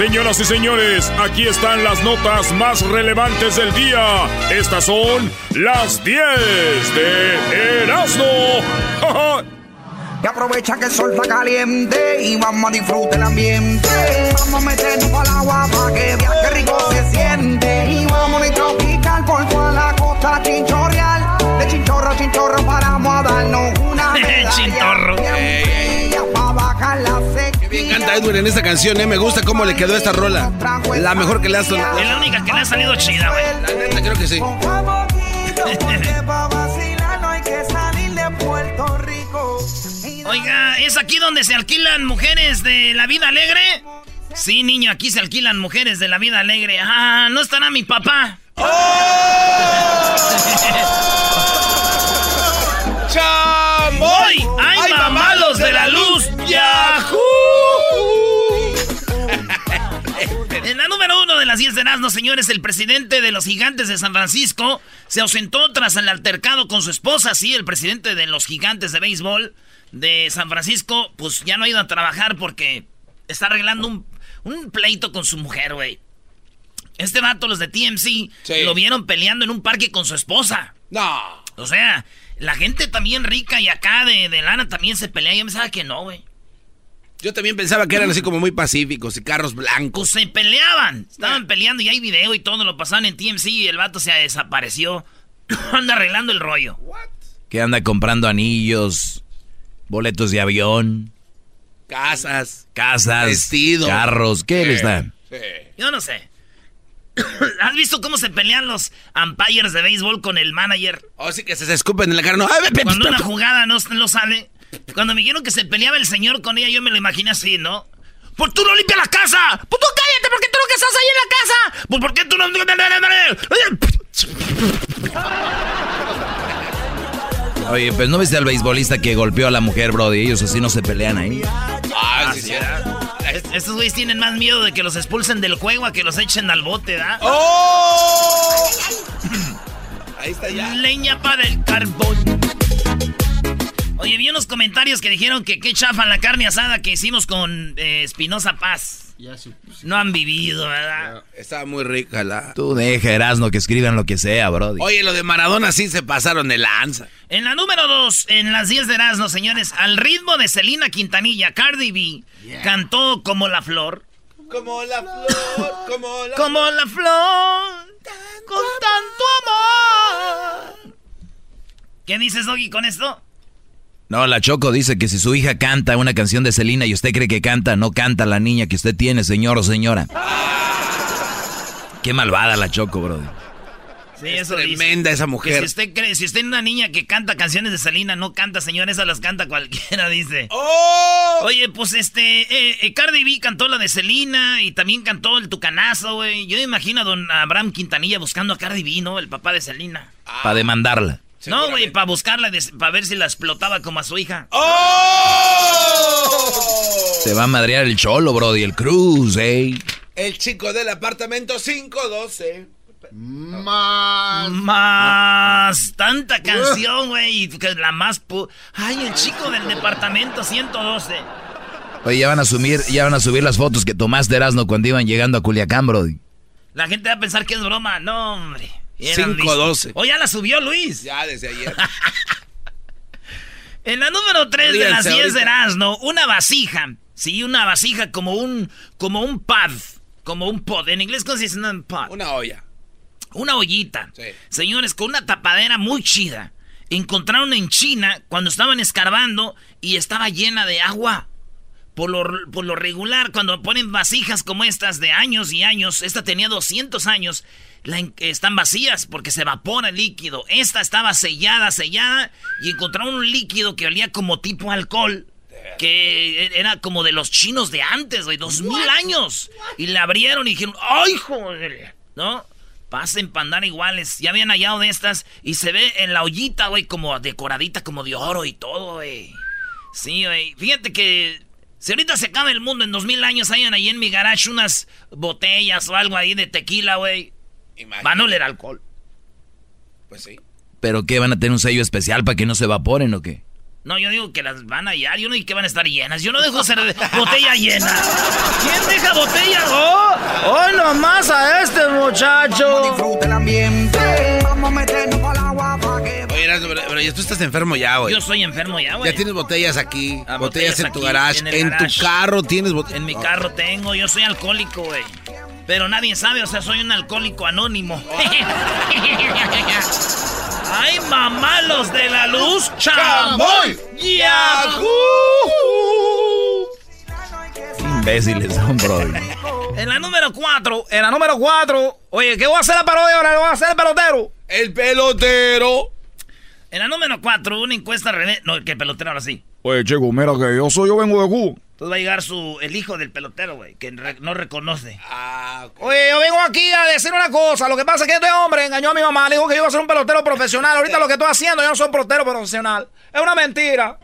Señoras y señores, aquí están las notas más relevantes del día. Estas son las 10 de Erasmo. Y aprovecha que el sol está caliente y vamos a disfrutar el ambiente. Vamos a meternos el agua para que veas qué rico se siente. Y vamos a tropical por toda la costa chinchorreal. De chinchorro a chinchorro paramos a darnos una Chinchorro. Para bajar la sequía. Bien canta Edwin en esta canción, ¿eh? Me gusta cómo le quedó esta rola. La mejor que le ha sonado. Es la única que le ha salido chida, güey. La neta, creo que sí. Oiga, ¿es aquí donde se alquilan mujeres de la vida alegre? Sí, niño, aquí se alquilan mujeres de la vida alegre. Ah, ¿no estará mi papá? ¡Hoy! ¡Ay, En la número uno de las 10 de Erasmo, señores, el presidente de los gigantes de San Francisco se ausentó tras el altercado con su esposa. Sí, el presidente de los gigantes de béisbol de San Francisco, pues ya no ha ido a trabajar porque está arreglando un, un pleito con su mujer, güey. Este vato, los de TMC, lo vieron peleando en un parque con su esposa. No. O sea, la gente también rica y acá de, de lana también se pelea. Yo pensaba que no, güey. Yo también pensaba que eran así como muy pacíficos y carros blancos. Pues se peleaban. Estaban peleando y hay video y todo. Lo pasaban en TMC y el vato se desapareció. Anda arreglando el rollo. Que anda comprando anillos, boletos de avión, Casas. casas, Vestido. carros. ¿Qué les dan? Yo no sé. ¿Has visto cómo se pelean los umpires de béisbol con el manager? O sí que se, se escupen en la cara. No. Ay, Cuando una jugada no, no sale. Cuando me dijeron que se peleaba el señor con ella, yo me lo imaginé así, ¿no? ¡Pues tú no limpias la casa! ¡Pues tú cállate! ¿Por qué tú no que estás ahí en la casa? ¡Pues por qué tú no...? Oye, pues no viste al beisbolista que golpeó a la mujer, bro, y ellos así no se pelean ahí. Ah, sí, sí. Estos güeyes tienen más miedo de que los expulsen del juego a que los echen al bote, ¿da? ¡Oh! Ahí está ya. Leña para el carbón. Oye, vi unos comentarios que dijeron que qué chafa la carne asada que hicimos con eh, Espinosa Paz. No han vivido, ¿verdad? Estaba muy rica la. Tú deja, Erasno, que escriban lo que sea, bro. Oye, lo de Maradona sí se pasaron de lanza. En la número 2, en las 10 de Erasmo, señores, al ritmo de Selena Quintanilla, Cardi B cantó como la flor. Como la flor, como la Como la flor, con tanto amor. ¿Qué dices, Doggy, con esto? No, la Choco dice que si su hija canta una canción de Selena y usted cree que canta, no canta la niña que usted tiene, señor o señora. Qué malvada la Choco, bro. Sí, eso dice. Tremenda esa Que si mujer. usted cree, si usted es una niña que canta canciones de Selena, no canta, señor, esas las canta cualquiera, dice. ¡Oh! Oye, pues este, eh, eh, Cardi B cantó la de Selena y también cantó el Tucanazo, güey. Yo me imagino a don Abraham Quintanilla buscando a Cardi B, ¿no? El papá de Selena. Para demandarla. No, güey, para buscarla, para ver si la explotaba como a su hija. ¡Oh! Se va a madrear el cholo, bro, y el Cruz, eh. El chico del apartamento 512. Más. Más. Tanta canción, güey. La más. Ay, el chico del departamento 112. Oye, ya van a subir, ya van a subir las fotos que tomaste Erasno cuando iban llegando a Culiacán, Brody. La gente va a pensar que es broma. No, hombre. 512. O ya la subió Luis. Ya desde ayer. en la número 3 de las 10 de Erasno, una vasija. Sí, una vasija como un, como un pad. Como un pod. En inglés, ¿cómo se dice? Un pod. Una olla. Una ollita. Sí. Señores, con una tapadera muy chida. Encontraron en China cuando estaban escarbando y estaba llena de agua. Por lo, por lo, regular, cuando ponen vasijas como estas de años y años, esta tenía 200 años, la, están vacías porque se evapora el líquido. Esta estaba sellada, sellada, y encontraron un líquido que olía como tipo alcohol, que era como de los chinos de antes, de dos mil años. Y la abrieron y dijeron, ¡ay, joder! ¿No? Pasen para andar iguales. Ya habían hallado de estas y se ve en la ollita, güey, como decoradita, como de oro y todo, güey. Sí, güey. Fíjate que si ahorita se acaba el mundo en dos mil años, hayan ahí en mi garage unas botellas o algo ahí de tequila, güey. Van a oler alcohol. Pues sí. ¿Pero qué? ¿Van a tener un sello especial para que no se evaporen o qué? No, yo digo que las van a hallar. Yo no digo que van a estar llenas. Yo no dejo ser botella llena. ¿Quién deja botella? ¡Oh! ¡Oh, nomás a este muchacho! el ambiente. Vamos a meternos al agua para que... Oye, pero, pero, tú estás enfermo ya, güey. Yo soy enfermo ya, güey. Ya tienes botellas aquí. Ah, botellas, botellas en tu aquí, garage. en el En, garage. tu carro tienes botellas. En mi carro tengo. Yo soy alcohólico, güey. Pero nadie sabe, o sea, soy un alcohólico anónimo. ¡Ay, mamá, los de la luz! ¡Chamoy! ¡Yahoo! Imbéciles son, Brody. En la número 4, en la número 4. Oye, ¿qué voy a hacer la parodia ahora? ¿Lo voy a hacer el pelotero? El pelotero. En la número 4, una encuesta René. No, que el pelotero ahora sí. Oye, chico, mira que yo soy, yo vengo de Cuba. Entonces va a llegar su, el hijo del pelotero, güey, que re- no reconoce. Ah, ok. Oye, yo vengo aquí a decir una cosa. Lo que pasa es que este hombre engañó a mi mamá. Le dijo que yo iba a ser un pelotero profesional. Ahorita lo que estoy haciendo, yo no soy un pelotero profesional. Es una mentira.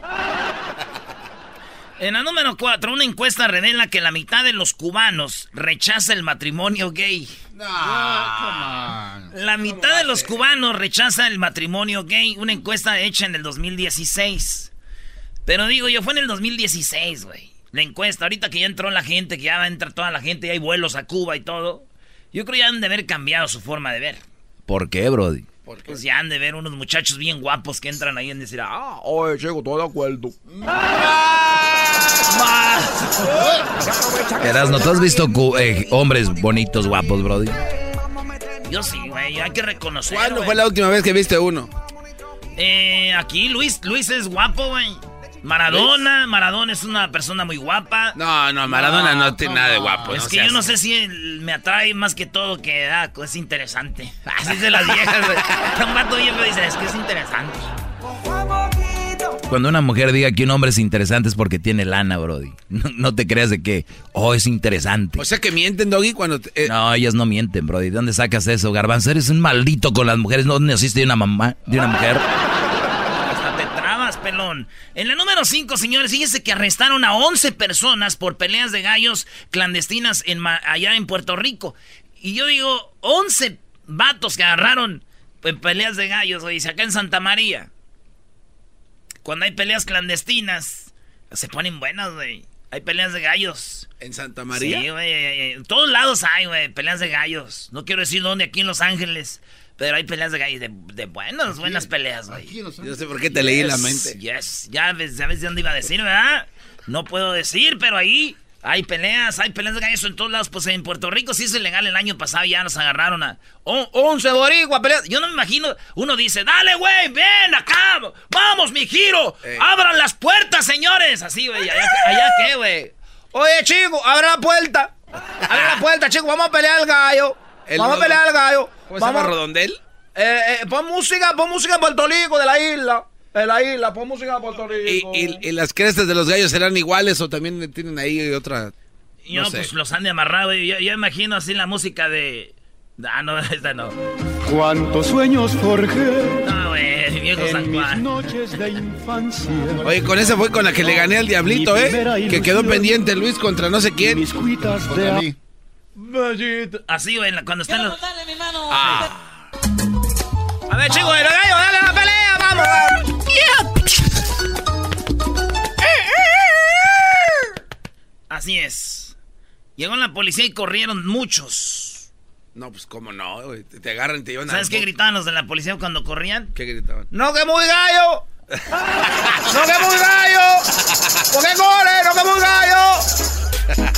En la número 4, una encuesta revela que la mitad de los cubanos rechaza el matrimonio gay. La mitad de los cubanos rechaza el matrimonio gay. Una encuesta hecha en el 2016. Pero digo, yo fue en el 2016, güey. La encuesta, ahorita que ya entró la gente, que ya va a entrar toda la gente y hay vuelos a Cuba y todo. Yo creo que ya han de haber cambiado su forma de ver. ¿Por qué, Brody? Pues ya han de ver unos muchachos bien guapos que entran ahí en decir, ah, Oye, chico, estoy de acuerdo. Erasno, ¿tú has visto eh, hombres bonitos, guapos, Brody? yo sí, güey, hay que reconocer. ¿Cuándo fue la última vez que viste uno? Eh, aquí Luis, Luis es guapo, güey. Maradona, Maradona es una persona muy guapa. No, no, Maradona no, tiene nada de guapo. es no que yo no sé si él me atrae más que todo que ah, es interesante. Así de las viejas, güey. Un vato bien dice, es que es interesante. Cuando una mujer diga que un hombre es interesante es porque tiene lana, Brody. No, no te creas de que, oh, es interesante. O sea que mienten, Doggy, cuando... te- eh, No, ellas no mienten, Brody. ¿De dónde sacas eso? Garbanzo, eres un maldito con las mujeres. No naciste de una mamá, de una mujer. Hasta te trabas, pelón. En la número 5, señores, fíjense que arrestaron a 11 personas por peleas de gallos clandestinas en allá en Puerto Rico. Y yo digo, 11 vatos que agarraron en peleas de gallos, güey, acá en Santa María. Cuando hay peleas clandestinas, se ponen buenas, güey. Hay peleas de gallos. ¿En Santa María? Sí, güey. eh, eh, En todos lados hay, güey, peleas de gallos. No quiero decir dónde, aquí en Los Ángeles. Pero hay peleas de gallos, de, de buenas, buenas peleas, güey. Yo no sé por qué te leí la mente. Yes, ya ves de dónde iba a decir, ¿verdad? No puedo decir, pero ahí hay peleas, hay peleas de gallos en todos lados. Pues en Puerto Rico sí es ilegal. El año pasado ya nos agarraron a oh, 11 boricua peleas. Yo no me imagino, uno dice, dale, güey, ven acá, vamos, mi giro, Ey. abran las puertas, señores. Así, güey, allá, allá qué, güey. Oye, chico, abre la puerta. Abre la puerta, chico, vamos a pelear al gallo. El vamos a pelear al gallo. ¿Cómo se llama Vamos- Rodondel? eh, eh, pon música, pon música de Puerto Rico, de la isla. De la isla, pon música de Puerto ¿Y, Rico. y, y las crestas de los gallos serán iguales o también tienen ahí otra...? Yo, no sé. pues los han de amarrado. y Yo, yo imagino así la música de. Ah, no, esta no. Cuántos sueños forjé No, güey, viejo San mis Juan. noches de infancia. Oye, con esa fue con la que le gané al Diablito, ¿eh? Que quedó pendiente Luis contra no sé quién. Mis cuitas de Contra mí. Así, güey, la- cuando están los. hermano. Ah. A ver, chico de la gallo, dale Así es. Llegó la policía y corrieron muchos. No, pues cómo no. Te, agarran y te llevan a... ¿Sabes qué gritaban los de la policía cuando corrían? ¿Qué gritaban? ¡No que muy gallo! ¡No que muy gallo! ¿Por qué corre? ¡No que muy gallo!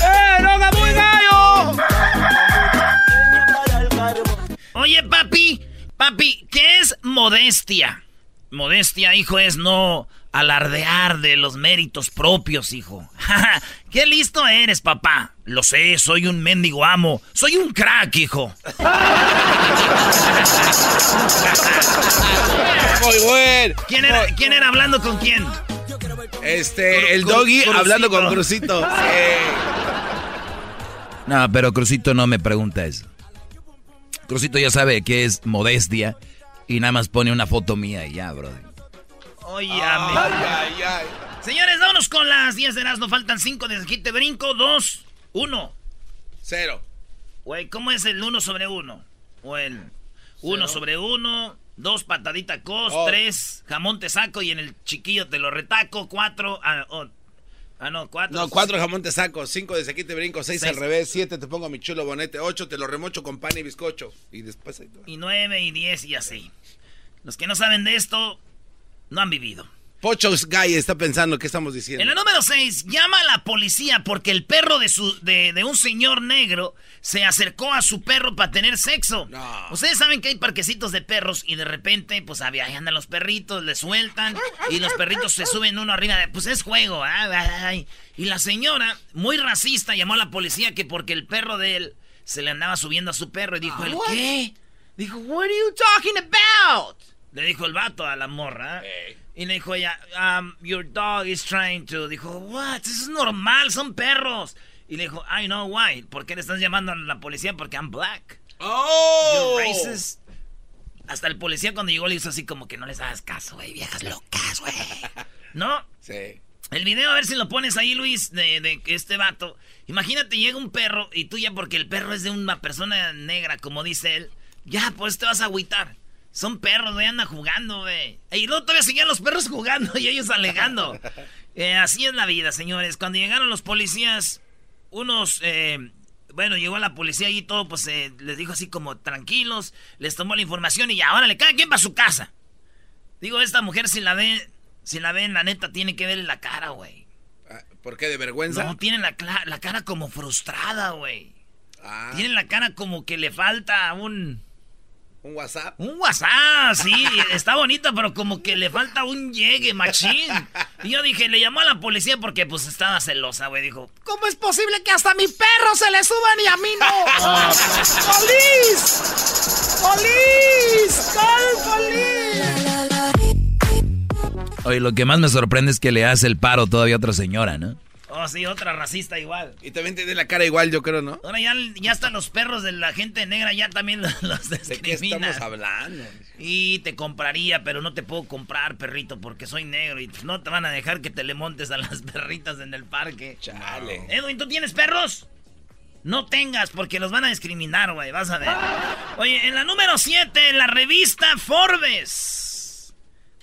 ¡Eh, no que muy gallo! Oye, papi, papi, ¿qué es modestia? Modestia, hijo, es no alardear de los méritos propios, hijo. ¡Qué listo eres, papá! Lo sé, soy un mendigo amo. Soy un crack, hijo. Muy bueno. ¿Quién era, ¿Quién era hablando con quién? Este, el doggy Cru- hablando con Crucito. Crucito. No, pero Crucito no me pregunta eso. Crucito ya sabe que es modestia y nada más pone una foto mía y ya, brother. Oye, Señores, vámonos con las 10 de Erasmo. Faltan 5 desde aquí te brinco. 2, 1. Cero. Güey, ¿cómo es el 1 sobre 1? O el 1 sobre 1, 2 patadita cos, Oh. 3 jamón te saco y en el chiquillo te lo retaco, 4 ah, oh, ah, no, 4 No, cuatro jamón te saco, cinco de aquí te brinco, seis, Seis. al revés, siete te pongo mi chulo bonete, ocho te lo remocho con pan y bizcocho. Y después ahí y 9 y 10 y así. Los que no saben de esto no han vivido. Pochos Guy está pensando, ¿qué estamos diciendo? En la número 6, llama a la policía porque el perro de, su, de, de un señor negro se acercó a su perro para tener sexo. Ustedes saben que hay parquecitos de perros y de repente, pues ahí andan los perritos, le sueltan y los perritos se suben uno arriba de. Pues es juego, ah, ay, ay. Y la señora, muy racista, llamó a la policía que porque el perro de él se le andaba subiendo a su perro y dijo: ¿el qué? Dijo, ¿What are you talking about? Le dijo el vato a la morra. Y le dijo ella, um, your dog is trying to. Dijo, what? Eso es normal, son perros. Y le dijo, I know why. ¿Por qué le estás llamando a la policía? Porque I'm black. ¡Oh! You're racist. Hasta el policía cuando llegó le hizo así como que no les hagas caso, güey, viejas locas, güey. ¿No? Sí. El video, a ver si lo pones ahí, Luis, de, de este vato. Imagínate, llega un perro y tú ya, porque el perro es de una persona negra, como dice él, ya, pues te vas a agüitar. Son perros, güey, andan jugando, güey. Y luego todavía seguían los perros jugando y ellos alegando. Eh, así es la vida, señores. Cuando llegaron los policías, unos, eh, bueno, llegó la policía y todo, pues eh, les dijo así como tranquilos, les tomó la información y ya, ahora le cada quien para su casa. Digo, esta mujer si la ve, si la ven, la neta, tiene que verle la cara, güey. Ah, ¿Por qué? ¿De vergüenza? No, tiene la cara como frustrada, güey. Ah, Tiene la cara como que le falta un... ¿Un WhatsApp? Un WhatsApp, sí, está bonita, pero como que le falta un llegue, machín. Y yo dije, le llamó a la policía porque pues estaba celosa, güey. Dijo, ¿cómo es posible que hasta mi perro se le suban y a mí no? ¡Polis! ¡Polis! ¡Call police! Oye, lo que más me sorprende es que le hace el paro todavía a otra señora, ¿no? Oh, sí, otra racista igual. Y también tiene la cara igual, yo creo, ¿no? Ahora ya, ya hasta los perros de la gente negra ya también los, los ¿De qué estamos hablando? Y te compraría, pero no te puedo comprar, perrito, porque soy negro y no te van a dejar que te le montes a las perritas en el parque. Chale. Edwin, ¿tú tienes perros? No tengas, porque los van a discriminar, güey, vas a ver. Oye, en la número 7, la revista Forbes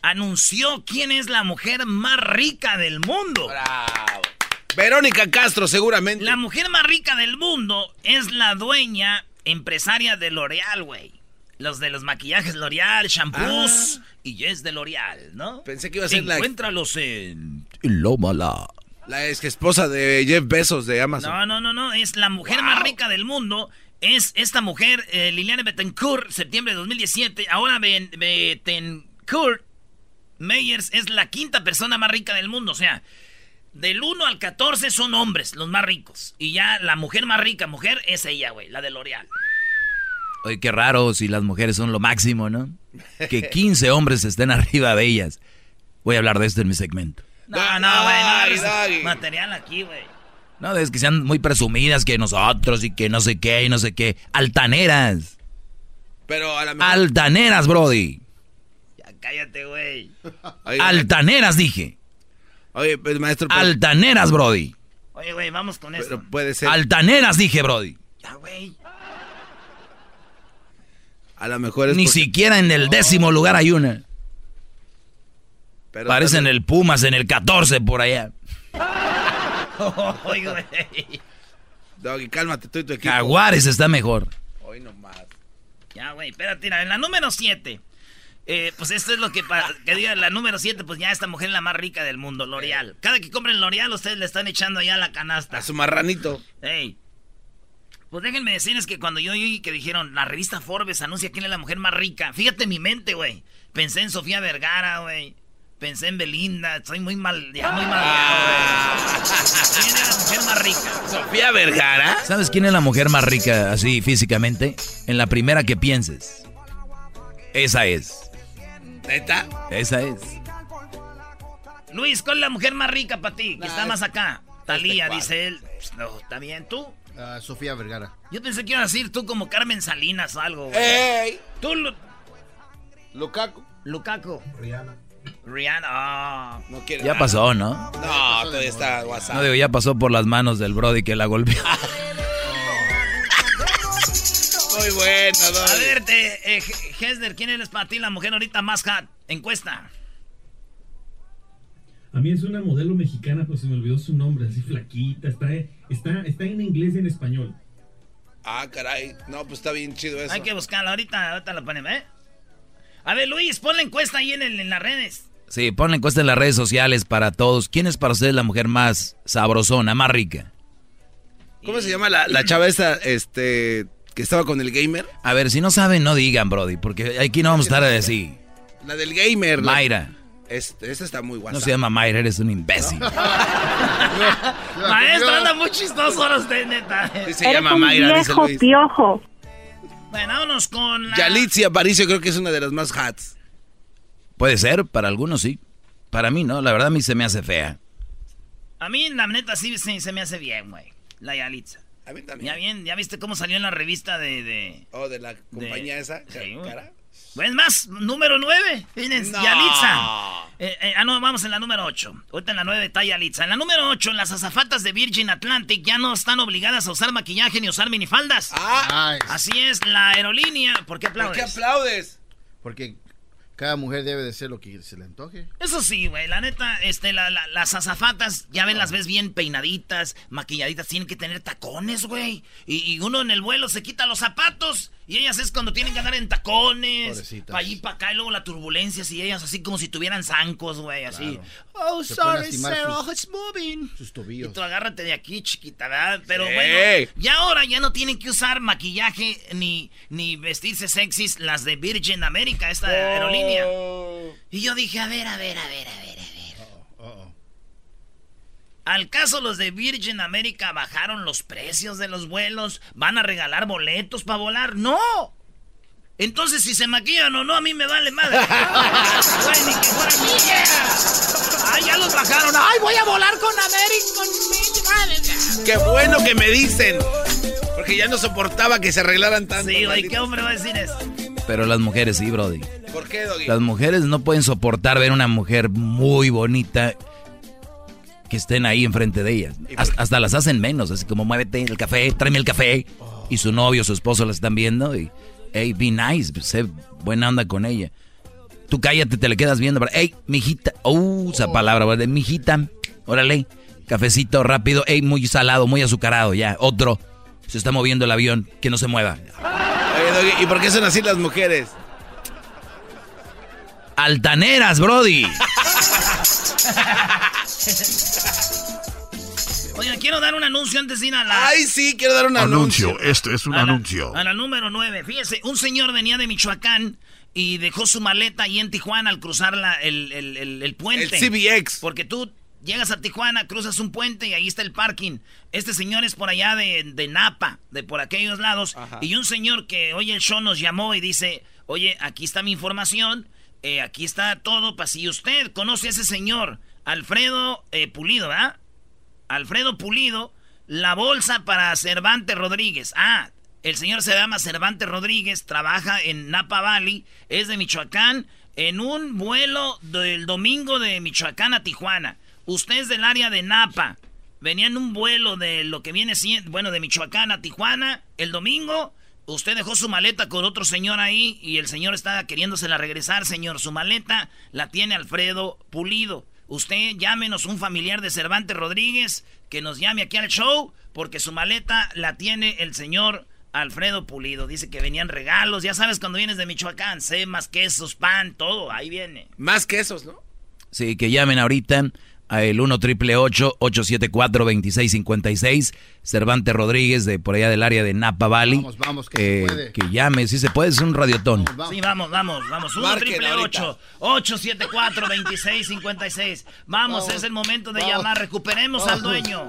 anunció quién es la mujer más rica del mundo. Bravo. Verónica Castro, seguramente. La mujer más rica del mundo es la dueña empresaria de L'Oreal, güey. Los de los maquillajes L'Oreal, shampoos y es de L'Oreal, ¿no? Ah. Pensé que iba a ser la, Encuéntralos en... Lómala. la ex esposa de Jeff Bezos de Amazon. No, no, no, no. Es la mujer más rica del mundo. Es esta mujer, eh, Liliana Bettencourt, septiembre de 2017. Ahora Bettencourt Meyers es la quinta persona más rica del mundo. O sea, del 1 al 14 son hombres, los más ricos. Y ya la mujer más rica, mujer, es ella, güey, la de L'Oreal. Oye, qué raro si las mujeres son lo máximo, ¿no? Que 15 hombres estén arriba de ellas. Voy a hablar de esto en mi segmento. No, no, güey, no material aquí, güey. No, es que sean muy presumidas que nosotros y que no sé qué y no sé qué. Altaneras. Pero a la mejor... Altaneras, Brody. Ya cállate, güey. Altaneras, dije. Oye, pues, maestro, pero, Altaneras, Brody. Oye, güey, vamos con esto. pero puede ser... Altaneras, dije, Brody. Ya, güey. A lo mejor es Ni porque- siquiera en el décimo lugar hay una. pero Parece en tal- el Pumas, en el 14 por allá. Ay, güey. Doggy, cálmate, tú y tu equipo. Jaguares está mejor. Hoy nomás. Ya, güey, espérate, en la número 7. Pues esto es lo que, que diga la número 7, pues ya esta mujer es la más rica del mundo, L'Oreal. Cada que compren L'Oreal, ustedes le están echando ya la canasta. A su marranito. Ey. Pues déjenme decirles que cuando yo oí que dijeron, la revista Forbes anuncia quién es la mujer más rica, fíjate mi mente, güey. Pensé en Sofía Vergara, güey. Pensé en Belinda, estoy muy mal, ya muy mal, güey. ¿Quién es la mujer más rica? Sofía Vergara. ¿Sabes quién es la mujer más rica así físicamente? En la primera que pienses. Esa es. ¿Neta? Esa es. Luis, ¿cuál es la mujer más rica para ti? Que está más acá. Talía, cual. dice él. Pues, No, está bien, ¿tú? Ah, Sofía Vergara. Yo pensé que ibas a decir tú como Carmen Salinas o algo, güey. ¡Ey! Tú, Lu- Lukaku. Lukaku. Rihanna. Rihanna, ah. No quiere Ya nada. pasó, ¿no? No, todavía está WhatsApp. No digo, ya pasó por las manos del Brody que la golpeó. Muy bueno, A ver, te, eh, Hesder, ¿quién eres para ti la mujer ahorita más hot? Encuesta. A mí es una modelo mexicana, pero se me olvidó su nombre, así flaquita, está, está, está en inglés y en español. Ah, caray. No, pues está bien chido eso. Hay que buscarla, ahorita, ahorita la ponemos, ¿eh? A ver, Luis, pon la encuesta ahí en, el- en las redes. Sí, pon la encuesta en las redes sociales para todos. ¿Quién es para ustedes la mujer más sabrosona, más rica? ¿Cómo se llama la, la chava esta, este, que estaba con el gamer? A ver, si no saben, no digan, Brody, porque aquí no vamos a estar así. La del gamer. Mayra. Este, esta está muy guasa. No se llama Mayra, eres un imbécil. Maestro, anda muy chistoso ahora usted, neta. Sí, se llama Mayra, dice Luis. piojo. Bueno, vámonos con la... Yalitza Aparicio creo que es una de las más hats. Puede ser, para algunos sí. Para mí no, la verdad a mí se me hace fea. A mí, la neta, sí se, se me hace bien, güey. La Yalitza. A mí también. Ya bien, ¿ya viste cómo salió en la revista de... de Oh, de la compañía esa. Sí, cara. Pues más, número 9. Fíjense, No. Yalitza. Eh, eh, ah, no, vamos en la número 8. Ahorita en la 9 está Yalitza. En la número 8, las azafatas de Virgin Atlantic ya no están obligadas a usar maquillaje ni usar minifaldas. Ah, Así es, la aerolínea. ¿Por qué ¿por aplaudes? qué aplaudes? Porque cada mujer debe de ser lo que se le antoje. Eso sí, güey, la neta, este, la- la- las azafatas, ya ven, las ves bien peinaditas, maquilladitas, tienen que tener tacones, güey. Y, y uno en el vuelo se quita los zapatos y ellas es cuando tienen que andar en tacones, Pobrecitas. para allí, para acá, y luego la turbulencia, y ellas así como si tuvieran zancos, güey, así. Claro. Oh, Se sorry, Sarah, sus- it's moving. Sus Y tobillos. tú agárrate de aquí, chiquita, ¿verdad? Pero Sí. bueno, ya ahora ya no tienen que usar maquillaje ni, ni vestirse sexys las de Virgin America, esta aerolínea. Y yo dije, a ver, a ver, a ver, a ver, a ver. Uh-oh. Al caso los de Virgin America bajaron los precios de los vuelos, van a regalar boletos para volar. ¡No! Entonces si se maquillan o no, a mí me vale madre. Güey, ni que fuera mía. ¡Ay, ya los bajaron! ¡Ay, voy a volar con American! Qué bueno que me dicen. Porque ya no soportaba que se arreglaran tanto. Sí, güey. ¿qué hombre va a decir eso? Pero las mujeres sí, Brody. ¿Por qué, Doggy? Las mujeres no pueden soportar ver una mujer muy bonita que estén ahí enfrente de ellas. Hasta, hasta las hacen menos, así como muévete el café, tráeme el café. Y su novio, su esposo las están viendo y, hey, be nice, sé buena onda con ella. Tú cállate, te le quedas viendo, pero, hey, mijita, uh, esa palabra, ¿verdad? mijita, órale, cafecito rápido, hey, muy salado, muy azucarado, ya, otro. Se está moviendo el avión, que no se mueva. Oye, ¿y por qué son así las mujeres? Altaneras, Brody. Oiga, quiero dar un anuncio antes de ir a la... Ay, sí, quiero dar un anuncio. Este es un a la- anuncio. a la número 9. Fíjese, un señor venía de Michoacán y dejó su maleta ahí en Tijuana al cruzar la- el, el- el- el puente. El CBX. Porque tú llegas a Tijuana, cruzas un puente y ahí está el parking. Este señor es por allá de, de Napa, de por aquellos lados. Ajá. Y un señor que oye el show nos llamó y dice, oye, aquí está mi información, eh, aquí está todo, para si usted conoce a ese señor, Alfredo eh, Pulido, ¿verdad? Alfredo Pulido, la bolsa para Cervantes Rodríguez. Ah, el señor se llama Cervantes Rodríguez, trabaja en Napa Valley, es de Michoacán, en un vuelo del domingo de Michoacán a Tijuana. Usted es del área de Napa. Venía en un vuelo de lo que viene siendo, bueno, de Michoacán a Tijuana el domingo. Usted dejó su maleta con otro señor ahí y el señor está queriéndosela regresar, señor. Su maleta la tiene Alfredo Pulido. Usted llámenos un familiar de Cervantes Rodríguez que nos llame aquí al show porque su maleta la tiene el señor Alfredo Pulido. Dice que venían regalos. Ya sabes cuando vienes de Michoacán, sé más quesos, pan, todo. Ahí viene. Más quesos, ¿no? Sí, que llamen ahorita el 1 triple 874 2656 Cervantes Rodríguez de por allá del área de Napa Valley. Vamos, vamos, que eh, se puede. Que llame, si se puede, es un radiotón. Sí, vamos, vamos, vamos. 1 Marquen triple ahorita. 874 2656 Vamos, Vamos, es el momento de vamos. llamar. Recuperemos al Vamos. dueño.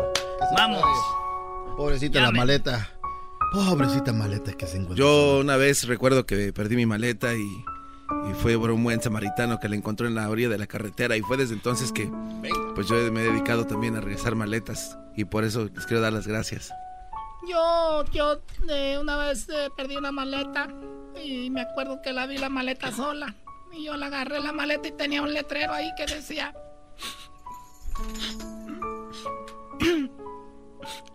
Vamos. Pobrecita la Llame. maleta. Pobrecita maleta que se encuentra. Yo una vez recuerdo que perdí mi maleta y, y fue por un buen samaritano que la encontró en la orilla de la carretera y fue desde entonces que pues yo me he dedicado también a regresar maletas y por eso les quiero dar las gracias. Yo, yo eh, una vez eh, perdí una maleta y me acuerdo que la vi la maleta sola. Y yo la agarré la maleta y tenía un letrero ahí que decía...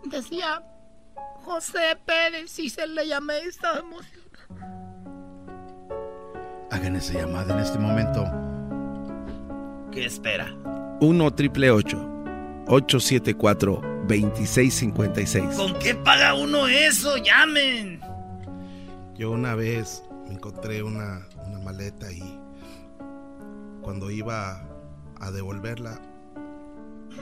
decía José Pérez y se le llamé y estaba emocionado. Hagan esa llamada en este momento. ¿Qué espera? 1 triple 874 2656. ¿Con qué paga uno eso? Llamen. Yo una vez me encontré una, una maleta y cuando iba a devolverla,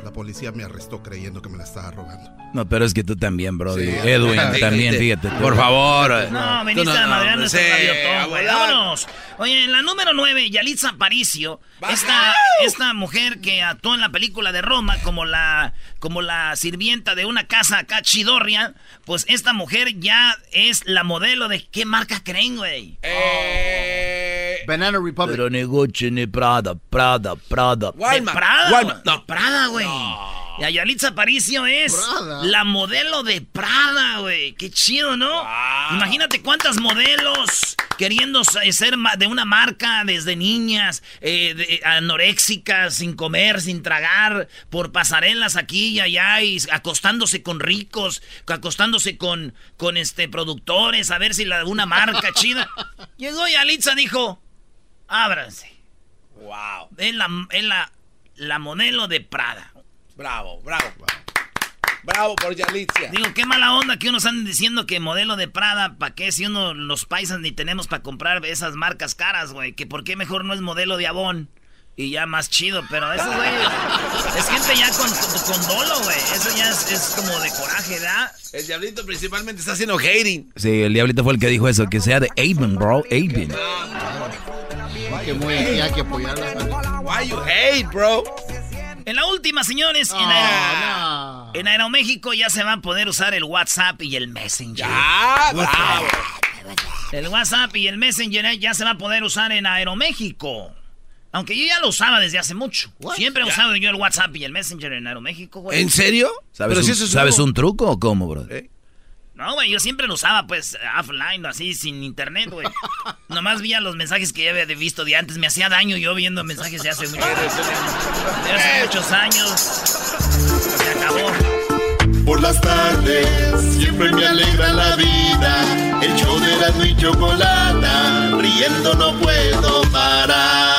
la policía me arrestó creyendo que me la estaba robando. No, pero es que tú también, Brody. Sí. Edwin Sí, también, sí. fíjate. Por favor. No, viniste no, a madrear no, nuestro a güey. volar. Vámonos. Oye, en la número 9, Yalitza Aparicio, esta, esta mujer que actuó en la película de Roma como la, como la sirvienta de una casa acá chidorria, pues esta mujer ya es la modelo de qué marca creen, güey. Banana Republic. Pero negocio ni Prada, Prada, Prada. De Prada, Walmart. De Prada, güey. Y a Yalitza Aparicio es Prada. la modelo de Prada, güey. Qué chido, ¿no? Imagínate cuántas modelos queriendo sa- ser de una marca desde niñas, eh, de- anoréxicas, sin comer, sin tragar, por pasarelas aquí y allá y acostándose con ricos, acostándose con, con este productores, a ver si la, una marca chida. Llegó Yalitza, dijo, ábranse. Wow. Es la, es la, la modelo de Prada. Bravo, bravo. Bravo por Yalitza. Digo, qué mala onda que unos anden diciendo que modelo de Prada, ¿para qué? Si uno, los paisas ni tenemos para comprar esas marcas caras, güey. Que por qué mejor no es modelo de Avon. Y ya más chido, pero eso, güey, es gente ya con, con, con dolo, güey. Eso ya es, es como de coraje, ¿verdad? El diablito principalmente está haciendo hating. Sí, el diablito fue el que dijo eso, que sea de Avon, bro, Avon. Que muy aquí hay que apoyarla. Why you hate, bro? En la última, señores, en, Aero- en Aeroméxico ya se va a poder usar el WhatsApp y el Messenger. Ya, bravo. El WhatsApp y el Messenger ya se va a poder usar en Aeroméxico. Aunque yo ya lo usaba desde hace mucho. Siempre he usado yo el WhatsApp y el Messenger en Aeroméxico, güey. ¿En serio? ¿Sabes, Pero un, si eso es ¿sabes uno- un truco o cómo, bro? No, güey, yo siempre lo usaba, pues, offline, así, sin internet, güey. Nomás veía los mensajes que ya había visto de antes. Me hacía daño yo viendo mensajes de hace, mucho, de hace muchos años. Se acabó. Por las tardes siempre me alegra la vida. El show de Erasmo y Chocolata, riendo no puedo parar.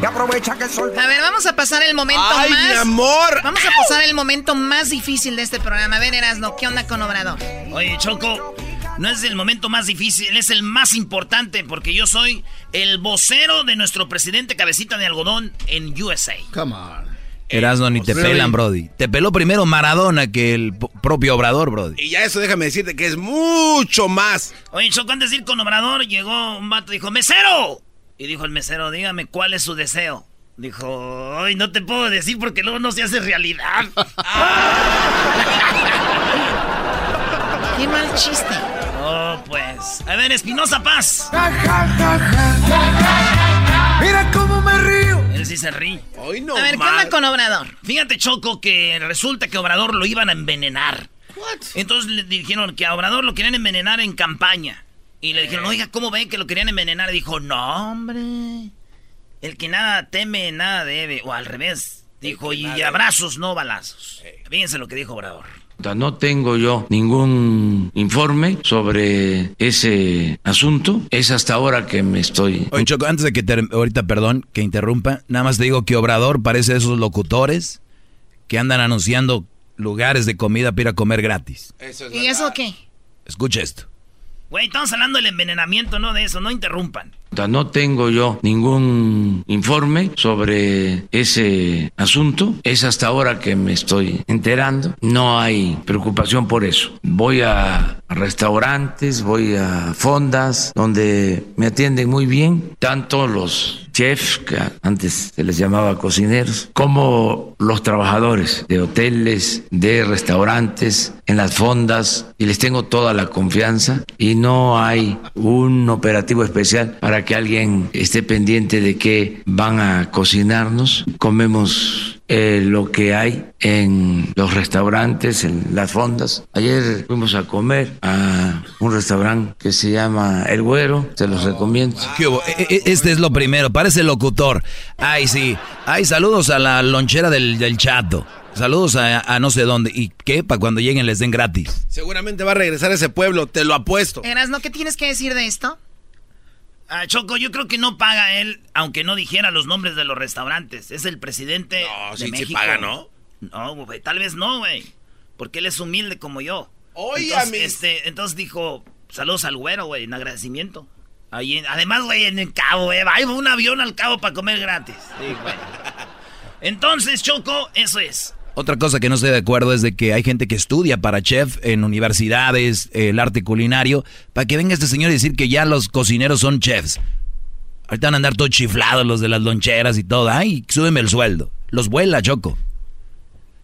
Y aprovecha que el sol. A ver, vamos a pasar el momento Ay, más. mi amor. Vamos a pasar el momento más difícil de este programa. A ver, Erasno, ¿qué onda con Obrador? Oye, Choco, no es el momento más difícil, es el más importante porque yo soy el vocero de nuestro presidente cabecita de algodón en USA. Come on. Erasno ni te Really? pelan, Brody. Te peló primero Maradona que el propio Obrador, Brody. Y ya eso déjame decirte que es mucho más. Oye, Choco, antes de ir con Obrador, llegó un vato y dijo, ¡mesero! Y dijo el mesero, dígame, ¿cuál es su deseo? Dijo, ay, no te puedo decir porque luego no se hace realidad. Qué mal chiste. Oh, pues. A ver, Espinosa Paz. Mira cómo me río. Él sí se ríe. Hoy no A ver, ¿qué onda con Obrador? Fíjate, Choco, que resulta que a Obrador lo iban a envenenar. Entonces le dijeron que a Obrador lo querían envenenar en campaña. Y le dijeron, oiga, ¿cómo ven que lo querían envenenar? Y dijo, no, hombre. El que nada teme, nada debe. O al revés. Dijo, y abrazos, no balazos. Fíjense lo que dijo Obrador. No tengo yo ningún informe sobre ese asunto. Es hasta ahora que me estoy... Oye, Choco, antes de que ahorita, perdón, que interrumpa, nada más te digo que Obrador parece de esos locutores que andan anunciando lugares de comida para ir a comer gratis. ¿Y eso qué? Escucha esto. Güey, estamos hablando del envenenamiento, no de eso, no interrumpan. No tengo yo ningún informe sobre ese asunto. Es hasta ahora que me estoy enterando. No hay preocupación por eso. Voy a restaurantes, voy a fondas donde me atienden muy bien, tanto los chefs, que antes se les llamaba cocineros, como los trabajadores de hoteles, de restaurantes, en las fondas, y les tengo toda la confianza y no hay un operativo especial para que alguien esté pendiente de que van a cocinarnos. Comemos eh, lo que hay en los restaurantes, en las fondas. Ayer fuimos a comer a un restaurante que se llama El Güero, se los recomiendo. ¿Qué hubo? E- e- Este es lo primero, parece locutor. Ay, sí. Ay, saludos a la lonchera del, del chato. Saludos a, a no sé dónde. ¿Y qué? Para cuando lleguen les den gratis. Seguramente va a regresar a ese pueblo, te lo apuesto. Erasno, ¿qué tienes que decir de esto? Ah, Choco, yo creo que no paga él, aunque no dijera los nombres de los restaurantes. Es el presidente No, de sí, sí México. paga, ¿no? No, güey, tal vez no, güey. Porque él es humilde como yo. Oye, entonces, mis- este, entonces dijo, saludos al güero, güey, en agradecimiento. Ahí en- además, güey, en el cabo, güey, va un avión al cabo para comer gratis. Sí, güey. Entonces, Choco, eso es. Otra cosa que no estoy de acuerdo es de que hay gente que estudia para chef en universidades, el arte culinario, para que venga este señor y decir que ya los cocineros son chefs. Ahorita van a andar todos chiflados los de las loncheras y todo. Ay, súbeme el sueldo. Los vuela, Choco.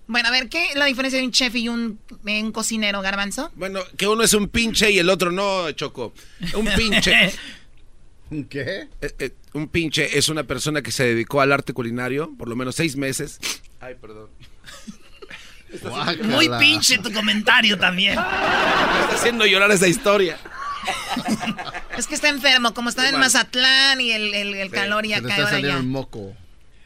Bueno, a ver, ¿qué es la diferencia de un chef y un, eh, un cocinero, Garbanzo? Bueno, que uno es un pinche y el otro no, Choco. Un pinche. ¿Un qué? Eh, eh, un pinche es una persona que se dedicó al arte culinario por lo menos seis meses. Ay, perdón. Muy pinche tu comentario también. Me está haciendo llorar esa historia. Es que está enfermo, como está en. Mazatlán y el, el- el calor ya Se le cae está saliendo el moco.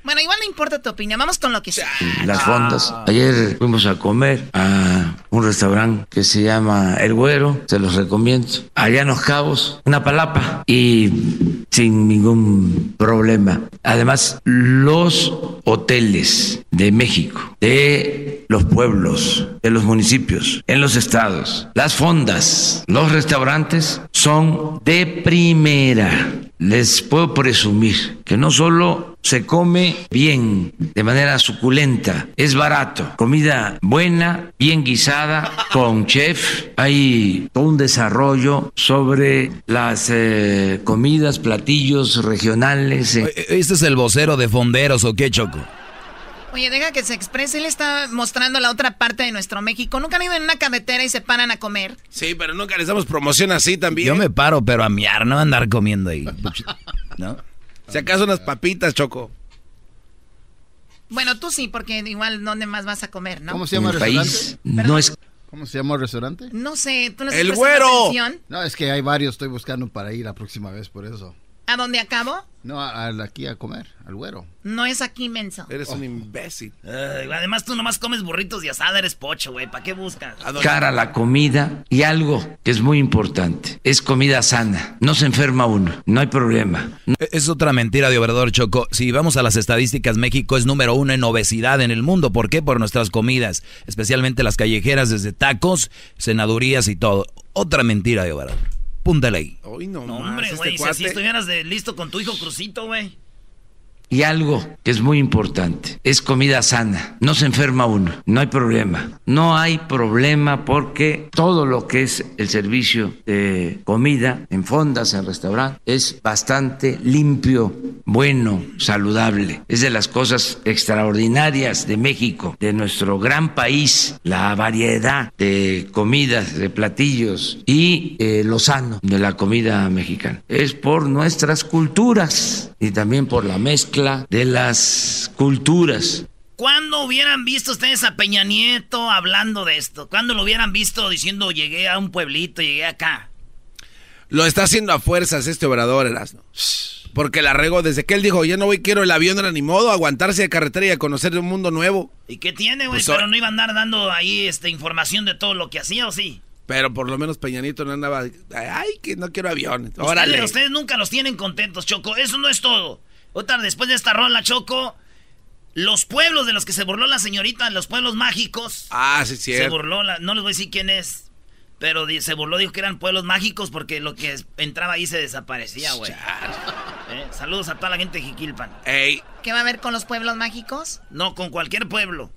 Bueno, igual no importa tu opinión, vamos con lo que sea. las fondas. Ayer fuimos a comer a un restaurante que se llama El Güero, se los recomiendo. Allá en Los Cabos, una palapa y sin ningún problema. Además, los hoteles de México, de los pueblos, de los municipios, en los estados, las fondas, los restaurantes son de primera. Les puedo presumir que no solo se come bien, de manera suculenta, es barato, comida buena, bien guisada, con chef. Hay todo un desarrollo sobre las eh, comidas, platillos regionales. en- ¿Este es el vocero de fonderos o qué, Choco? Oye, deja que se exprese, él está mostrando la otra parte de nuestro México. ¿Nunca han ido en una carretera y se paran a comer? Sí, pero nunca les damos promoción así también. Yo me paro, pero a miar, no a andar comiendo ahí. ¿No? Si acaso unas papitas, Choco. Bueno, tú sí, porque igual, ¿dónde más vas a comer, no? ¿Cómo se llama el restaurante? país no es ¿Cómo se llama el restaurante? No sé, tú no ¡El güero! atención. No, es que hay varios, estoy buscando para ir la próxima vez por eso. ¿A dónde acabo? No, a- a- aquí a comer, al güero. No es aquí, menso. Eres un imbécil. Ay, además, tú nomás comes burritos y asada, eres pocho, güey. ¿Para qué buscas? cara la comida y algo que es muy importante, es comida sana. No se enferma uno, no hay problema. E-, Es otra mentira de Obrador Choco. Si vamos a las estadísticas, México es número uno en obesidad en el mundo. ¿Por qué? Por nuestras comidas, especialmente las callejeras, desde tacos, cenadurías y todo. Otra mentira de Obrador. Ahí. Hoy no, No, más, hombre, este güey, si cuate. así estuvieras de listo con tu hijo Crucito, güey. Y algo que es muy importante, es comida sana. No se enferma uno, no hay problema. No hay problema porque todo lo que es el servicio de comida en fondas, en restaurantes, es bastante limpio, bueno, saludable. Es de las cosas extraordinarias de México, de nuestro gran país, la variedad de comidas, de platillos y eh, lo sano de la comida mexicana. Es por nuestras culturas y también por la mezcla de las culturas. ¿Cuándo hubieran visto ustedes a Peña Nieto hablando de esto? ¿Cuándo lo hubieran visto diciendo llegué a un pueblito, llegué acá? Lo está haciendo a fuerzas este obrador, Erasmo. Porque la regó desde que él dijo, ya no voy, quiero el avión, era ni modo, aguantarse de carretera y a conocer un mundo nuevo. ¿Y qué tiene, güey? Pues, Pero no iba a andar dando ahí este, información de todo lo que hacía, ¿o sí? Pero por lo menos Peñanito no andaba, ay, que no quiero aviones. Ustedes, Órale. ustedes nunca los tienen contentos, Choco. Eso no es todo. Otra, después de esta rola, Choco, los pueblos de los que se burló la señorita, los pueblos mágicos. Ah, sí, sí. Se burló, la- no les voy a decir quién es. Pero di- se burló, dijo que eran pueblos mágicos porque lo que entraba ahí se desaparecía, güey. Eh, Saludos a toda la gente de Jiquilpan. Ey. ¿Qué va a ver con los pueblos mágicos? No, con cualquier pueblo.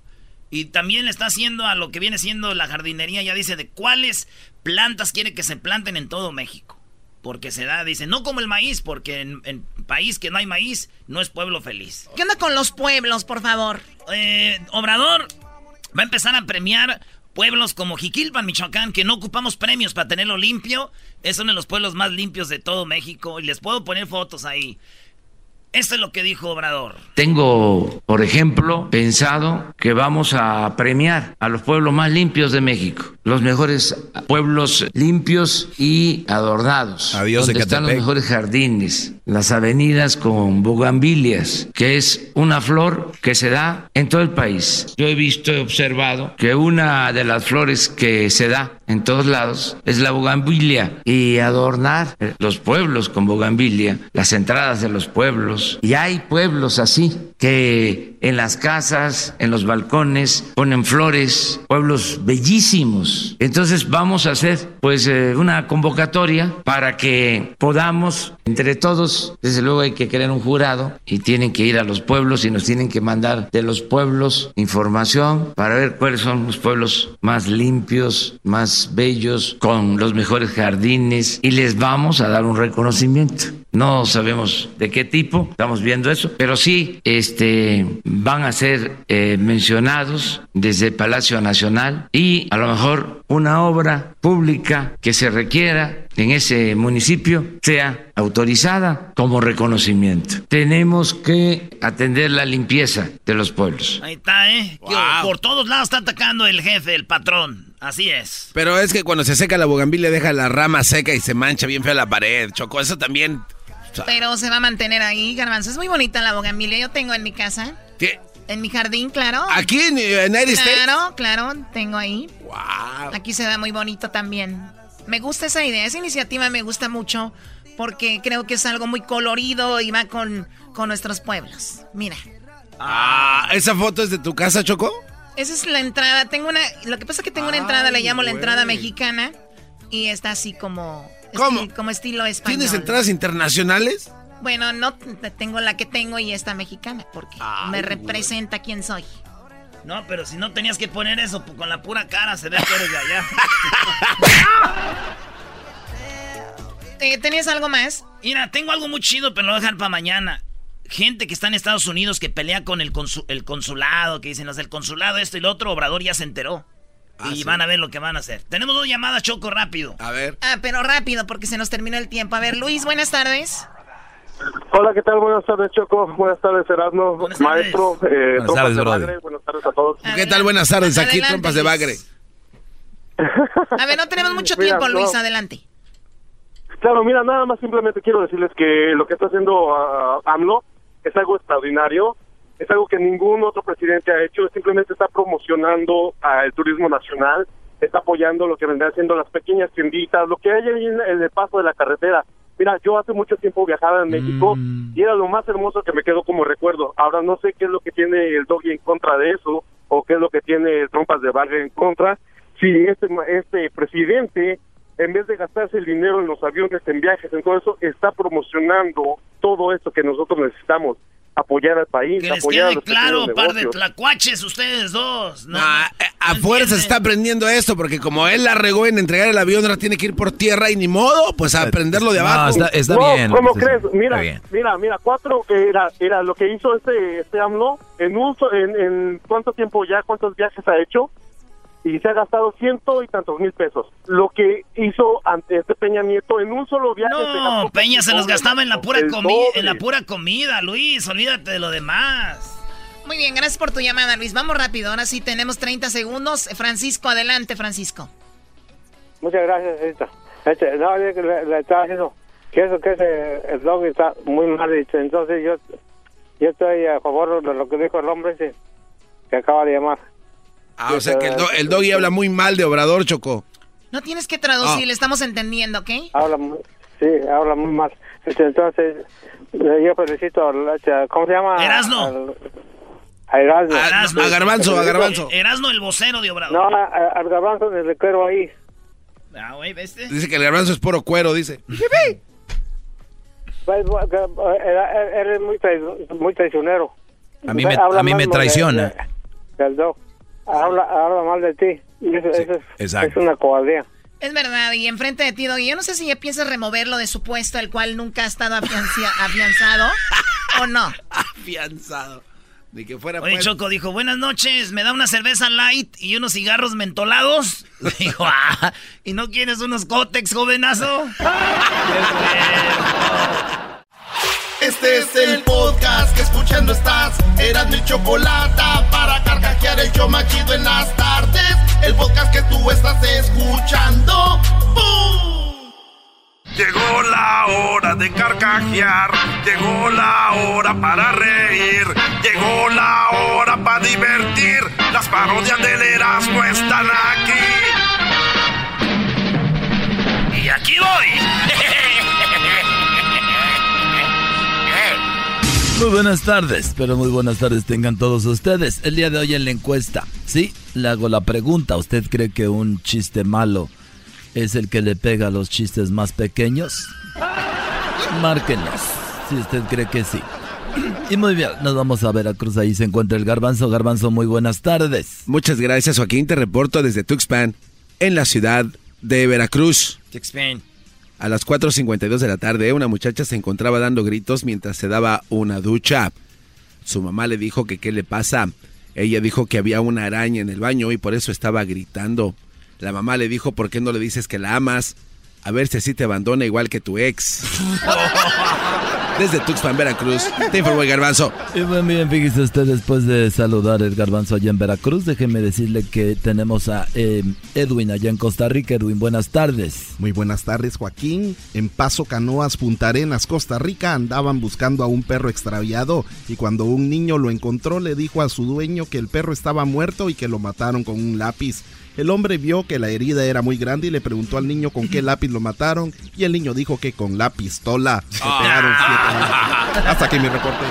Y también le está haciendo a lo que viene siendo la jardinería, ya dice de cuáles plantas quiere que se planten en todo México. Porque se da, dice, no como el maíz, porque en, en país que no hay maíz, no es pueblo feliz. ¿Qué onda con los pueblos, por favor? Eh, Obrador va a empezar a premiar pueblos como Jiquilpan, Michoacán, que no ocupamos premios para tenerlo limpio. Es uno de los pueblos más limpios de todo México. Y les puedo poner fotos ahí. Esto es lo que dijo Obrador. Tengo, por ejemplo, pensado que vamos a premiar a los pueblos más limpios de México, los mejores pueblos limpios y adornados, Adiós, donde están los mejores jardines, las avenidas con bugambilias, que es una flor que se da en todo el país. Yo he visto, he observado que una de las flores que se da en todos lados es la bugambilia y adornar los pueblos con bugambilia, las entradas de los pueblos. Y hay pueblos así que en las casas, en los balcones ponen flores, pueblos bellísimos. Entonces vamos a hacer pues eh, una convocatoria para que podamos entre todos, desde luego hay que crear un jurado y tienen que ir a los pueblos y nos tienen que mandar de los pueblos información para ver cuáles son los pueblos más limpios, más bellos, con los mejores jardines y les vamos a dar un reconocimiento. No sabemos de qué tipo, estamos viendo eso, pero sí este, van a ser eh, mencionados desde Palacio Nacional y a lo mejor una obra pública que se requiera en ese municipio sea autorizada como reconocimiento. Tenemos que atender la limpieza de los pueblos. Ahí está, ¿eh? Que Por todos lados está atacando el jefe, el patrón. Así es. Pero es que cuando se seca la bugambilia deja la rama seca y se mancha bien fea la pared, Choco. Eso también... Pero se va a mantener ahí, garbanzo. Es muy bonita la bogamilia. Yo tengo en mi casa. ¿Qué? En mi jardín, claro. ¿Aquí en United States? Claro, claro, tengo ahí. Aquí se da muy bonito también. Me gusta esa idea, esa iniciativa me gusta mucho porque creo que es algo muy colorido y va con, con nuestros pueblos. Mira, Ah, ¿esa foto es de tu casa, Choco? esa es la entrada. Tengo una, lo que pasa es que tengo una entrada, le llamo la entrada mexicana y está así como, ¿Cómo? esti- como estilo español. ¿Tienes entradas internacionales? Bueno, no tengo la que tengo y esta mexicana porque me representa quién soy. No, pero si no tenías que poner eso, pues, con la pura cara se ve que eres de allá. Eh, ¿Tenías algo más? Mira, tengo algo muy chido, pero lo voy a dejar para mañana. Gente que está en Estados Unidos que pelea con el, consu- el consulado, que dicen los del consulado, esto y lo otro, Obrador ya se enteró. Y van a ver lo que van a hacer. Tenemos dos llamadas, Choco, rápido. A ver. Ah, pero rápido porque se nos terminó el tiempo. A ver, Luis, buenas tardes. Hola, ¿qué tal? Buenas tardes, Choco. Buenas tardes, Erasmo. tardes. Maestro, eh, Buenas tardes, de bagre. Buenas tardes a todos. ¿Qué tal? Buenas tardes. Aquí Adelante, trompas de bagre. A ver, no tenemos mucho Mira, tiempo, Luis, no. adelante. Claro, mira, nada más simplemente quiero decirles que lo que está haciendo ah, AMLO es algo extraordinario, es algo que ningún otro presidente ha hecho, simplemente está promocionando el turismo nacional, está apoyando lo que vendrán siendo las pequeñas tienditas, lo que hay ahí en el paso de la carretera. Mira, yo hace mucho tiempo viajaba en México y era lo más hermoso que me quedó como recuerdo. Ahora no sé qué es lo que tiene el doggy en contra de eso o qué es lo que tiene el trompas de bagre en contra. Si este, este presidente en vez de gastarse el dinero en los aviones, en viajes, en todo eso, está promocionando todo esto que nosotros necesitamos. Apoyar al país, Que les apoyar a quede los claro, par de tlacuaches ustedes dos. No, Ah, eh, a fuerza se está aprendiendo esto, porque como él la regó en entregar el avión, ahora tiene que ir por tierra y ni modo, pues a aprenderlo de No, abajo. está- está no, bien, ¿cómo crees? Mira, bien. mira, mira, cuatro era, era lo que hizo este, este AMLO en un, en, en cuánto tiempo ya, cuántos viajes ha hecho y se ha gastado ciento y tantos mil pesos. Lo que hizo ante este Peña Nieto en un solo viaje. No, Peña se los gastaba en la pura comida, en la pura comida, Luis, olvídate de lo demás. Muy bien, gracias por tu llamada, Luis. Vamos rápido. Ahora sí tenemos 30 segundos. Francisco, adelante, Francisco. Muchas gracias, señorita. Este, no, le, le- le estaba diciendo que eso que ese, el dog está muy mal dicho. Entonces yo, yo estoy a favor de lo que dijo el hombre ese que acaba de llamar. Ah, o sea que el, do- el doggy habla muy mal de Obrador, Choco. No tienes que traducir, Ah. le estamos entendiendo, ¿ok? Habla muy, sí, habla muy mal. Este, entonces eh, yo felicito al, este, ¿cómo se llama? Erasno. Al- a Erasno. Erasno. a Garbanzo, a Garbanzo. Erasno, el vocero de Obrador. No, a- a- al garbanzo le quiero ahí. Ah, güey, ¿viste? Dice que el garbanzo es puro cuero, dice. Pues, eh, era- Eres muy, trai- muy traicionero. A mí me, a mí me traiciona. de- del dog. Habla, habla mal de ti. Y eso, eso es, exacto. es una cobardía. Es verdad, y enfrente de ti, Doggy, yo no sé si ya piensas removerlo de su puesto, el cual nunca ha estado afiancia- afianzado, o no. Afianzado. Ni que fuera Oye, pues- Choco dijo, buenas noches, ¿me da una cerveza light y unos cigarros mentolados? Dijo, ah, ¿y no quieres unos cótex, jovenazo? Este es el podcast que escuchando estás. Eran mi chocolate para carcajear el yo machido en las tardes. El podcast que tú estás escuchando. ¡Bum! Llegó la hora de carcajear, llegó la hora para reír, llegó la hora para divertir. Las parodias del Erasmo están aquí. Y aquí voy. Muy buenas tardes, pero muy buenas tardes tengan todos ustedes. El día de hoy en la encuesta, sí, le hago la pregunta. ¿Usted cree que un chiste malo es el que le pega a los chistes más pequeños? Márquenos, si usted cree que sí. Y muy bien, nos vamos a Veracruz. Ahí se encuentra el garbanzo. Garbanzo, muy buenas tardes. Muchas gracias, Joaquín. Te reporto desde Tuxpan, en la ciudad de Veracruz. A las 4.52 de la tarde, una muchacha se encontraba dando gritos mientras se daba una ducha. Su mamá le dijo que qué le pasa. Ella dijo que había una araña en el baño y por eso estaba gritando. La mamá le dijo, ¿por qué no le dices que la amas? A ver si así te abandona igual que tu ex. Desde Tuxpan, Veracruz, te informó el garbanzo. Y muy bien, fíjese usted, después de saludar el garbanzo allá en Veracruz, déjeme decirle que tenemos a eh, Edwin allá en Costa Rica. Edwin, buenas tardes. Muy buenas tardes, Joaquín. En Paso Canoas, Punta Arenas, Costa Rica, andaban buscando a un perro extraviado y cuando un niño lo encontró le dijo a su dueño que el perro estaba muerto y que lo mataron con un lápiz. El hombre vio que la herida era muy grande y le preguntó al niño con qué lápiz lo mataron y el niño dijo que con la pistola. Se pegaron siete. Hasta aquí mi reporte.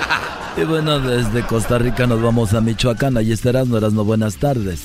Y bueno, desde Costa Rica nos vamos a Michoacán. Allí estarás, no eras no buenas tardes.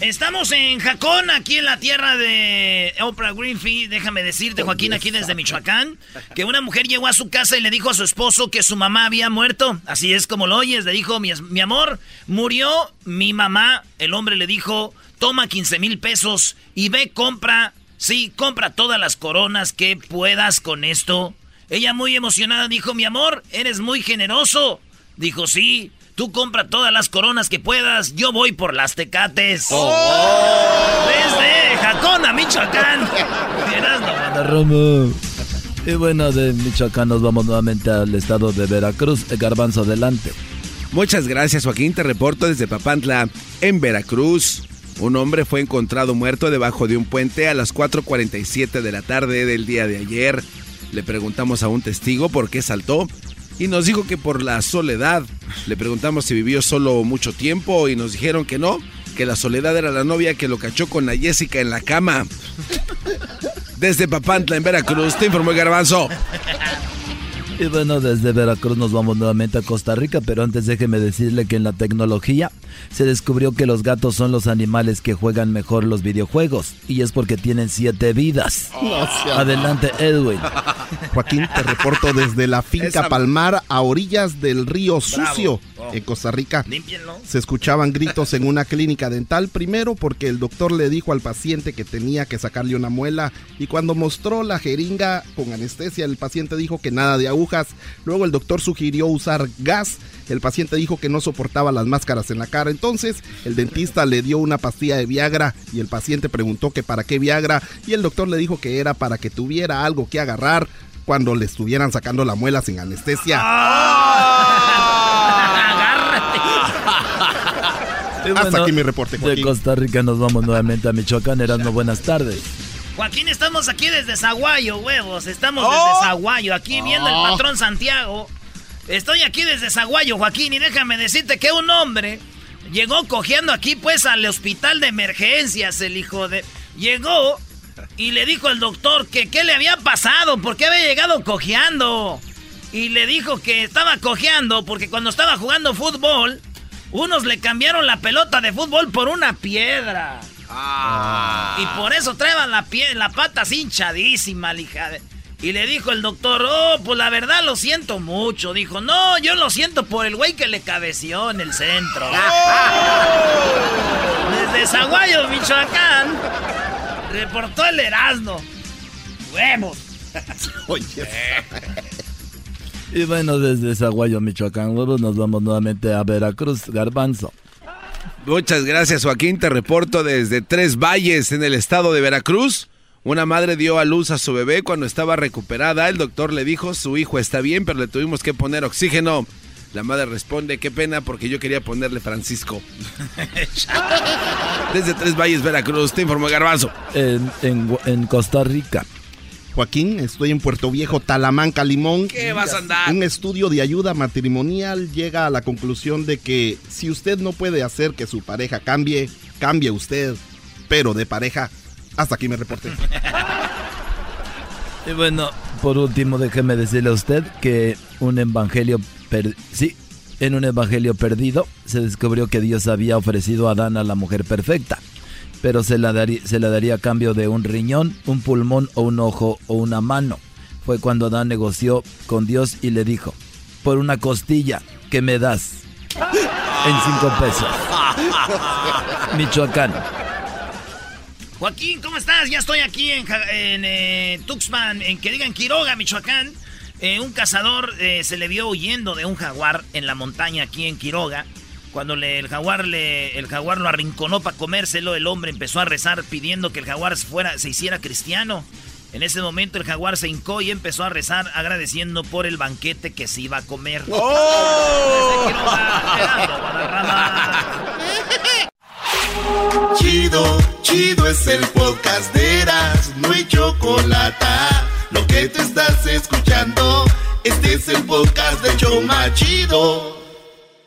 Estamos en Jacón, aquí en la tierra de Oprah Winfrey. Déjame decirte, Joaquín, aquí desde Michoacán, que una mujer llegó a su casa y le dijo a su esposo que su mamá había muerto. Así es como lo oyes. Le dijo, mi, mi amor, murió mi mamá. El hombre le dijo, toma 15 mil pesos y ve, compra, sí, compra todas las coronas que puedas con esto. Ella muy emocionada dijo, mi amor, eres muy generoso. Dijo, sí, tú compra todas las coronas que puedas, yo voy por las tecates. Desde Jacón a Michoacán. Y bueno, de Michoacán nos vamos nuevamente al estado de Veracruz. Garbanzo, adelante. Muchas gracias, Joaquín. Te reporto desde Papantla, en Veracruz. Un hombre fue encontrado muerto debajo de un puente a las 4.47 de la tarde del día de ayer. Le preguntamos a un testigo por qué saltó y nos dijo que por la soledad. Le preguntamos si vivió solo mucho tiempo y nos dijeron que no, que la soledad era la novia que lo cachó con la Jessica en la cama. Desde Papantla, en Veracruz, te informó el garbanzo. Y bueno, desde Veracruz nos vamos nuevamente a Costa Rica, pero antes déjeme decirle que en la tecnología se descubrió que los gatos son los animales que juegan mejor los videojuegos, y es porque tienen siete vidas. Adelante, Edwin. Joaquín, te reporto desde la finca Palmar a orillas del río Sucio, en Costa Rica. Se escuchaban gritos en una clínica dental, primero porque el doctor le dijo al paciente que tenía que sacarle una muela, y cuando mostró la jeringa con anestesia, el paciente dijo que nada de agujas. Luego el doctor sugirió usar gas. El paciente dijo que no soportaba las máscaras en la cara. Entonces el dentista le dio una pastilla de Viagra y el paciente preguntó que para qué Viagra y el doctor le dijo que era para que tuviera algo que agarrar cuando le estuvieran sacando la muela sin anestesia. Hasta aquí mi reporte, De Costa Rica nos vamos nuevamente a Michoacán. Erasmo, buenas tardes. Joaquín, estamos aquí desde Zaguayo, huevos. Estamos desde Zaguayo, aquí viendo el patrón Santiago. Estoy aquí desde Zaguayo, Joaquín, y déjame decirte que un hombre llegó cojeando aquí, pues, al hospital de emergencias, el hijo de... Llegó y le dijo al doctor que qué le había pasado, por qué había llegado cojeando. Y le dijo que estaba cojeando porque cuando estaba jugando fútbol, unos le cambiaron la pelota de fútbol por una piedra. Ah. Y por eso traían la, pie, la pata así hinchadísima, hija Y le dijo el doctor, oh, pues la verdad lo siento mucho. Dijo, no, yo lo siento por el güey que le cabeció en el centro. Desde Zaguayo, Michoacán, reportó el Erasmo. Huevos. Y bueno, desde Zaguayo, Michoacán, huevos, nos vamos nuevamente a Veracruz, Garbanzo. Muchas gracias, Joaquín. Te reporto desde Tres Valles, en el estado de Veracruz. Una madre dio a luz a su bebé cuando estaba recuperada. El doctor le dijo, su hijo está bien, pero le tuvimos que poner oxígeno. La madre responde, qué pena porque yo quería ponerle Francisco. Desde Tres Valles, Veracruz, te informó Garbanzo. En, en Costa Rica. Joaquín, estoy en Puerto Viejo, Talamanca, Limón. ¿Qué vas a andar? Un estudio de ayuda matrimonial llega a la conclusión de que si usted no puede hacer que su pareja cambie, cambie usted, pero de pareja. Hasta aquí me reporté. y bueno, por último, déjeme decirle a usted que un evangelio, sí, en un evangelio perdido se descubrió que Dios había ofrecido a Adán a la mujer perfecta pero se la, daría, se la daría a cambio de un riñón, un pulmón o un ojo o una mano. Fue cuando Adán negoció con Dios y le dijo, por una costilla, ¿qué me das? En cinco pesos. Michoacán. Joaquín, ¿cómo estás? Ya estoy aquí en, eh, Tuxpan, en que digan Quiroga, Michoacán. Eh, un cazador eh, se le vio huyendo de un jaguar en la montaña aquí en Quiroga. Cuando le, el, jaguar le, el jaguar lo arrinconó para comérselo, el hombre empezó a rezar pidiendo que el jaguar fuera, se hiciera cristiano. En ese momento el jaguar se hincó y empezó a rezar agradeciendo por el banquete que se iba a comer. ¡Oh! Chido, chido es el podcast de Eras, no hay chocolate. Lo que te estás escuchando, este es el podcast de Choma Chido.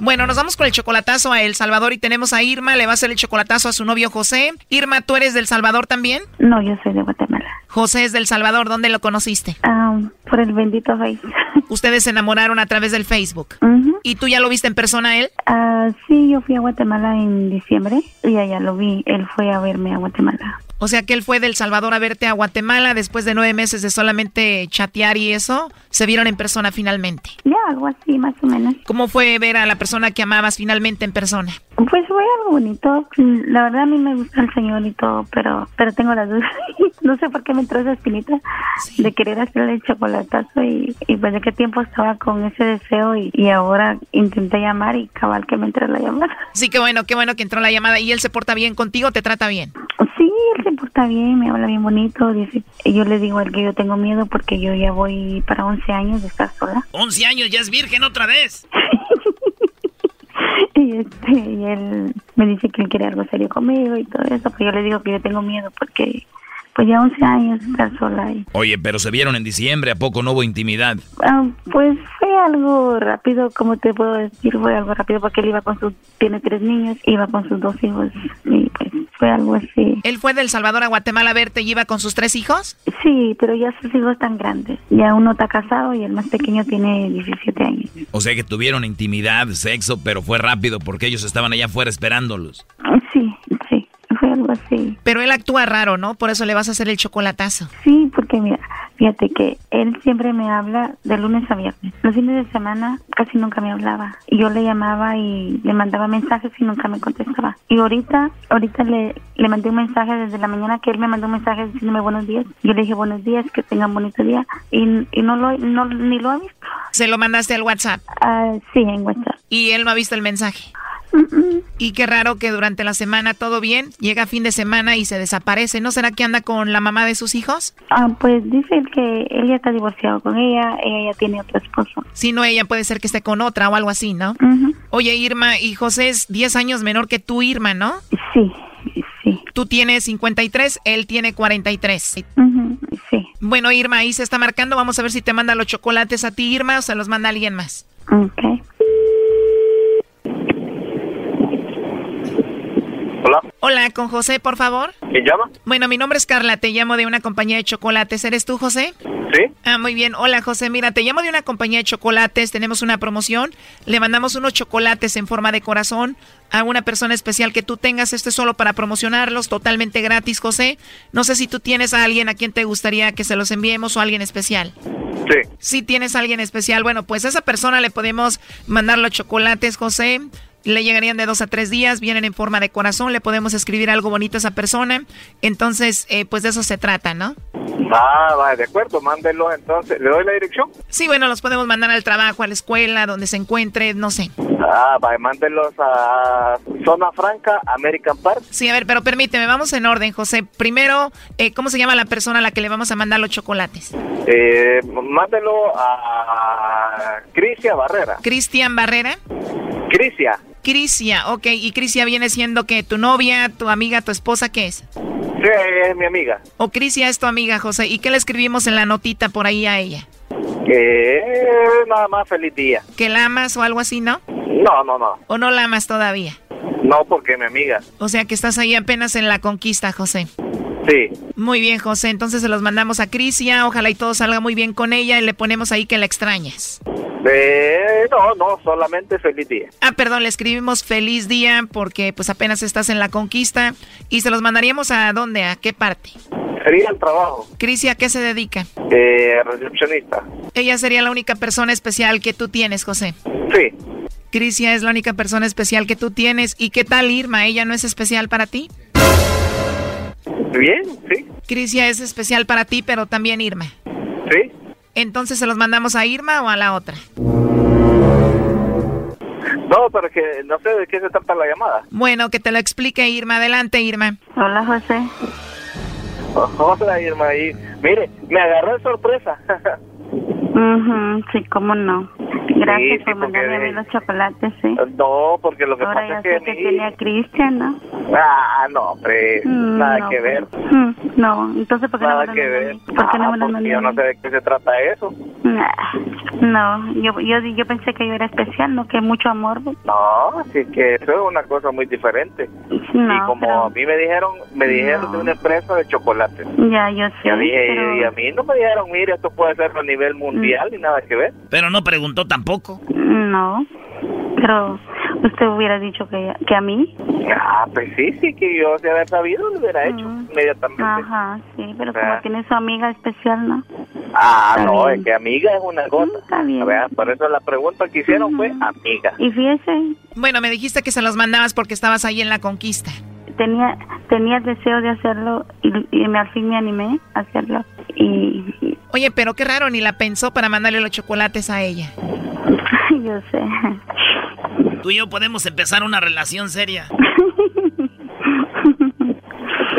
Bueno, nos vamos con el chocolatazo a El Salvador y tenemos a Irma, le va a hacer el chocolatazo a su novio José. Irma, ¿tú eres del Salvador también? No, yo soy de Guatemala. José es del Salvador, ¿dónde lo conociste? Ah, por el bendito Facebook. Ustedes se enamoraron a través del Facebook. ¿Y tú ya lo viste en persona él? Ah, sí, yo fui a Guatemala en diciembre y allá lo vi. Él fue a verme a Guatemala. O sea que él fue del Salvador a verte a Guatemala después de nueve meses de solamente chatear y eso. Se vieron en persona finalmente. Ya, algo así, más o menos. ¿Cómo fue ver a la persona que amabas finalmente en persona? Pues fue algo bonito. La verdad a mí me gusta el señor y todo, pero pero tengo las dudas. no sé por qué me entró esa espinita de querer hacerle el chocolatazo y, y pues de qué tiempo estaba con ese deseo y, y, ahora intenté llamar y cabal que me entró la llamada. Sí, qué bueno, qué bueno que entró la llamada. ¿Y él se porta bien contigo? ¿Te trata bien? Sí, él se porta bien, me habla bien bonito. Dice, yo le digo a él que yo tengo miedo porque yo ya voy para 11 años de estar sola. 11 años, ya es virgen otra vez. y, este, y él me dice que él quiere algo serio conmigo y todo eso, pero yo le digo que yo tengo miedo porque pues ya 11 años estar sola ahí. Oye, pero se vieron en diciembre, ¿a poco no hubo intimidad? Ah, pues fue algo rápido, como te puedo decir, fue algo rápido porque él iba con sus, tiene tres niños, iba con sus dos hijos y pues fue algo así. ¿Él fue del Salvador a Guatemala a verte y iba con sus tres hijos? Sí, pero ya sus hijos están grandes. Ya uno está casado y el más pequeño tiene 17 años. O sea que tuvieron intimidad, sexo, pero fue rápido porque ellos estaban allá afuera esperándolos. Algo así. Pero él actúa raro, ¿no? Por eso le vas a hacer el chocolatazo. Sí, porque mira, fíjate que él siempre me habla de lunes a viernes. Los fines de semana casi nunca me hablaba. Y yo le llamaba y le mandaba mensajes y nunca me contestaba. Y ahorita, ahorita le, le mandé un mensaje desde la mañana que él me mandó un mensaje diciéndome buenos días. Yo le dije buenos días, que tengan bonito día. Y, y no lo, no, ni lo ha visto. ¿Se lo mandaste al WhatsApp? Ah, sí, en WhatsApp. ¿Y él no ha visto el mensaje? Y qué raro que durante la semana todo bien, llega fin de semana y se desaparece. ¿No será que anda con la mamá de sus hijos? Ah, pues dice que él ya está divorciado con ella, ella ya tiene otro esposo. Si no, ella puede ser que esté con otra o algo así, ¿no? Oye, Irma, y José es 10 años menor que tú, Irma, ¿no? Sí, sí. Tú tienes 53, él tiene 43. sí. Bueno, Irma, ahí se está marcando. Vamos a ver si te manda los chocolates a ti, Irma, o se los manda alguien más. Ok. Hola. Con José, por favor. ¿Quién llama? Bueno, mi nombre es Carla, te llamo de una compañía de chocolates. ¿Eres tú, José? Sí. Ah, muy bien. Hola, José. Mira, te llamo de una compañía de chocolates. Tenemos una promoción. Le mandamos unos chocolates en forma de corazón a una persona especial que tú tengas. Esto es solo para promocionarlos, totalmente gratis, José. No sé si tú tienes a alguien a quien te gustaría que se los enviemos o a alguien especial. Sí. Si tienes a alguien especial, bueno, pues a esa persona le podemos mandar los chocolates, José. Le llegarían de dos a tres días, vienen en forma de corazón, le podemos escribir algo bonito a esa persona. Entonces, eh, pues de eso se trata, ¿no? Ah, va, de acuerdo, mándenlo entonces. ¿Le doy la dirección? Sí, bueno, los podemos mandar al trabajo, a la escuela, donde se encuentre, no sé. Ah, va, mándenlos a Zona Franca, American Park. Sí, a ver, pero permíteme, vamos en orden, José. Primero, eh, ¿cómo se llama la persona a la que le vamos a mandar los chocolates? Eh, mándenlo a Crisia Barrera. Cristian Barrera. Crisia. Crisia, ok. ¿Y Crisia viene siendo que tu novia, tu amiga, tu esposa, qué es? Sí, es mi amiga. O Crisia es tu amiga, José. ¿Y qué le escribimos en la notita por ahí a ella? Que nada más feliz día. ¿Que la amas o algo así, no? No, no, no. ¿O no la amas todavía? No, porque mi amiga. O sea que estás ahí apenas en la conquista, José. Sí. Muy bien, José. Entonces se los mandamos a Crisia. Ojalá y todo salga muy bien con ella y le ponemos ahí que la extrañas. Eh, no, no, solamente feliz día. Ah, perdón, le escribimos feliz día porque pues apenas estás en la conquista y se los mandaríamos a dónde, a qué parte. Sería el trabajo. Crisia, ¿a qué se dedica? Eh, recepcionista. Ella sería la única persona especial que tú tienes, José. Sí. Crisia es la única persona especial que tú tienes. ¿Y qué tal Irma? ¿Ella no es especial para ti? Bien, sí. Crisia es especial para ti, pero también Irma. Sí. Entonces, ¿se los mandamos a Irma o a la otra? No, pero que no sé de qué se trata la llamada. Bueno, que te lo explique Irma. Adelante, Irma. Hola, José. Hola, Irma. Y, mire, me agarró de sorpresa. Ujú, sí, cómo no. Gracias Sí, por sí, porque mandarme a mí los chocolates, sí. No, porque lo que Ahora pasa ya es que... que a mí- tiene a Cristian, ¿no? Ah, no, hombre, Mm, nada no, que ver. Mm, No, entonces, ¿por qué no Nada me que a ver. mí? ¿Por qué no Ah, me lo porque mandan yo a no mí? sé de qué se trata eso. Nah, No, yo, yo, yo pensé que yo era especial, ¿no? Que mucho amor. pues. No, así que eso es una cosa muy diferente. No, y como pero- a mí me dijeron, me dijeron de una empresa de chocolates. Ya, yo sé. Yo dije, pero- y a mí no me dijeron, mire, esto puede ser a nivel mundial ni nada que ver. Pero no preguntó tampoco. No, pero usted hubiera dicho que, que a mí. Ah, pues sí, sí, que yo de haber sabido lo hubiera hecho inmediatamente. Ajá, sí, pero Ah. como tiene su amiga especial, ¿no? Ah, Está no, bien. es que amiga es una cosa. Está bien. A ver, por eso la pregunta que hicieron fue amiga. Y fíjese, Bueno, me dijiste que se los mandabas porque estabas ahí en la conquista. tenía tenía el deseo de hacerlo y, y me, al fin me animé a hacerlo. Y, y- Oye, pero qué raro, ni la pensó para mandarle los chocolates a ella. yo sé. Tú y yo podemos empezar una relación seria.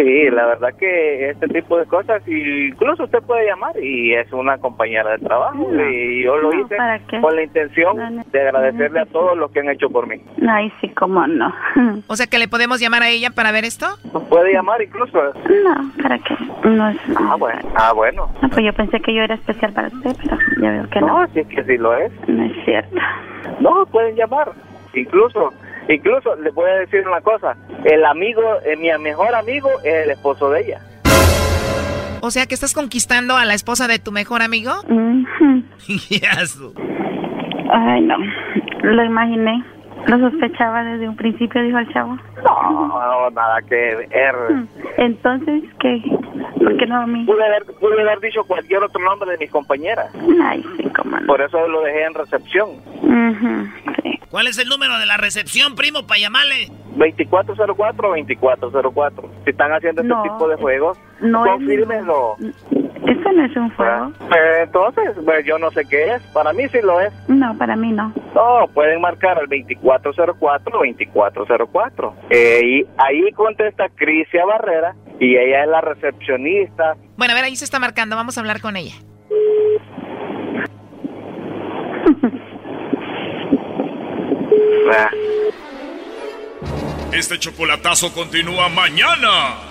Sí, la verdad que este tipo de cosas, incluso usted puede llamar y es una compañera de trabajo y yo lo No, hice ¿para qué? con la intención No, no. de agradecerle a todos los que han hecho por mí. Ay, sí, cómo no. O sea que le podemos llamar a ella para ver esto. Puede llamar incluso. No, ¿para qué? No es... Ah, bueno. Ah, bueno. No, pues yo pensé que yo era especial para usted, pero ya veo que no. No, sí es que sí lo es. No es cierto. No, pueden llamar. Incluso, incluso les voy a decir una cosa. El amigo, eh, mi mejor amigo es el esposo de ella. O sea que estás conquistando a la esposa de tu mejor amigo. Ay, no. Lo imaginé. Lo sospechaba desde un principio, dijo el chavo. No, nada que ver. Entonces, ¿qué? ¿Por qué no a mí? Pude haber, pude haber dicho cualquier otro nombre de mis compañeras. Ay, sí, cómo no. Por eso lo dejé en recepción. Ujú, sí. ¿Cuál es el número de la recepción, primo, para llamarle? 2404-2404. Si están haciendo este No, tipo de juegos, no es Eso no es un juego. Eh, Entonces, pues, yo no sé qué es. Para mí sí lo es. No, para mí no. No, pueden marcar al 2404-2404. Eh, y ahí contesta Crisia Barrera y ella es la recepcionista. Bueno, a ver, ahí se está marcando. Vamos a hablar con ella. Este chocolatazo continúa mañana.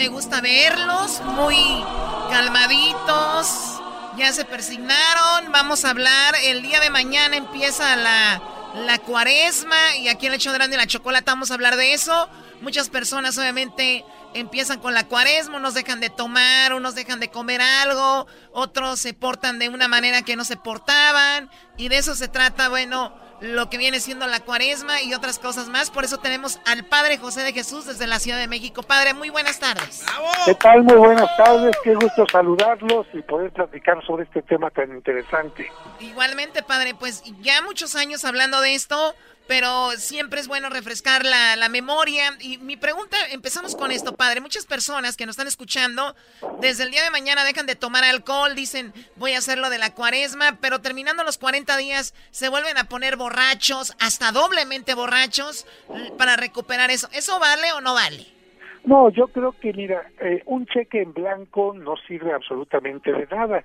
me gusta verlos, muy calmaditos. Ya se persignaron. Vamos a hablar. El día de mañana empieza la, la cuaresma. Y aquí en el hecho grande la chocolate vamos a hablar de eso. Muchas personas obviamente empiezan con la cuaresma, unos dejan de tomar, unos dejan de comer algo, otros se portan de una manera que no se portaban. Y de eso se trata, bueno, lo que viene siendo la cuaresma y otras cosas más. Por eso tenemos al Padre José de Jesús desde la Ciudad de México. Padre, muy buenas tardes. ¿Qué tal? Muy buenas tardes, qué gusto saludarlos y poder platicar sobre este tema tan interesante. Igualmente, Padre, pues ya muchos años hablando de esto, pero siempre es bueno refrescar la, la memoria. Y mi pregunta, empezamos con esto, Padre. Muchas personas que nos están escuchando, desde el día de mañana dejan de tomar alcohol, dicen voy a hacer lo de la cuaresma, pero terminando los 40 días se vuelven a poner borrachos, hasta doblemente borrachos, para recuperar eso. ¿Eso vale o no vale? No, yo creo que, mira, eh, un cheque en blanco no sirve absolutamente de nada.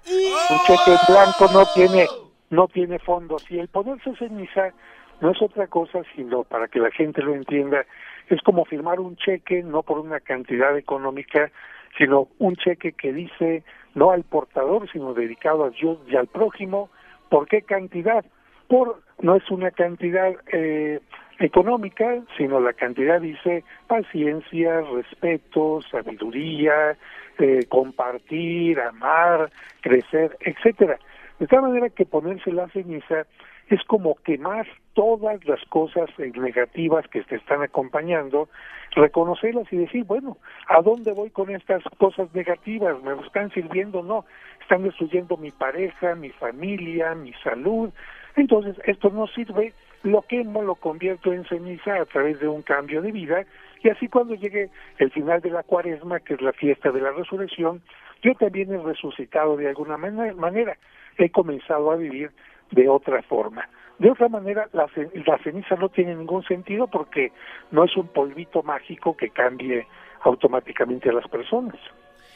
Un cheque en blanco no tiene, no tiene fondos. Y el ponerse ceniza no es otra cosa, sino para que la gente lo entienda, es como firmar un cheque no por una cantidad económica, sino un cheque que dice no al portador, sino dedicado a Dios y al prójimo. ¿Por qué cantidad? Por no es una cantidad eh, económica, sino la cantidad dice paciencia, respeto, sabiduría, eh, compartir, amar, crecer, etcétera. De tal manera que ponerse la ceniza es como quemar todas las cosas eh, negativas que te están acompañando, reconocerlas y decir, bueno, ¿a dónde voy con estas cosas negativas? ¿Me están sirviendo? No, están destruyendo mi pareja, mi familia, mi salud. Entonces, esto no sirve, lo quemo, lo convierto en ceniza a través de un cambio de vida y así cuando llegue el final de la cuaresma, que es la fiesta de la resurrección, yo también he resucitado de alguna mane- manera, he comenzado a vivir de otra forma. De otra manera, la, la ceniza no tiene ningún sentido porque no es un polvito mágico que cambie automáticamente a las personas.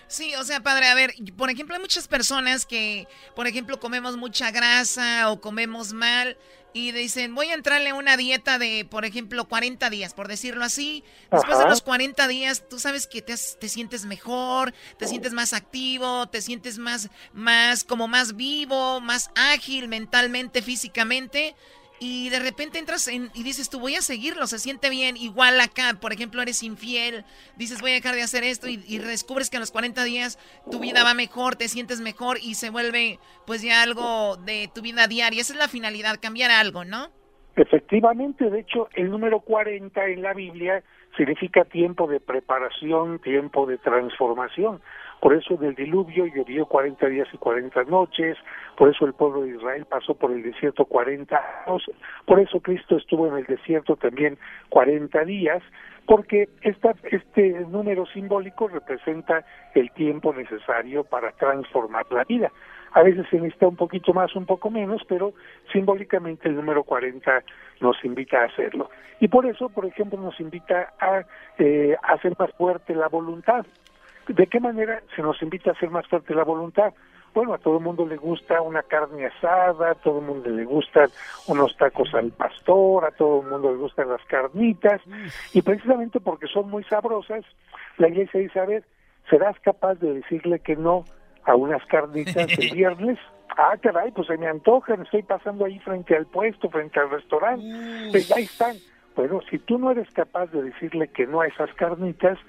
Sí, o sea, padre, a ver, por ejemplo, hay muchas personas que, por ejemplo, comemos mucha grasa o comemos mal y dicen, voy a entrarle a una dieta de, por ejemplo, 40 días, por decirlo así. Después de los 40 días, tú sabes que te, te sientes mejor, te sientes más activo, te sientes más, más, como más vivo, más ágil mentalmente, físicamente. Y de repente entras en, y dices, tú voy a seguirlo, se siente bien. Igual acá, por ejemplo, eres infiel, dices, voy a dejar de hacer esto y, y descubres que a los 40 días tu vida va mejor, te sientes mejor y se vuelve pues ya algo de tu vida diaria. Esa es la finalidad, cambiar algo, ¿no? Efectivamente, de hecho, el número 40 en la Biblia significa tiempo de preparación, tiempo de transformación. Por eso del diluvio llovió 40 días y 40 noches, por eso el pueblo de Israel pasó por el desierto 40 años, por eso Cristo estuvo en el desierto también 40 días, porque esta, este número simbólico representa el tiempo necesario para transformar la vida. A veces se necesita un poquito más, un poco menos, pero simbólicamente el número 40 nos invita a hacerlo. Y por eso, por ejemplo, nos invita a eh, hacer más fuerte la voluntad. ¿De qué manera se nos invita a hacer más fuerte la voluntad? Bueno, a todo el mundo le gusta una carne asada, a todo el mundo le gustan unos tacos al pastor, a todo el mundo le gustan las carnitas, y precisamente porque son muy sabrosas, la iglesia dice, a ver, ¿serás capaz de decirle que no a unas carnitas el viernes? Ah, caray, pues se me antojan, estoy pasando ahí frente al puesto, frente al restaurante, pues ahí están. Bueno, si tú no eres capaz de decirle que no a esas carnitas,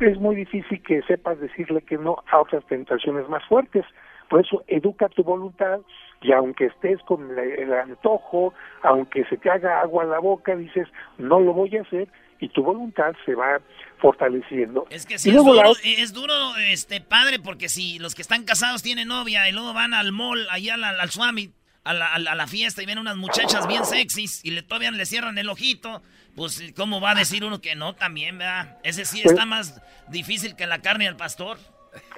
es muy difícil que sepas decirle que no a otras tentaciones más fuertes. Por eso educa tu voluntad y aunque estés con el antojo, aunque se te haga agua en la boca, dices, no lo voy a hacer y tu voluntad se va fortaleciendo. Es que sí, es, duro, es duro, este padre, porque si los que están casados tienen novia y luego van al mall, allá al, al, Swami, a la, a la, fiesta y ven unas muchachas bien sexys y le, todavía le cierran el ojito, pues ¿cómo va a decir uno que no también, verdad? Ese sí está pues más difícil que la carne al pastor.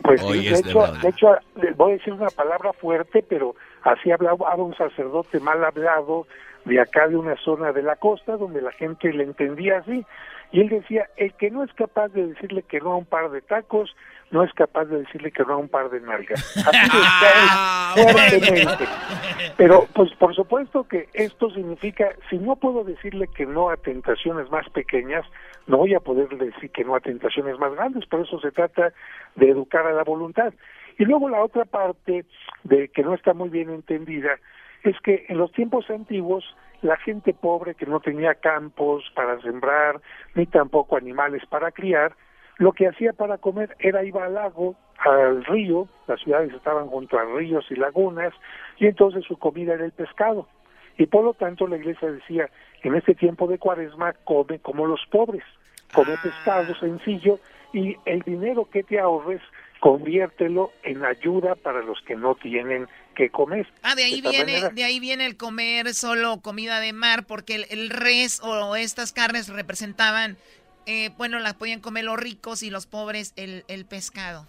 Pues de, hecho, de hecho, voy a decir una palabra fuerte, pero así hablaba un sacerdote mal hablado de acá de una zona de la costa donde la gente le entendía así. Y él decía, el que no es capaz de decirle que no a un par de tacos, no es capaz de decirle que no a un par de nalgas. Así ah, fuertemente. Pero, pues, por supuesto que esto significa, si no puedo decirle que no a tentaciones más pequeñas, no voy a poder decir que no a tentaciones más grandes. Por eso se trata de educar a la voluntad. Y luego la otra parte de que no está muy bien entendida es que en los tiempos antiguos la gente pobre que no tenía campos para sembrar ni tampoco animales para criar, lo que hacía para comer era ir al lago, al río, las ciudades estaban junto a ríos y lagunas, y entonces su comida era el pescado. Y por lo tanto la iglesia decía, en este tiempo de cuaresma come como los pobres, come ah. pescado sencillo y el dinero que te ahorres conviértelo en ayuda para los que no tienen que comer. Ah, de ahí viene, de ahí viene el comer solo comida de mar, porque el, res o estas carnes representaban, eh, bueno, las podían comer los ricos y los pobres el, el pescado.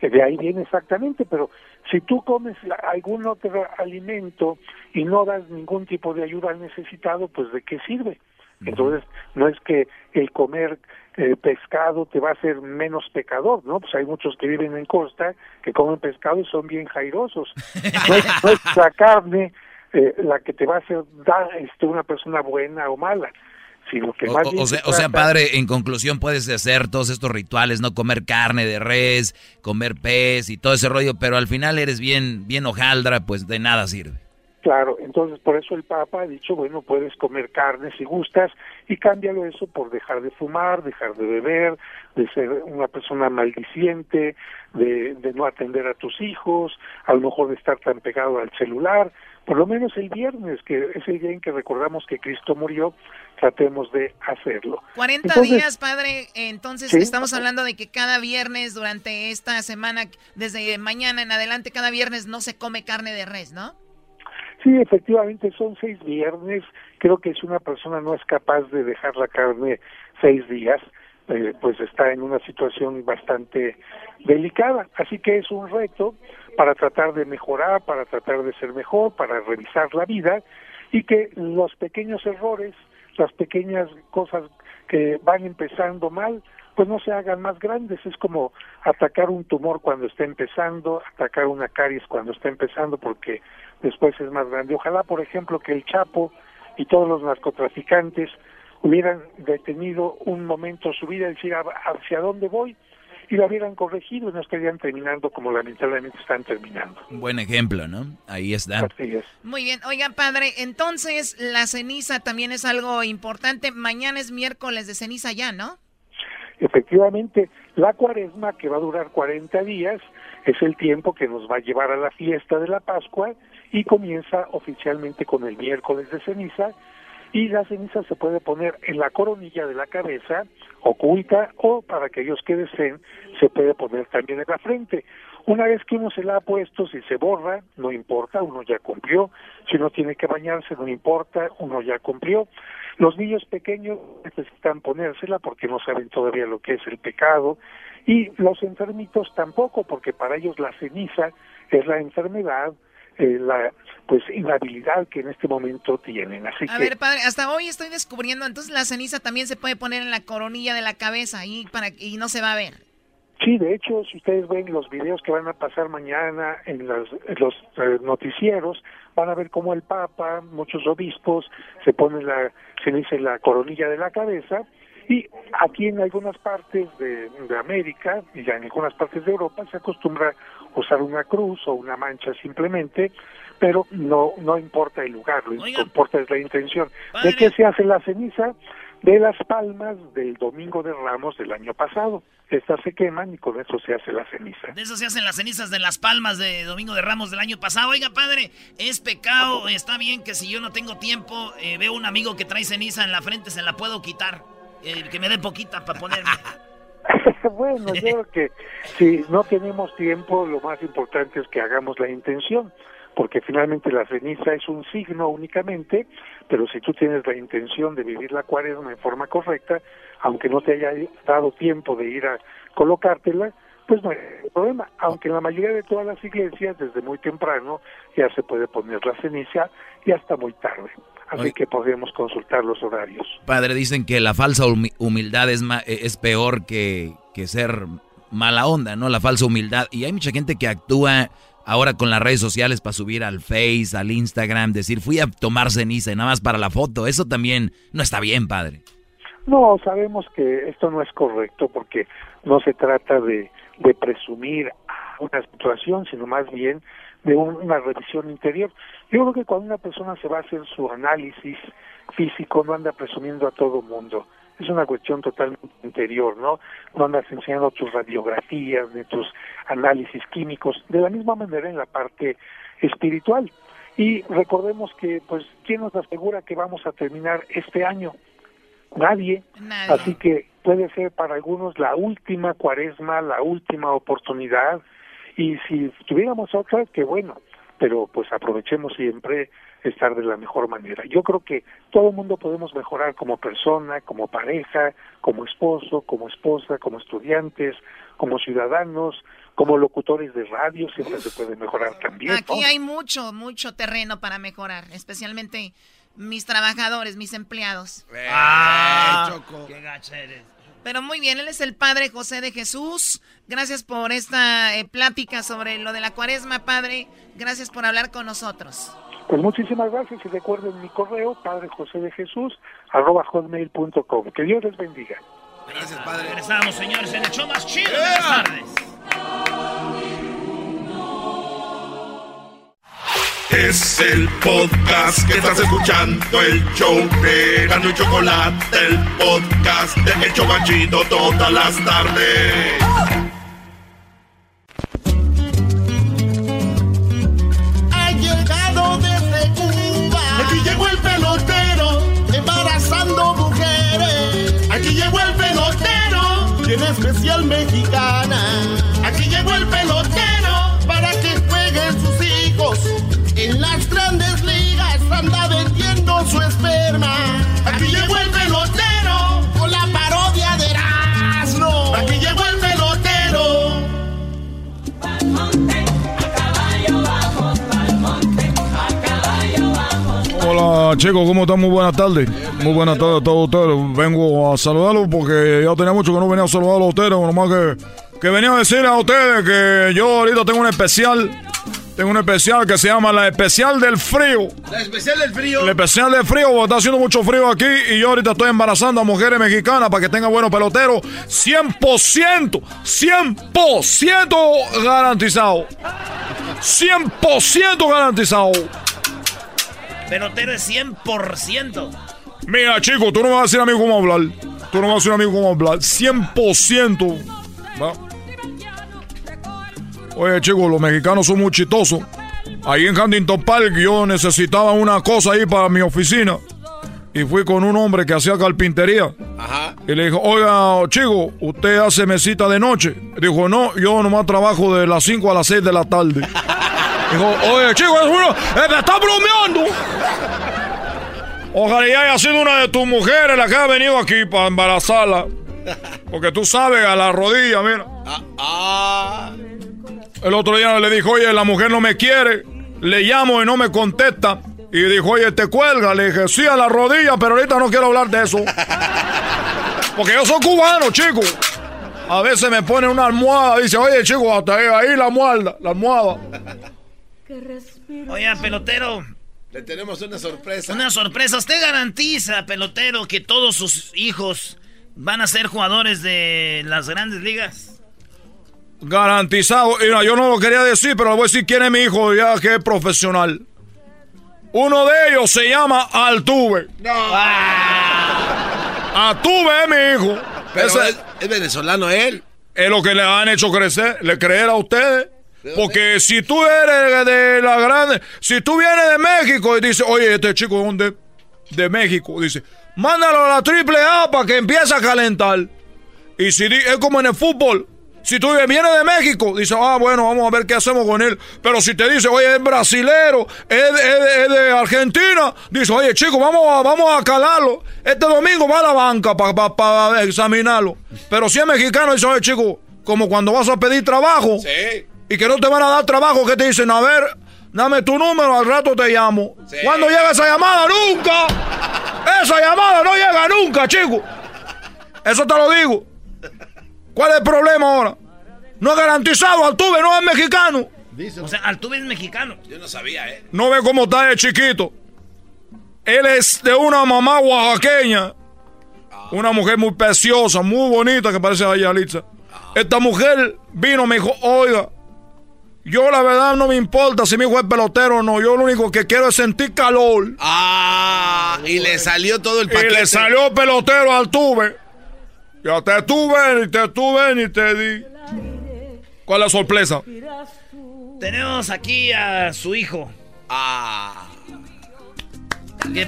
De ahí viene exactamente, pero si tú comes algún otro alimento y no das ningún tipo de ayuda al necesitado, pues ¿de qué sirve? Entonces, no es que el comer eh, pescado te va a hacer menos pecador, ¿no? Pues hay muchos que viven en costa que comen pescado y son bien jairosos. No es, la carne eh, la que te va a hacer dar este, una persona buena o mala. Sino que más o, sea, o sea, padre, en conclusión puedes hacer todos estos rituales, no comer carne de res, comer pez y todo ese rollo, pero al final eres bien, bien hojaldra, pues de nada sirve. Claro, entonces por eso el Papa ha dicho, bueno, puedes comer carne si gustas y cámbialo eso por dejar de fumar, dejar de beber, de ser una persona maldiciente, de, de no atender a tus hijos, a lo mejor de estar tan pegado al celular, por lo menos el viernes, que es el día en que recordamos que Cristo murió, tratemos de hacerlo. 40 días, padre, entonces estamos hablando de que cada viernes durante esta semana, desde mañana en adelante, cada viernes no se come carne de res, ¿no? Sí, efectivamente son seis viernes. Creo que si una persona no es capaz de dejar la carne seis días, eh, pues está en una situación bastante delicada. Así que es un reto para tratar de mejorar, para tratar de ser mejor, para revisar la vida y que los pequeños errores, las pequeñas cosas que van empezando mal, pues no se hagan más grandes. Es como atacar un tumor cuando está empezando, atacar una caries cuando está empezando, porque después es más grande. Ojalá, por ejemplo, que el Chapo y todos los narcotraficantes hubieran detenido un momento su vida y decir hacia dónde voy y lo hubieran corregido y no estarían terminando como lamentablemente están terminando. Un buen ejemplo, ¿no? Ahí está. Es. Muy bien. Oiga, padre, entonces la ceniza también es algo importante. Mañana es miércoles de ceniza ya, ¿no? Efectivamente, la cuaresma, que va a durar 40 días, es el tiempo que nos va a llevar a la fiesta de la Pascua y comienza oficialmente con el miércoles de ceniza y la ceniza se puede poner en la coronilla de la cabeza, oculta, o para aquellos que deseen, se puede poner también en la frente. Una vez que uno se la ha puesto, si se borra, no importa, uno ya cumplió. Si uno tiene que bañarse, no importa, uno ya cumplió. Los niños pequeños necesitan ponérsela porque no saben todavía lo que es el pecado. Y los enfermitos tampoco, porque para ellos la ceniza es la enfermedad, eh, la pues inhabilidad que en este momento tienen. Así a ver, padre, hasta hoy estoy descubriendo, entonces la ceniza también se puede poner en la coronilla de la cabeza y para y no se va a ver. Sí, de hecho, si ustedes ven los videos que van a pasar mañana en, los eh, noticieros, van a ver cómo el Papa, muchos obispos, se ponen la ceniza en la coronilla de la cabeza y aquí en algunas partes de, América y ya en algunas partes de Europa se acostumbra usar una cruz o una mancha simplemente, pero no no importa el lugar, lo que importa es la intención. ¿De qué se hace la ceniza? de las palmas del Domingo de Ramos del año pasado. Estas se queman y con eso se hace la ceniza. De eso se hacen las cenizas de las palmas de Domingo de Ramos del año pasado. Oiga, padre, es pecado. Está bien que si yo no tengo tiempo, eh, veo un amigo que trae ceniza en la frente, se la puedo quitar. Que me dé poquita para ponerme. bueno, yo creo que si no tenemos tiempo, lo más importante es que hagamos la intención porque finalmente la ceniza es un signo únicamente, pero si tú tienes la intención de vivir la cuaresma en forma correcta, aunque no te haya dado tiempo de ir a colocártela, pues no hay problema, aunque en la mayoría de todas las iglesias desde muy temprano ya se puede poner la ceniza y hasta muy tarde. Así que podemos consultar los horarios. Padre, dicen que la falsa humildad es, es peor que, que ser mala onda, ¿no? La falsa humildad. Y hay mucha gente que actúa ahora con las redes sociales para subir al Face, al Instagram, decir fui a tomar ceniza y nada más para la foto, eso también no está bien, padre. No, sabemos que esto no es correcto porque no se trata de, de presumir una situación, sino más bien de una revisión interior. Yo creo que cuando una persona se va a hacer su análisis físico, no anda presumiendo a todo mundo es una cuestión totalmente interior, ¿no? No andas enseñando tus radiografías, de tus análisis químicos, de la misma manera en la parte espiritual. Y recordemos que, pues, ¿quién nos asegura que vamos a terminar este año? Nadie. Así que puede ser para algunos la última cuaresma, la última oportunidad. Y si tuviéramos otra, qué bueno. Pero pues aprovechemos siempre estar de la mejor manera. Yo creo que todo el mundo podemos mejorar como persona, como pareja, como esposo, como esposa, como estudiantes, como ciudadanos, como locutores de radio, siempre se puede mejorar también. Aquí hay mucho, mucho terreno para mejorar, especialmente mis trabajadores, mis empleados. Ah, qué gacha Pero muy bien, él es el Padre José de Jesús. Gracias por esta eh, plática sobre lo de la cuaresma, Padre. Gracias por hablar con nosotros. Pues muchísimas gracias y recuerden mi correo, Padre José de Jesús, arroba hotmail.com. Que Dios les bendiga. Gracias, Padre. Regresamos, señores, en el show más chido de las tardes. Es el podcast que estás escuchando, el show de Gano y Chocolate, el podcast de El Chocachito todas las tardes. especial mexicana. Aquí llegó el pelotero Hola chicos, ¿cómo están? Muy buenas tardes. Muy buenas tardes a todos ustedes. Vengo a saludarlos porque ya tenía mucho que no venía a saludarlos a ustedes. Nomás que, que venía a decir a ustedes que yo ahorita tengo un especial. Tengo un especial que se llama la especial del frío. La especial del frío. La especial del frío, porque está haciendo mucho frío aquí y yo ahorita estoy embarazando a mujeres mexicanas para que tengan buenos peloteros. 100%, 100% garantizado. 100% garantizado. Pelotero es 100%. Mira, chico, tú no me vas a decir a mí cómo hablar. Tú no me vas a decir a mí cómo hablar. 100%. ¿va? Oye, chicos, los mexicanos son muy chistosos. Ahí en Huntington Park yo necesitaba una cosa ahí para mi oficina. y fui con un hombre que hacía carpintería. Ajá. Y le dijo, oiga, chico, ¿usted hace mesita de noche? Dijo, no, yo nomás trabajo de las 5 a las 6 de la tarde. Dijo, oye, chico, es uno, eh, me está bromeando. Ojalá y haya sido una de tus mujeres la que ha venido aquí para embarazarla. Porque tú sabes, a la rodilla, mira. Ah, El otro día le dijo, oye, la mujer no me quiere. Le llamo y no me contesta. Y dijo, oye, te cuelga. Le dije, sí, a la rodilla, pero ahorita no quiero hablar de eso. Porque yo soy cubano, chico. A veces me pone una almohada. Dice, oye, chico, hasta ahí, ahí la almohada, la almohada. Oye, pelotero. Le tenemos una sorpresa. Una sorpresa. ¿Usted garantiza, pelotero, que todos sus hijos van a ser jugadores de las grandes ligas? Garantizado. Mira, yo no lo quería decir, pero le voy a decir quién es mi hijo ya que es profesional. Uno de ellos se llama Altuve. Altuve es mi hijo. Pero Ese- es, es venezolano él. es lo que le han hecho crecer, le creer a ustedes. Porque si tú eres de la grande, si tú vienes de México y dices, oye, este chico es un de, de México, dice, mándalo a la triple A para que empiece a calentar. Y si es como en el fútbol, si tú vienes de México, dice, ah, bueno, vamos a ver qué hacemos con él. Pero si te dice, oye, es brasilero, es, de- Argentina, dice, oye, chico, vamos a, vamos a calarlo. Este domingo va a la banca para examinarlo. Pero si es mexicano, dice, oye, chico, como cuando vas a pedir trabajo y que no te van a dar trabajo, que te dicen, a ver, dame tu número, al rato te llamo. ¿Cuándo llega esa llamada? ¡Nunca! Esa llamada no llega nunca, chico. Eso te lo digo. ¿Cuál es el problema ahora? No es garantizado, Altuve no es mexicano. O sea, Altuve es mexicano. Yo no sabía, ¿eh? No ve cómo está de chiquito. Él es de una mamá oaxaqueña. Una mujer muy preciosa, muy bonita que parece a Yalitza. Esta mujer vino, me dijo, oiga, yo la verdad no me importa si mi hijo es pelotero o no. Yo lo único que quiero es sentir calor. Ah, y le salió todo el Y paquete. le salió pelotero al tuve. Ya te tuve, ni te tuve, ni te di. ¿Cuál es la sorpresa? Tenemos aquí a su hijo. Ah. ¿Qué,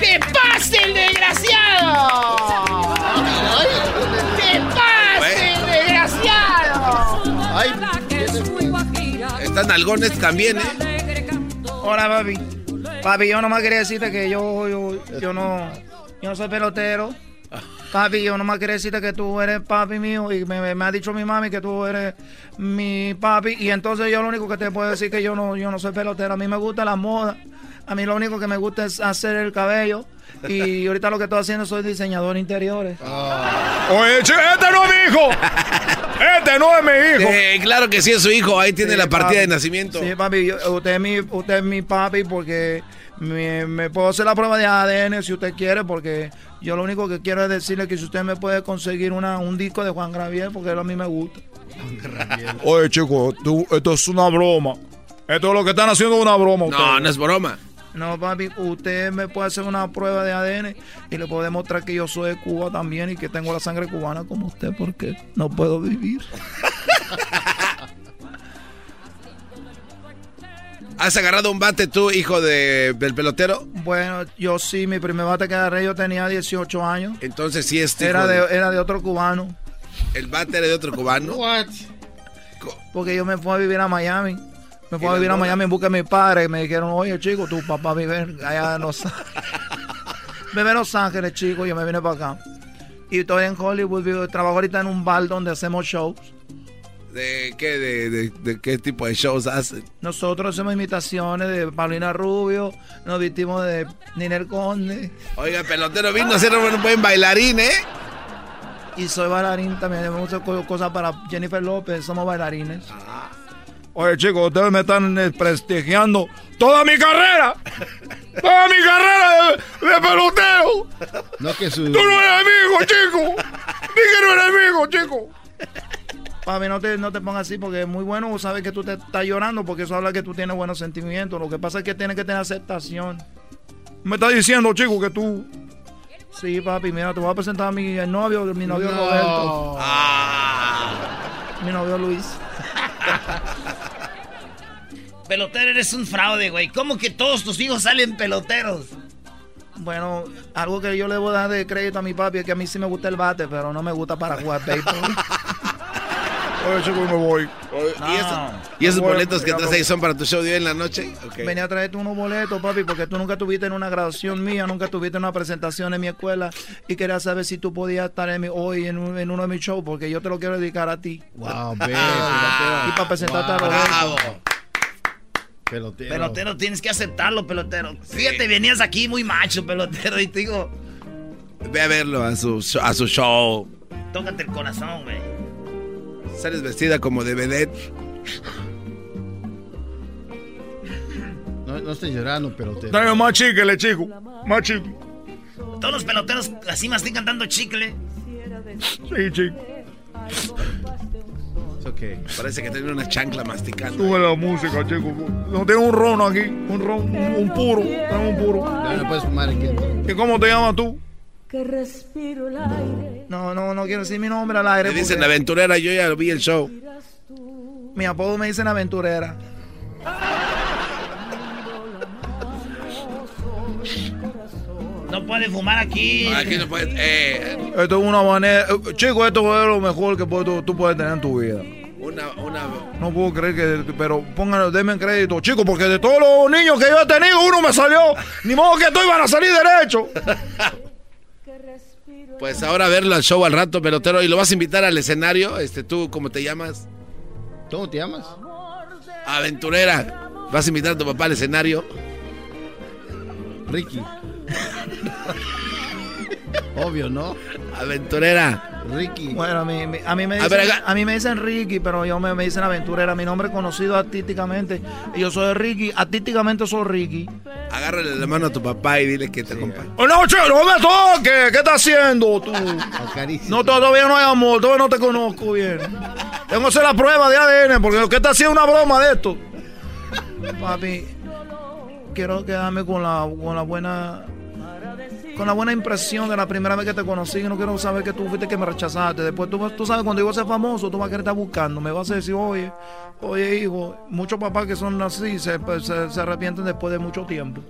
¡Que pase el desgraciado! ¡Que pase el desgraciado! Están algones también, ¿eh? Hola, papi. Papi, yo nomás quería decirte que yo, yo, yo no, yo no soy pelotero. Papi, yo nomás quería decirte que tú eres papi mío y me, me ha dicho mi mami que tú eres mi papi y entonces yo lo único que te puedo decir que yo no, yo no soy pelotero. A mí me gusta la moda. A mí lo único que me gusta es hacer el cabello y ahorita lo que estoy haciendo soy diseñador de interiores. Oye, che, este no es hijo. Este no es mi hijo. Eh, claro que sí es su hijo. Ahí tiene Sí, la partida papi. de nacimiento. Sí, papi, yo- usted, es mi, usted es mi papi porque me, me puedo hacer la prueba de ADN si usted quiere, porque yo lo único que quiero es decirle que si usted me puede conseguir una, un disco de Juan Gabriel, porque a mí me gusta. Oye, chico, tú- esto es una broma. Esto es lo que están haciendo es una broma. No, ustedes. no es broma. No, papi, usted me puede hacer una prueba de ADN y le puedo demostrar que yo soy de Cuba también y que tengo la sangre cubana como usted, porque no puedo vivir. ¿Has agarrado un bate tú, hijo de- del pelotero? Bueno, yo sí, mi primer bate que agarré yo tenía 18 años. Entonces sí es Era hijo de, era de otro cubano. El bate era de otro cubano. Porque yo me fui a vivir a Miami. Me fui ¿Y a vivir a Miami en busca de mi padre. Y me dijeron, oye, chico, tu papá vive allá en Los Ángeles. vive en Los Ángeles, chico. Yo me vine para acá. Y estoy en Hollywood. vivo- trabajo ahorita en un bar donde hacemos shows. ¿De qué, de, de- de qué tipo de shows hacen? Nosotros hacemos imitaciones de Paulina Rubio. Nos vestimos de Ninel Conde. Oiga, pelotero vino a ser un buen bailarín, ¿eh? Y soy bailarín también. Me gusta cosas para Jennifer López. Somos bailarines. Oye, chicos, ustedes me están eh, prestigiando toda mi carrera. Toda mi carrera de, de pelotero. No que su... Tú no eres mi hijo, chico. Di que no eres mi hijo, chico. Papi, no te, no te pongas así porque es muy bueno saber que tú te estás llorando porque eso habla que tú tienes buenos sentimientos. Lo que pasa es que tienes que tener aceptación. Me estás diciendo, chico, que tú. Sí, papi, mira, te voy a presentar a mi novio, mi novio No. Roberto. Ah. Mi novio Luis. Pelotero, eres un fraude, güey. ¿Cómo que todos tus hijos salen peloteros? Bueno, algo que yo le voy a dar de crédito a mi papi es que a mí sí me gusta el bate, pero no me gusta para jugar béisbol. Oye, chico, me voy. ¿Y, esos, ¿Y esos boletos que traes ahí son para tu show de hoy en la noche? Okay. Venía a traerte unos boletos, papi, porque tú nunca estuviste en una graduación mía, nunca tuviste en una presentación en mi escuela y quería saber si tú podías estar en mi, hoy en, un- en uno de mis shows, porque yo te lo quiero dedicar a ti. Wow, baby, Y para presentarte a Bravo. Roberto. Pelotero. Pelotero, tienes que aceptarlo, pelotero. Fíjate, venías aquí muy macho, pelotero, y te digo, Ve a verlo a su, a su show. tócate el corazón, güey. Sales vestida como de vedette. No, no estés llorando, pelotero. Dame más chicle, chico. Más chicle. Todos los peloteros así mastican dando chicle. Sí, chico. Parece que tiene una chancla masticando. Sube la música, chico. No tengo un ron aquí. Un ron, un, un puro. Tengo un puro. Ya no puedes fumar aquí. ¿Y cómo te llamas tú? Que respiro el aire. No, no, no quiero decir mi nombre al aire. Me dicen porque aventurera, yo ya vi el show. Mi apodo me dicen aventurera. No puede fumar aquí. Aquí no puedes. Eh, Esto es una manera. eh, Chico, esto es lo mejor que puedes- tú, puedes tener en tu vida. una, una. No puedo creer que. Pero pónganle, denme crédito, chicos, porque de todos los niños que yo he tenido, uno me salió. Ni modo que todos iban a salir derecho. Pues ahora verlo al show al rato, pelotero. Y lo vas a invitar al escenario. Este, tú, ¿cómo te llamas? ¿Cómo te llamas? Aventurera. ¿Vas a invitar a tu papá al escenario? Ricky. Obvio, ¿no? Aventurera. Ricky. Bueno, a mí, me- a mí me A dicen, ver, a, mí me dicen Ricky, pero yo me, me dicen aventurera. Mi nombre es conocido artísticamente. Y yo soy Ricky. Artísticamente soy Ricky. Agárrale la mano a tu papá y dile que te acompañe. Oh, no, chico, no me toques. ¿Qué estás haciendo tú? No, todavía no hay amor. Todavía no te conozco bien. Tengo que hacer la prueba de ADN porque ¿qué está haciendo una broma de esto? Papi, quiero quedarme con la, con la buena con la buena impresión de la primera vez que te conocí. No quiero saber que tú fuiste que me rechazaste. Después tú, tú sabes, cuando yo voy a ser famoso, tú vas a querer estar buscando. Me vas a decir, oye, oye, hijo, muchos papás que son así se, pues, se, se arrepienten después de mucho tiempo.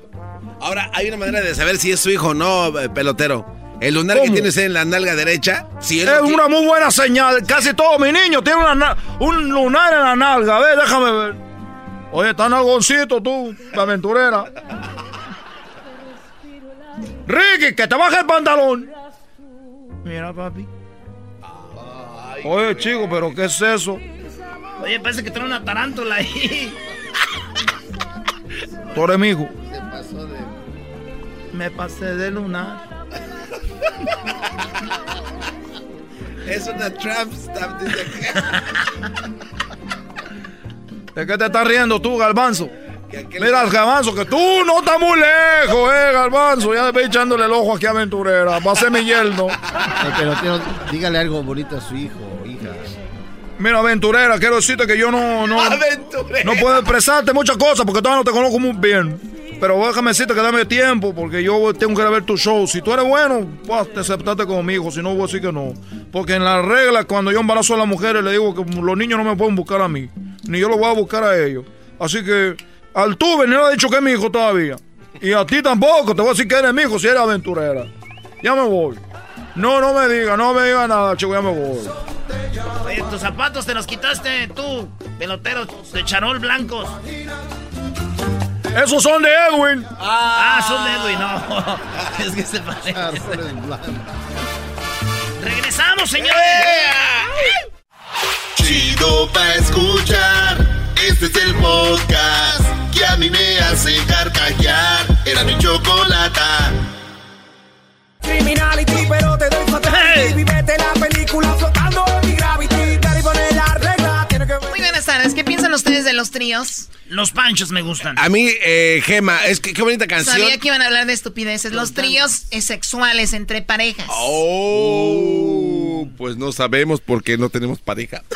Ahora, hay una manera de saber si es su hijo o no, eh, pelotero. El lunar que tienes en la nalga derecha, si Es una muy buena señal. Casi todos mis niños tienen una na- un lunar en la nalga. A ver, déjame ver. Oye, está nalgoncito tú, la aventurera. Ricky, que te baje el pantalón. Mira, papi. Oye, chico, pero ¿qué es eso? Oye, parece que trae una tarántula ahí. Tú eres mi hijo. Me pasé de lunar. Es una trap stamp aquí. ¿De qué te estás riendo tú, Galbanzo? Mira, Galbanzo, que tú no estás muy lejos, eh, Galbanzo. Ya ve echándole el ojo aquí a Aventurera. Va a ser mi yerno. Pelotero, dígale algo bonito a su hijo o hija. Mira, Aventurera, quiero decirte que yo no... No, no puedo expresarte muchas cosas porque todavía no te conozco muy bien. Pero déjame decirte que dame tiempo porque yo tengo que ver tu show. Si tú eres bueno, pues te aceptaste conmigo. Si no, voy a decir que no. Porque en las reglas, cuando yo embarazo a las mujeres, le digo que los niños no me pueden buscar a mí. Ni yo los voy a buscar a ellos. Así que al tuve ni le ha dicho que es mi hijo todavía. Y a ti tampoco. Te voy a decir que eres mi hijo si eres aventurera. Ya me voy. No, no me diga, no me diga nada, chico, ya me voy. Oye, tus zapatos te los quitaste tú, peloteros de charol blancos. Esos son de Edwin. Ah, son de Edwin, no. es que se parece. Regresamos, señores. Chido pa' escuchar. Este es el podcast que a mí me hace carcajear. Era mi chocolata. Criminality, pero te doy fatality. Vivete la tardes. ¿Qué piensan ustedes de los tríos? Los panchos me gustan. A mí, eh, Gema, es que qué bonita canción. Sabía que iban a hablar de estupideces. Los tríos sexuales entre parejas. Oh, pues no sabemos porque no tenemos pareja.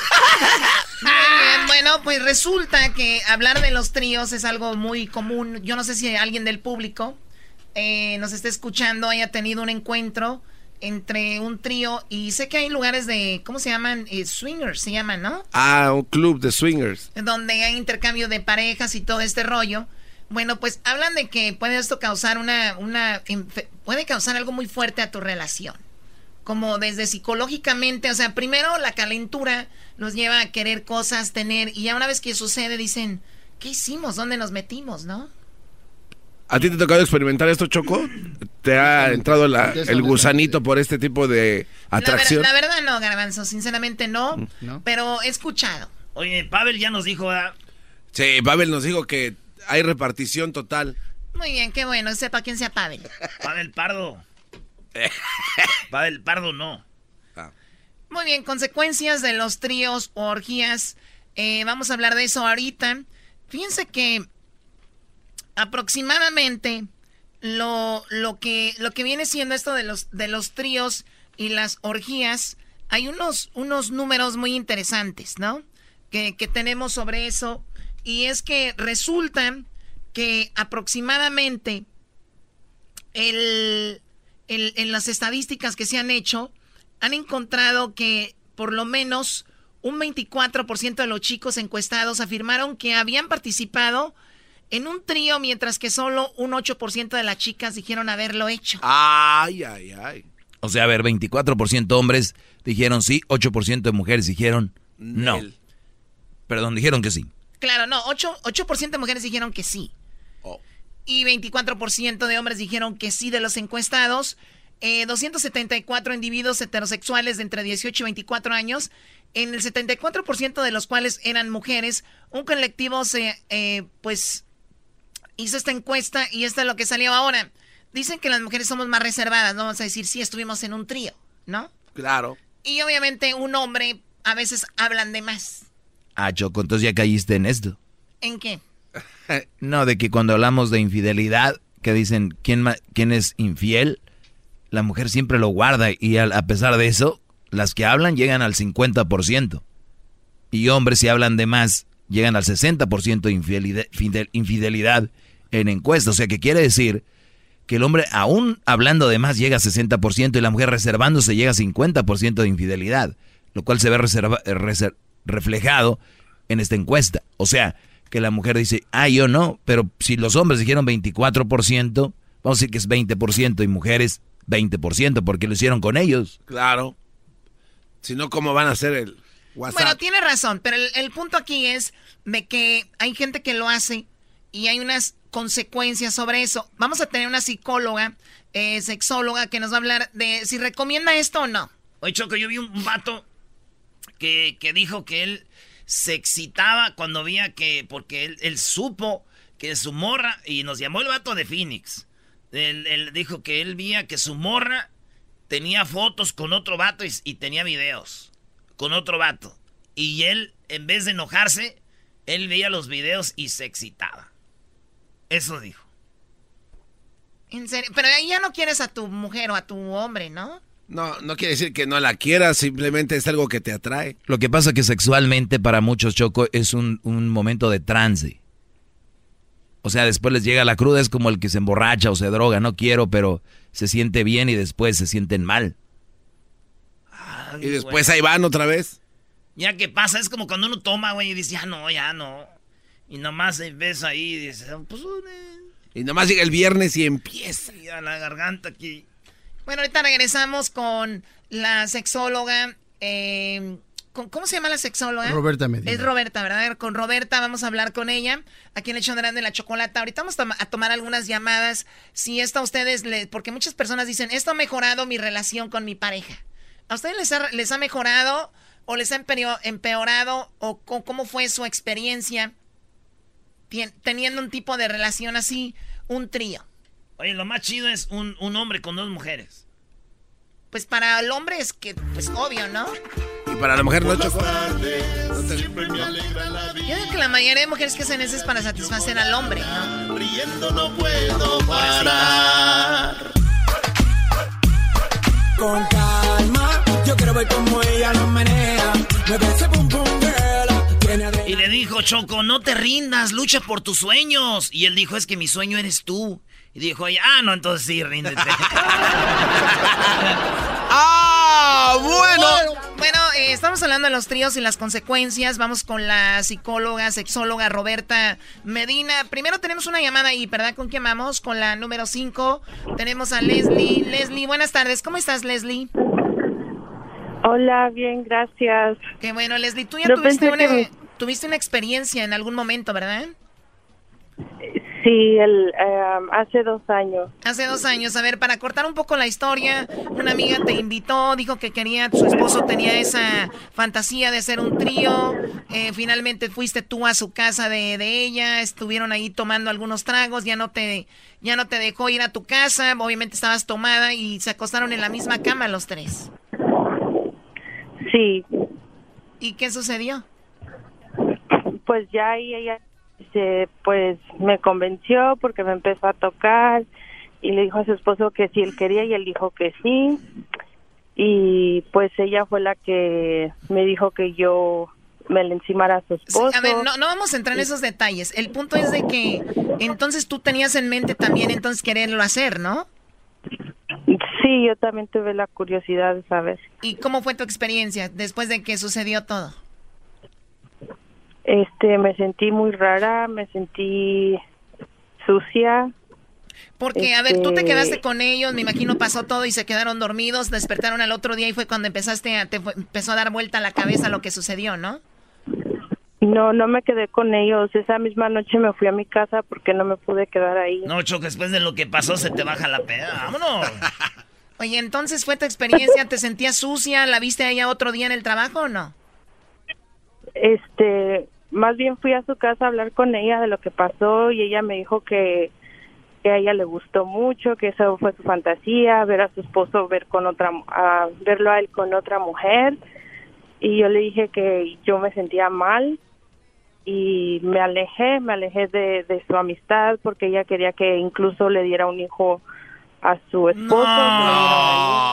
Bueno, pues resulta que hablar de los tríos es algo muy común. Yo no sé si alguien del público eh, nos está escuchando, haya tenido un encuentro entre un trío y sé que hay lugares de, ¿cómo se llaman? Eh, swingers se llaman, ¿no? Ah, un club de swingers. Donde hay intercambio de parejas y todo este rollo. Bueno, pues hablan de que puede esto causar una, una, puede causar algo muy fuerte a tu relación. Como desde psicológicamente, o sea, primero la calentura nos lleva a querer cosas, tener, y ya una vez que sucede dicen, ¿qué hicimos? ¿Dónde nos metimos, no? ¿A ti te ha tocado experimentar esto, Choco? ¿Te ha entrado el gusanito por este tipo de atracción? La, verdad no, Garbanzo, sinceramente no, no, pero he escuchado. Oye, Pavel ya nos dijo... Sí, Pavel nos dijo que hay repartición total. Muy bien, qué bueno, sepa quién sea Pavel. Pavel Pardo. Pavel Pardo no. Ah. Muy bien, consecuencias de los tríos o orgías. Eh, vamos a hablar de eso ahorita. Fíjense que aproximadamente lo, lo, que, lo que viene siendo esto de los, de los tríos y las orgías, hay unos, unos números muy interesantes, ¿no? Que, tenemos sobre eso. Y es que resulta que aproximadamente el, en las estadísticas que se han hecho, han encontrado que por lo menos un 24% de los chicos encuestados afirmaron que habían participado en un trío, mientras que solo un 8% de las chicas dijeron haberlo hecho. Ay, ay, ay. O sea, a ver, 24% hombres dijeron sí, 8% de mujeres dijeron no. Perdón, dijeron que sí. Claro, no, 8%, de mujeres dijeron que sí. Oh. Y 24% de hombres dijeron que sí de los encuestados. 274 eh, individuos heterosexuales de entre 18 y 24 años, en el 74% de los cuales eran mujeres. Un colectivo se, eh, pues, hizo esta encuesta y esto es lo que salió ahora. Dicen que las mujeres somos más reservadas, no vamos a decir si estuvimos en un trío, ¿no? Claro. Y obviamente un hombre a veces hablan de más. Ah, Choco, entonces ya caíste en esto. ¿En qué? no, de que cuando hablamos de infidelidad, que dicen quién, quién es infiel, la mujer siempre lo guarda y a, pesar de eso, las que hablan llegan al 50%. Y hombres si hablan de más, llegan al 60% de infidelidad, infidelidad en encuestas. O sea, que quiere decir que el hombre, aún hablando de más, llega a 60% y la mujer reservándose llega a 50% de infidelidad, lo cual se ve reflejado en esta encuesta. O sea, que la mujer dice, ah, yo no, pero si los hombres dijeron 24%, vamos a decir que es 20% y mujeres 20%, porque lo hicieron con ellos. Claro. Si no, ¿cómo van a hacer el WhatsApp? Bueno, tiene razón, pero el, el punto aquí es de que hay gente que lo hace y hay unas consecuencias sobre eso. Vamos a tener una psicóloga, eh, sexóloga, que nos va a hablar de si recomienda esto o no. Oye, Choco, yo vi un vato que, dijo que él se excitaba cuando veía que, porque él, supo que su morra, y nos llamó el vato de Phoenix, él, dijo que él veía que su morra tenía fotos con otro vato y, y tenía videos con otro vato. Y él, en vez de enojarse, él veía los videos y se excitaba. Eso dijo. En serio, pero ahí ya no quieres a tu mujer o a tu hombre, ¿no? No, no quiere decir que no la quieras, simplemente es algo que te atrae. Lo que pasa es que sexualmente para muchos, Choco, es un, momento de trance. O sea, después les llega la cruda, es como el que se emborracha o se droga, no quiero, pero se siente bien y después se sienten mal. y después ahí van otra vez. Ya que pasa, es como cuando uno toma, güey, y dice, ya no, ya no. Y nomás ves ahí y dices, pues... Y nomás llega el viernes y empieza. Y a la garganta aquí. Bueno, ahorita regresamos con la sexóloga. Eh, ¿Cómo se llama la sexóloga? Roberta Medina. Es Roberta, ¿verdad? Con Roberta vamos a hablar con ella. Aquí en el de la Chocolata. Ahorita vamos a tomar algunas llamadas. Si esto a ustedes, le, porque muchas personas dicen, esto ha mejorado mi relación con mi pareja. ¿A ustedes les ha, les ha mejorado o les ha empeorado o cómo fue su experiencia teniendo un tipo de relación así, un trío. Oye, lo más chido es un, hombre con dos mujeres. Pues para el hombre es que, pues obvio, ¿no? Y para la mujer no, Choco. Yo digo que la mayoría de mujeres que hacen eso es para satisfacer al hombre, ¿no? Riendo no puedo parar. Con calma, yo quiero ver cómo ella lo menea. Me pum y le dijo, Choco, no te rindas, lucha por tus sueños. Y él dijo, es que mi sueño eres tú. Y dijo, ah, no, entonces sí, ríndete. ¡Ah, bueno! Bueno, eh, estamos hablando de los tríos y las consecuencias. Vamos con la psicóloga, sexóloga Roberta Medina. Primero tenemos una llamada ahí, ¿verdad? ¿Con quién vamos? Con la número 5. Tenemos a Leslie. Leslie, buenas tardes. ¿Cómo estás, Leslie? Hola, bien, gracias. Qué bueno, Leslie. Tú ya tuviste una, tuviste una experiencia en algún momento, ¿verdad? Sí, el, em, hace dos años. Hace dos años. A ver, para cortar un poco la historia, una amiga te invitó, dijo que quería, su esposo tenía esa fantasía de hacer un trío. Eh, finalmente fuiste tú a su casa de, de, ella, estuvieron ahí tomando algunos tragos, ya no te, ya no te dejó ir a tu casa, obviamente estabas tomada y se acostaron en la misma cama los tres. Sí. ¿Y qué sucedió? Pues ya ahí ella pues me convenció porque me empezó a tocar y le dijo a su esposo que si él quería y él dijo que sí y pues ella fue la que me dijo que yo me le encimara a su esposo. a ver, no, no vamos a entrar en esos detalles. El punto es de que entonces tú tenías en mente también entonces quererlo hacer, ¿no? Sí, yo también tuve la curiosidad de saber. ¿Y cómo fue tu experiencia después de que sucedió todo? Este, me sentí muy rara, me sentí sucia. Porque, a ver, tú te quedaste este con ellos, me imagino pasó todo y se quedaron dormidos, despertaron al otro día y fue cuando empezaste a, te empezó a dar vuelta a la cabeza lo que sucedió, ¿no? No, no me quedé con ellos. Esa misma noche me fui a mi casa porque no me pude quedar ahí. No, Choco, después de lo que pasó se te baja la peda. ¡Vámonos! Oye, entonces fue tu experiencia, ¿te sentías sucia? ¿La viste a ella otro día en el trabajo o no? Este, más bien fui a su casa a hablar con ella de lo que pasó y ella me dijo que, a ella le gustó mucho, que eso fue su fantasía, ver a su esposo ver con otra, verlo a él con otra mujer y yo le dije que yo me sentía mal y me alejé, me alejé de su amistad porque ella quería que incluso le diera un hijo a su esposo.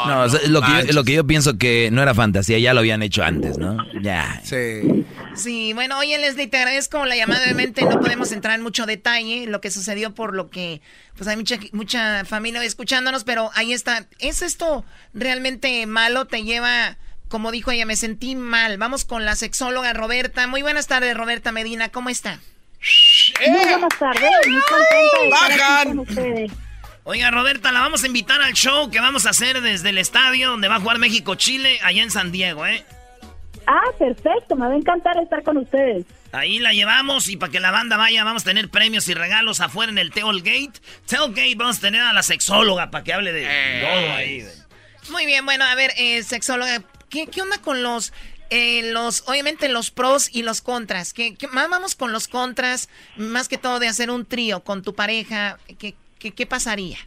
No, lo, que yo, lo que yo pienso que no era fantasía, ya lo habían hecho antes, ¿no? Ya. Sí. Sí, bueno, oye Leslie, te agradezco la llamada, obviamente no podemos entrar en mucho detalle, lo que sucedió por lo que, pues hay mucha, mucha familia escuchándonos, pero ahí está. ¿Es esto realmente malo? ¿Te lleva, como dijo ella, me sentí mal? Vamos con la sexóloga Roberta. Muy buenas tardes, Roberta Medina, ¿cómo está? Muy buenas tardes, muy contenta de ustedes. Oiga, Roberta, la vamos a invitar al show que vamos a hacer desde el estadio donde va a jugar México-Chile, allá en San Diego, ¿eh? Ah, perfecto, me va a encantar estar con ustedes. Ahí la llevamos y para que la banda vaya vamos a tener premios y regalos afuera en el Tailgate. Tailgate vamos a tener a la sexóloga para que hable de todo ahí. Muy bien, bueno, a ver, eh, sexóloga, ¿qué, ¿qué, onda con los, eh, los, obviamente los pros y los contras? ¿Qué, qué, vamos con los contras, más que todo de hacer un trío con tu pareja? ¿Qué, ¿Qué, pasaría?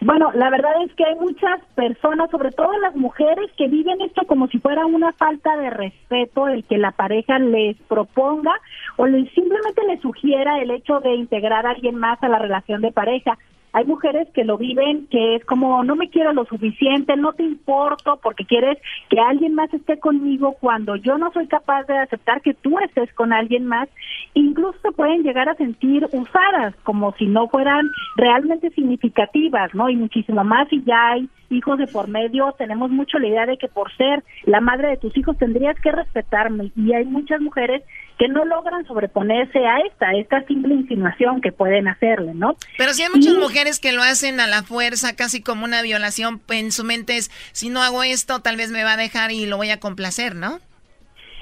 Bueno, la verdad es que hay muchas personas, sobre todo las mujeres, que viven esto como si fuera una falta de respeto el que la pareja les proponga o les, simplemente les sugiera el hecho de integrar a alguien más a la relación de pareja. Hay mujeres que lo viven, que es como, no me quiero lo suficiente, no te importo porque quieres que alguien más esté conmigo cuando yo no soy capaz de aceptar que tú estés con alguien más. Incluso pueden llegar a sentir usadas, como si no fueran realmente significativas, ¿no? Y muchísimo más si ya hay hijos de por medio, tenemos mucho la idea de que por ser la madre de tus hijos tendrías que respetarme. Y hay muchas mujeres que no logran sobreponerse a esta, esta simple insinuación que pueden hacerle, ¿no? Pero sí hay muchas mujeres que lo hacen a la fuerza, casi como una violación, en su mente es, si no hago esto, tal vez me va a dejar y lo voy a complacer, ¿no?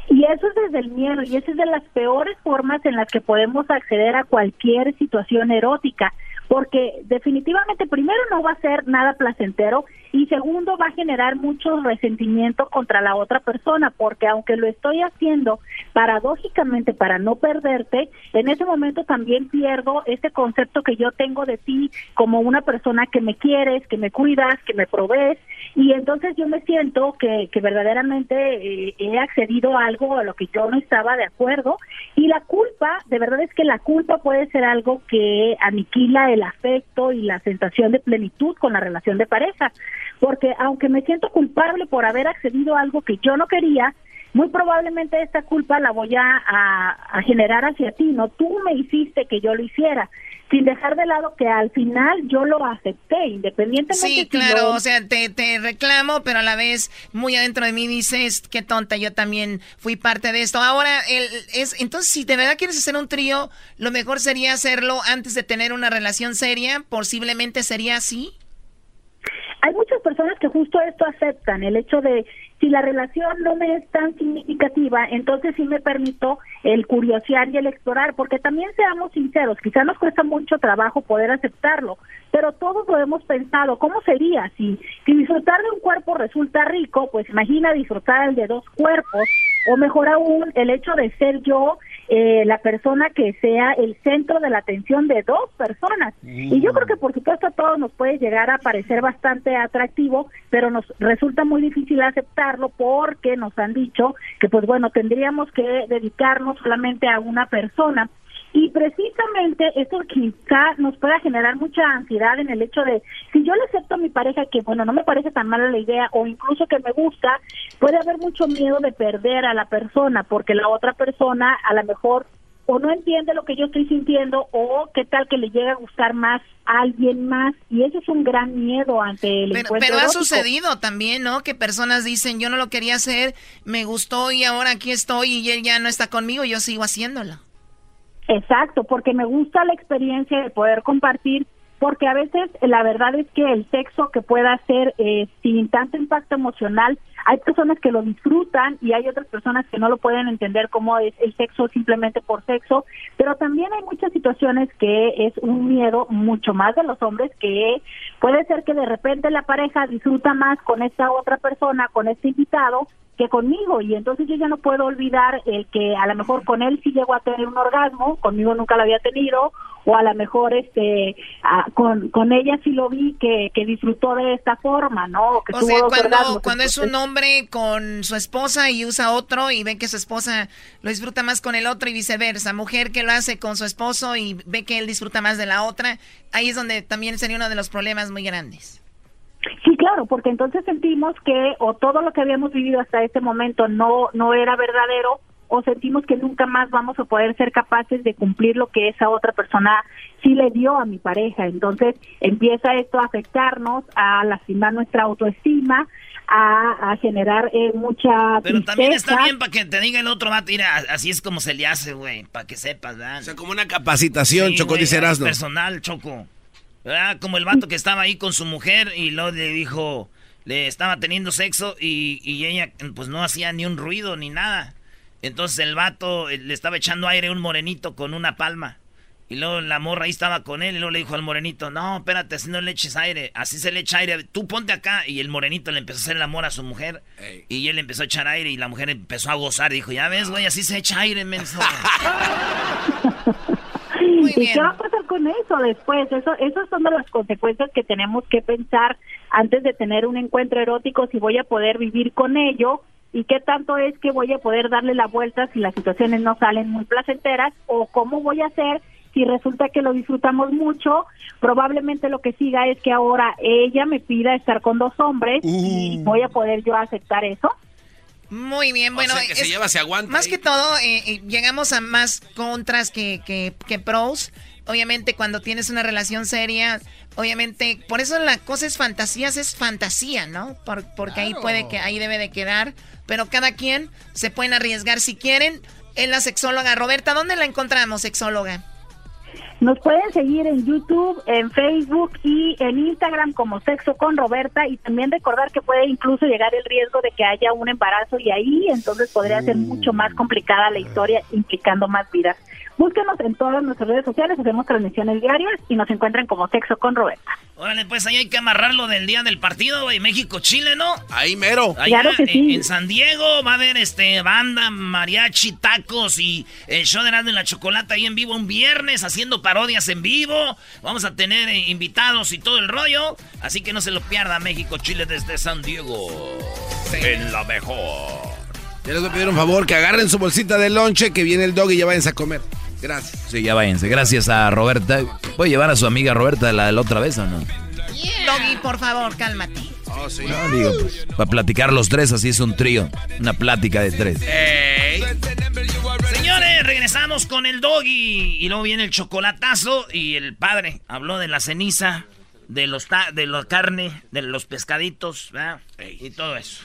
Y eso es desde el miedo, y esa es de las peores formas en las que podemos acceder a cualquier situación erótica porque definitivamente primero no va a ser nada placentero y segundo va a generar mucho resentimiento contra la otra persona, porque aunque lo estoy haciendo paradójicamente para no perderte, en ese momento también pierdo ese concepto que yo tengo de ti como una persona que me quieres, que me cuidas, que me provees y entonces yo me siento que, que verdaderamente eh, he accedido a algo a lo que yo no estaba de acuerdo y la culpa, de verdad es que la culpa puede ser algo que aniquila el afecto y la sensación de plenitud con la relación de pareja. Porque aunque me siento culpable por haber accedido a algo que yo no quería, muy probablemente esta culpa la voy a, a, generar hacia ti, ¿no? Tú me hiciste que yo lo hiciera. Sin dejar de lado que al final yo lo acepté, independientemente. Sí, claro, o sea, te, te reclamo, pero a la vez muy adentro de mí dices, qué tonta, yo también fui parte de esto. Ahora, el, es, entonces, si de verdad quieres hacer un trío, lo mejor sería hacerlo antes de tener una relación seria, posiblemente sería así. Hay muchas personas que justo esto aceptan, el hecho de si la relación no me es tan significativa, entonces sí me permito el curiosear y el explorar, porque también seamos sinceros, quizá nos cuesta mucho trabajo poder aceptarlo, pero todos lo hemos pensado, ¿cómo sería si, si disfrutar de un cuerpo resulta rico? Pues imagina disfrutar el de dos cuerpos, o mejor aún, el hecho de ser yo eh, la persona que sea el centro de la atención de dos personas. Y yo creo que por supuesto a todos nos puede llegar a parecer bastante atractivo, pero nos resulta muy difícil aceptarlo porque nos han dicho que pues bueno, tendríamos que dedicarnos solamente a una persona. Y precisamente eso quizá nos pueda generar mucha ansiedad en el hecho de, si yo le acepto a mi pareja que, bueno, no me parece tan mala la idea o incluso que me gusta, puede haber mucho miedo de perder a la persona porque la otra persona a lo mejor o no entiende lo que yo estoy sintiendo o qué tal que le llegue a gustar más a alguien más y eso es un gran miedo ante el pero, encuentro pero ha erótico. sucedido también, ¿no? Que personas dicen, yo no lo quería hacer, me gustó y ahora aquí estoy y él ya no está conmigo, yo sigo haciéndolo. Exacto, porque me gusta la experiencia de poder compartir, porque a veces la verdad es que el sexo que pueda ser eh, sin tanto impacto emocional, hay personas que lo disfrutan y hay otras personas que no lo pueden entender como es el sexo simplemente por sexo, pero también hay muchas situaciones que es un miedo mucho más de los hombres que puede ser que de repente la pareja disfruta más con esta otra persona, con este invitado, que conmigo y entonces yo ya no puedo olvidar el que a lo mejor con él sí llegó a tener un orgasmo, conmigo nunca lo había tenido o a lo mejor este con, con ella sí lo vi que, que disfrutó de esta forma, ¿no? Que O sea, cuando, orgasmos. cuando es un hombre con su esposa y usa otro y ve que su esposa lo disfruta más con el otro y viceversa, mujer que lo hace con su esposo y ve que él disfruta más de la otra, ahí es donde también sería uno de los problemas muy grandes. Sí, claro, porque entonces sentimos que o todo lo que habíamos vivido hasta este momento no no era verdadero o sentimos que nunca más vamos a poder ser capaces de cumplir lo que esa otra persona sí le dio a mi pareja. Entonces empieza esto a afectarnos, a lastimar nuestra autoestima, a, a generar eh, mucha Pero también está bien para que te diga el otro vato, mira, así es como se le hace, güey, para que sepas, ¿verdad? O sea, como una capacitación, Choco, dice. Personal, Choco. ¿Verdad? Como el vato que estaba ahí con su mujer y luego le dijo, le estaba teniendo sexo y, y ella pues no hacía ni un ruido ni nada. Entonces el vato eh, le estaba echando aire a un morenito con una palma. Y luego la morra ahí estaba con él y luego le dijo al morenito, no, espérate, así no le eches aire, así se le echa aire, tú ponte acá. Y el morenito le empezó a hacer el amor a su mujer y él empezó a echar aire y la mujer empezó a gozar. Dijo, ya ves, güey, así se echa aire, menso. ¿Y qué va a pasar con eso después? Eso, esas son de las consecuencias que tenemos que pensar antes de tener un encuentro erótico, si voy a poder vivir con ello y qué tanto es que voy a poder darle la vuelta si las situaciones no salen muy placenteras o cómo voy a hacer si resulta que lo disfrutamos mucho, probablemente lo que siga es que ahora ella me pida estar con dos hombres y voy a poder yo aceptar eso. Muy bien, bueno. sea, que se lleva, se aguanta Más ahí. que todo, eh, eh, llegamos a más contras que, que, que pros. Obviamente, cuando tienes una relación seria, obviamente, por eso la cosa es fantasías, es fantasía, ¿no? Por- porque ahí puede que, ahí debe de quedar. Pero cada quien se pueden arriesgar si quieren. Es la sexóloga Roberta, ¿dónde la encontramos, sexóloga? Nos pueden seguir en YouTube, en Facebook y en Instagram como Sexo con Roberta y también recordar que puede incluso llegar el riesgo de que haya un embarazo y ahí entonces podría ser mucho más complicada la historia implicando más vidas. Búsquenos en todas nuestras redes sociales, hacemos transmisiones diarias y nos encuentran como Sexo con Roberta. Órale, pues ahí hay que amarrarlo del día del partido, güey. México-Chile, ¿no? Ahí mero. Allá Claro que en, sí. en San Diego va a haber este banda, mariachi, tacos y el show de y la Chocolata ahí en vivo un viernes haciendo parodias en vivo. Vamos a tener eh, invitados y todo el rollo. Así que no se lo pierda México-Chile desde San Diego. En la mejor. Ya les voy a pedir un favor, que agarren su bolsita de lonche, que viene el dog y ya váyanse a comer. Gracias. Sí, ya váyanse. Gracias a Roberta. ¿Puede llevar a su amiga Roberta la, la otra vez o no? Doggy, por favor, cálmate. No, digo, pues, para platicar los tres, así es un trío. Una plática de tres. Señores, regresamos con el doggy. Y luego viene el chocolatazo. Y el padre habló de la ceniza, de los de la carne, de los pescaditos, ¿verdad? Y todo eso.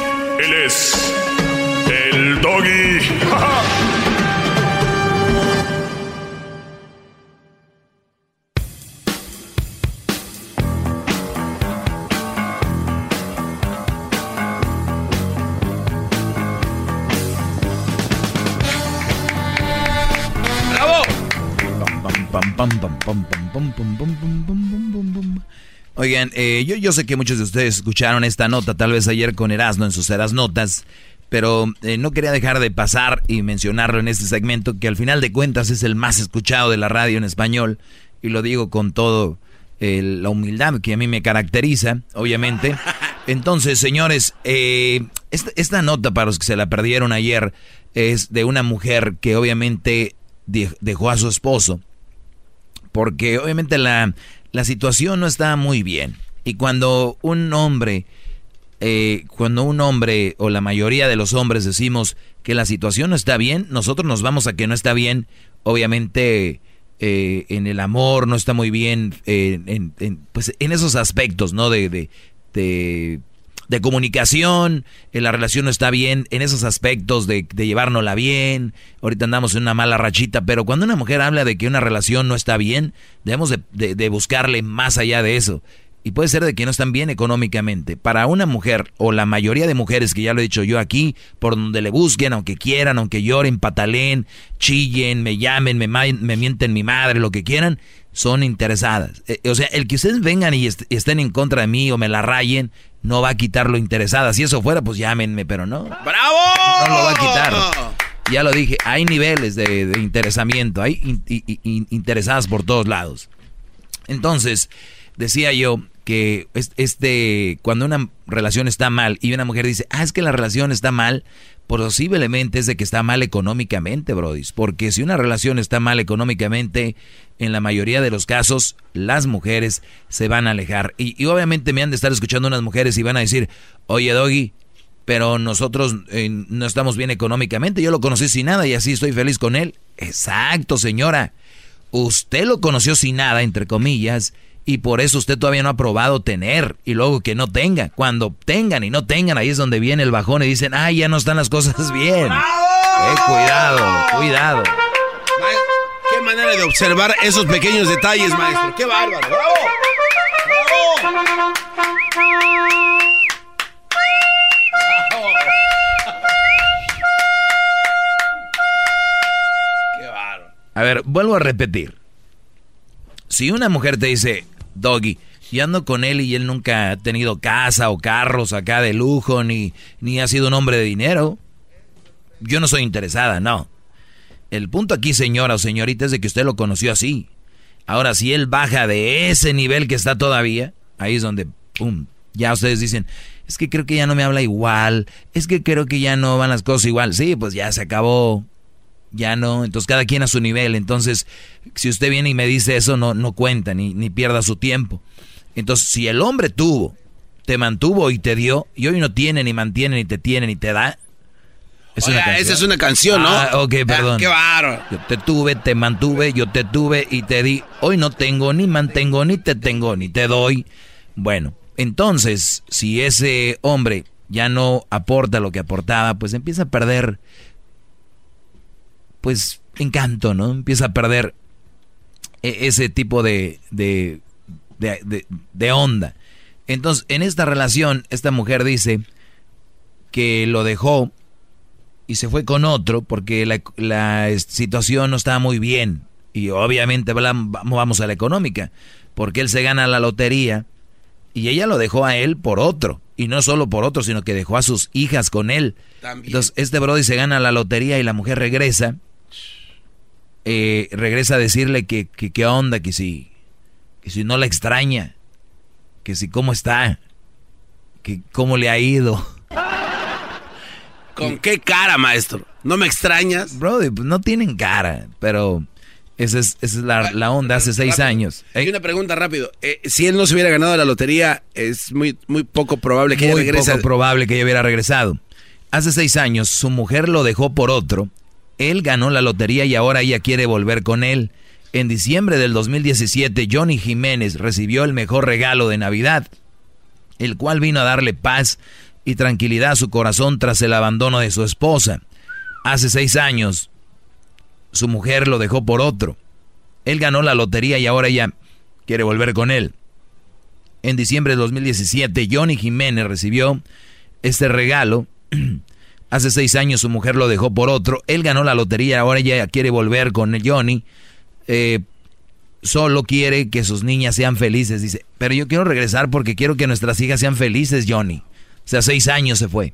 Él es el doggy. Oigan, eh, yo, yo sé que muchos de ustedes escucharon esta nota, tal vez ayer con Erasmo en sus Eras Notas, pero eh, no quería dejar de pasar y mencionarlo en este segmento, que al final de cuentas es el más escuchado de la radio en español, y lo digo con todo la humildad que a mí me caracteriza, obviamente. Entonces, señores, eh, esta, nota para los que se la perdieron ayer es de una mujer que obviamente dejó a su esposo porque obviamente la, situación no está muy bien. Y cuando un hombre, eh, cuando un hombre o la mayoría de los hombres decimos que la situación no está bien, nosotros nos vamos a que no está bien, obviamente eh, en el amor no está muy bien, eh, en, pues en esos aspectos, ¿no? De, de de comunicación, en la relación no está bien, en esos aspectos de, de llevárnosla bien, ahorita andamos en una mala rachita, pero cuando una mujer habla de que una relación no está bien, debemos de, buscarle más allá de eso. Y puede ser de que no están bien económicamente. Para una mujer, o la mayoría de mujeres, que ya lo he dicho yo aquí, por donde le busquen, aunque quieran, aunque lloren, patalen, chillen, me llamen, me, me mienten mi madre, lo que quieran, son interesadas. Eh, o sea, el que ustedes vengan y, estén en contra de mí o me la rayen, no va a quitar lo interesada. Si eso fuera, pues llámenme, pero no. ¡Bravo! No lo va a quitar. Ya lo dije, hay niveles de, interesamiento, hay interesadas por todos lados. Entonces, decía yo que este, cuando una relación está mal y una mujer dice, ah, es que la relación está mal, posiblemente es de que está mal económicamente, Brody. Porque si una relación está mal económicamente, en la mayoría de los casos, las mujeres se van a alejar. Y, obviamente me han de estar escuchando unas mujeres y van a decir, oye, Doggy, pero nosotros eh, no estamos bien económicamente. Yo lo conocí sin nada y así estoy feliz con él. Exacto, señora. Usted lo conoció sin nada, entre comillas, y por eso usted todavía no ha probado tener y luego que no tenga. Cuando tengan y no tengan, ahí es donde viene el bajón y dicen, ay, ya no están las cosas bien. Eh, cuidado, cuidado. Qué manera de observar esos pequeños detalles, maestro. Qué bárbaro. ¡Bravo! ¡Bravo! Qué bárbaro. A ver, vuelvo a repetir. Si una mujer te dice, Doggy, y ando con él y él nunca ha tenido casa o carros acá de lujo, ni, ni ha sido un hombre de dinero, yo no soy interesada, no. El punto aquí, señora o señorita, es de que usted lo conoció así. Ahora, si él baja de ese nivel que está todavía, ahí es donde, pum, ya ustedes dicen, es que creo que ya no me habla igual, es que creo que ya no van las cosas igual. Sí, pues ya se acabó ya no, entonces cada quien a su nivel, entonces si usted viene y me dice eso, no, no cuenta, ni, ni pierda su tiempo. Entonces, si el hombre tuvo, te mantuvo y te dio, y hoy no tiene, ni mantiene, ni te tiene, ni te da. Es esa es una canción, ¿no? Ah, ok, ah, perdón. qué bárbaro. Yo te tuve, te mantuve, yo te tuve y te di. Hoy no tengo, ni mantengo, ni te tengo, ni te doy. Bueno, entonces, si ese hombre ya no aporta lo que aportaba, pues empieza a perder pues, encanto, ¿no? Empieza a perder e-, ese tipo de, de, de, onda. Entonces, en esta relación, esta mujer dice que lo dejó y se fue con otro porque la, la situación no estaba muy bien. Y obviamente vamos a la económica, porque él se gana la lotería Y ella lo dejó a él por otro. Y no solo por otro, sino que dejó a sus hijas con él. Entonces, este Brody se gana la lotería y la mujer regresa. Eh, regresa a decirle que, qué onda, que si, que si no la extraña, que si cómo está, que cómo le ha ido. ¿Con qué cara, maestro? ¿No me extrañas? Brody, pues no tienen cara, pero esa es, la, onda hace seis años. Y una pregunta rápido. Eh, si él no se hubiera ganado la lotería, es muy, muy poco probable que muy ella regrese. poco probable que ella hubiera regresado. Hace seis años, su mujer lo dejó por otro. Él ganó la lotería y ahora ella quiere volver con él. En diciembre del 2017, Johnny Jiménez recibió el mejor regalo de Navidad, el cual vino a darle paz y tranquilidad a su corazón tras el abandono de su esposa. Hace seis años, su mujer lo dejó por otro. Él ganó la lotería y ahora ella quiere volver con él. En diciembre de 2017, Johnny Jiménez recibió este regalo. Hace seis años su mujer lo dejó por otro. Él ganó la lotería, ahora ella quiere volver con Johnny. Eh, solo quiere que sus niñas sean felices. Dice, pero yo quiero regresar porque quiero que nuestras hijas sean felices, Johnny. O sea, seis años se fue.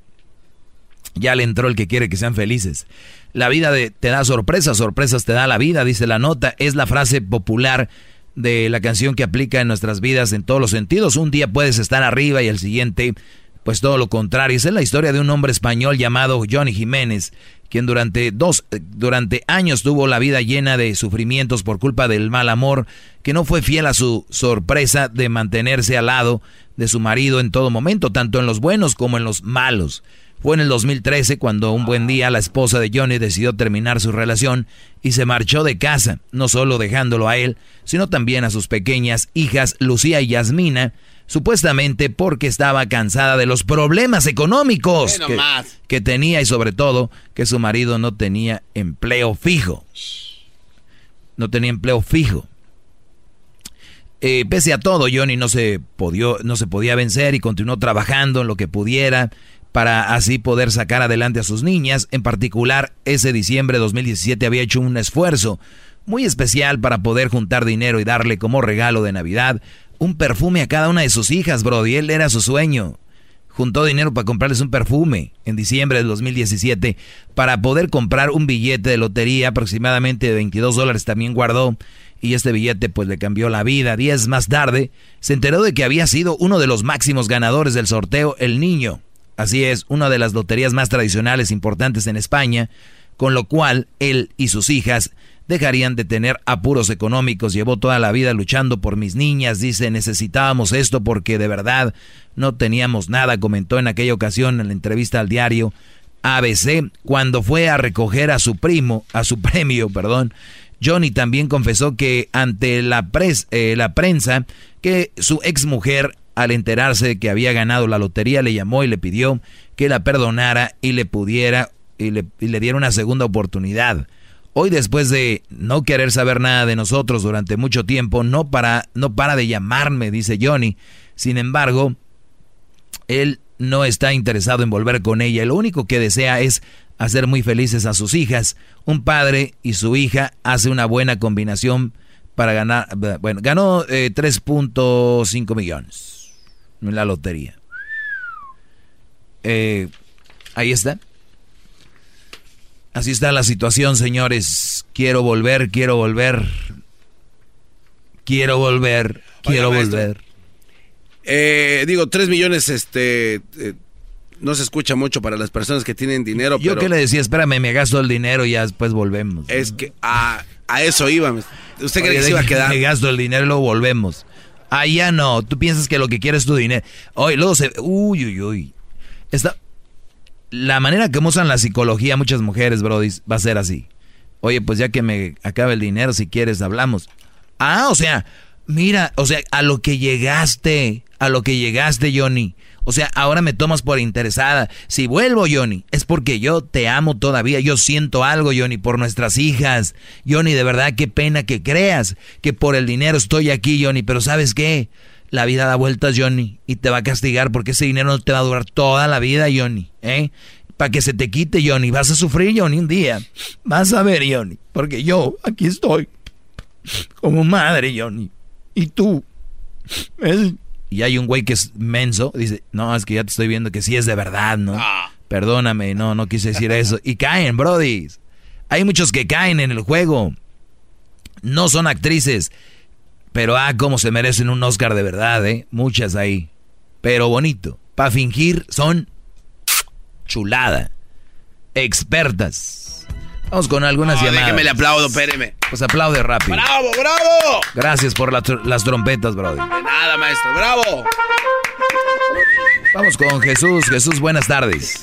Ya le entró el que quiere que sean felices. La vida te da sorpresas, sorpresas te da la vida, dice la nota. Es la frase popular de la canción que aplica en nuestras vidas en todos los sentidos. Un día puedes estar arriba y el siguiente, pues todo lo contrario. Es la historia de un hombre español llamado Johnny Jiménez, quien durante dos, durante años tuvo la vida llena de sufrimientos por culpa del mal amor, que no fue fiel a su sorpresa de mantenerse al lado de su marido en todo momento, tanto en los buenos como en los malos. Fue en el 2013 cuando un buen día la esposa de Johnny decidió terminar su relación y se marchó de casa, no solo dejándolo a él, sino también a sus pequeñas hijas Lucía y Yasmina, supuestamente porque estaba cansada de los problemas económicos que, que, tenía y sobre todo que su marido no tenía empleo fijo. No tenía empleo fijo. Eh, pese a todo, Johnny no se, no se podía vencer y continuó trabajando en lo que pudiera para así poder sacar adelante a sus niñas. En particular, ese diciembre de 2017 había hecho un esfuerzo muy especial para poder juntar dinero y darle como regalo de Navidad un perfume a cada una de sus hijas, Brody. Él era su sueño. Juntó dinero para comprarles un perfume en diciembre del 2017 para poder comprar un billete de lotería aproximadamente de 22 dólares. También guardó y este billete pues le cambió la vida. Días más tarde se enteró de que había sido uno de los máximos ganadores del sorteo El Niño. Así es, una de las loterías más tradicionales importantes en España, con lo cual él y sus hijas dejarían de tener apuros económicos. Llevó toda la vida luchando por mis niñas, dice, necesitábamos esto porque de verdad no teníamos nada, comentó en aquella ocasión en la entrevista al diario ABC, cuando fue a recoger a su primo, a su premio, perdón. Johnny también confesó que ante la, eh, la prensa que su exmujer al enterarse de que había ganado la lotería, le llamó y le pidió que la perdonara y le pudiera y le, diera una segunda oportunidad. Hoy después de no querer saber nada de nosotros durante mucho tiempo, no para, no para de llamarme, dice Johnny. Sin embargo, él no está interesado en volver con ella. Lo único que desea es hacer muy felices a sus hijas. Un padre y su hija hace una buena combinación para ganar. Bueno, ganó 3.5 eh, millones en la lotería. Eh, ahí está. Así está la situación, señores. Quiero volver, quiero volver. Quiero volver, quiero volver. Eh, digo, tres millones, este, eh, no se escucha mucho para las personas que tienen dinero. Yo que le decía, espérame, me gasto el dinero y ya después volvemos. Es que a, eso iba. ¿Usted cree que se iba a quedar? Me gasto el dinero y luego volvemos. Allá no, tú piensas que lo que quieres es tu dinero. Oye, luego se... Uy, uy, uy. Esta, la manera que usan la psicología muchas mujeres, Brody, va a ser así. Oye, pues ya que me acabe el dinero, si quieres, hablamos. Ah, o sea, mira, o sea, a lo que llegaste, a lo que llegaste, Johnny. O sea, ahora me tomas por interesada. Si vuelvo, Johnny, es porque yo te amo todavía. Yo siento algo, Johnny, por nuestras hijas. Johnny, de verdad, qué pena que creas que por el dinero estoy aquí, Johnny. Pero ¿sabes qué? La vida da vueltas, Johnny, y te va a castigar porque ese dinero no te va a durar toda la vida, Johnny. ¿Eh? Para que se te quite, Johnny. Vas a sufrir, Johnny, un día. Vas a ver, Johnny. Porque yo aquí estoy como madre, Johnny. Y tú. y hay un güey que es menso, dice, no, es que ya te estoy viendo que sí es de verdad, ¿no? Ah. Perdóname, no, no quise decir eso. Y caen, Brody. Hay muchos que caen en el juego. No son actrices. Pero ah, cómo se merecen un Oscar de verdad, ¿eh? Muchas ahí. Pero bonito. Para fingir son chulada. Expertas. Vamos con algunas No, llamadas. déjeme le aplaudo, espéreme. Pues aplaude rápido. ¡Bravo, bravo! Gracias por la tr- las trompetas, Brody. De nada, maestro, bravo. Vamos con Jesús. Jesús, buenas tardes.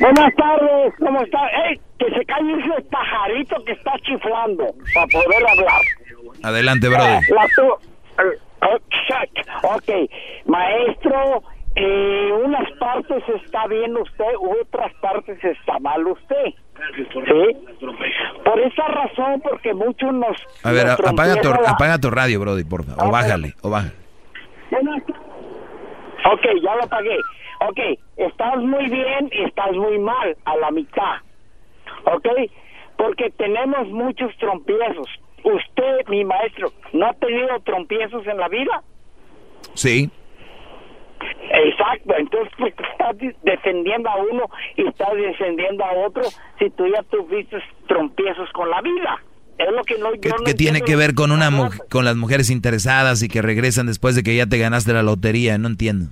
Buenas tardes, ¿cómo está? ¡Ey! Que se calle ese pajarito que está chiflando para poder hablar. Adelante, Brody. La tu- eh, exact. Ok, maestro, eh, unas partes está bien usted, otras partes está mal usted. ¿Sí? Por esa razón, porque muchos nos... A ver, nos apaga tu, trompieron la- apaga tu radio, Brody, por favor. O bájale, o bájale. Ok, ya lo pagué. Ok, estás muy bien y estás muy mal a la mitad. Ok, porque tenemos muchos trompiezos. Usted, mi maestro, ¿no ha tenido trompiezos en la vida? Sí. Exacto, entonces pues, estás di- defendiendo a uno y estás defendiendo a otro si tú ya tuviste trompiezos con la vida. Es lo que no, yo ¿Qué, no qué tiene que ver con una con las mujeres interesadas y que regresan después de que ya te ganaste la lotería? No entiendo.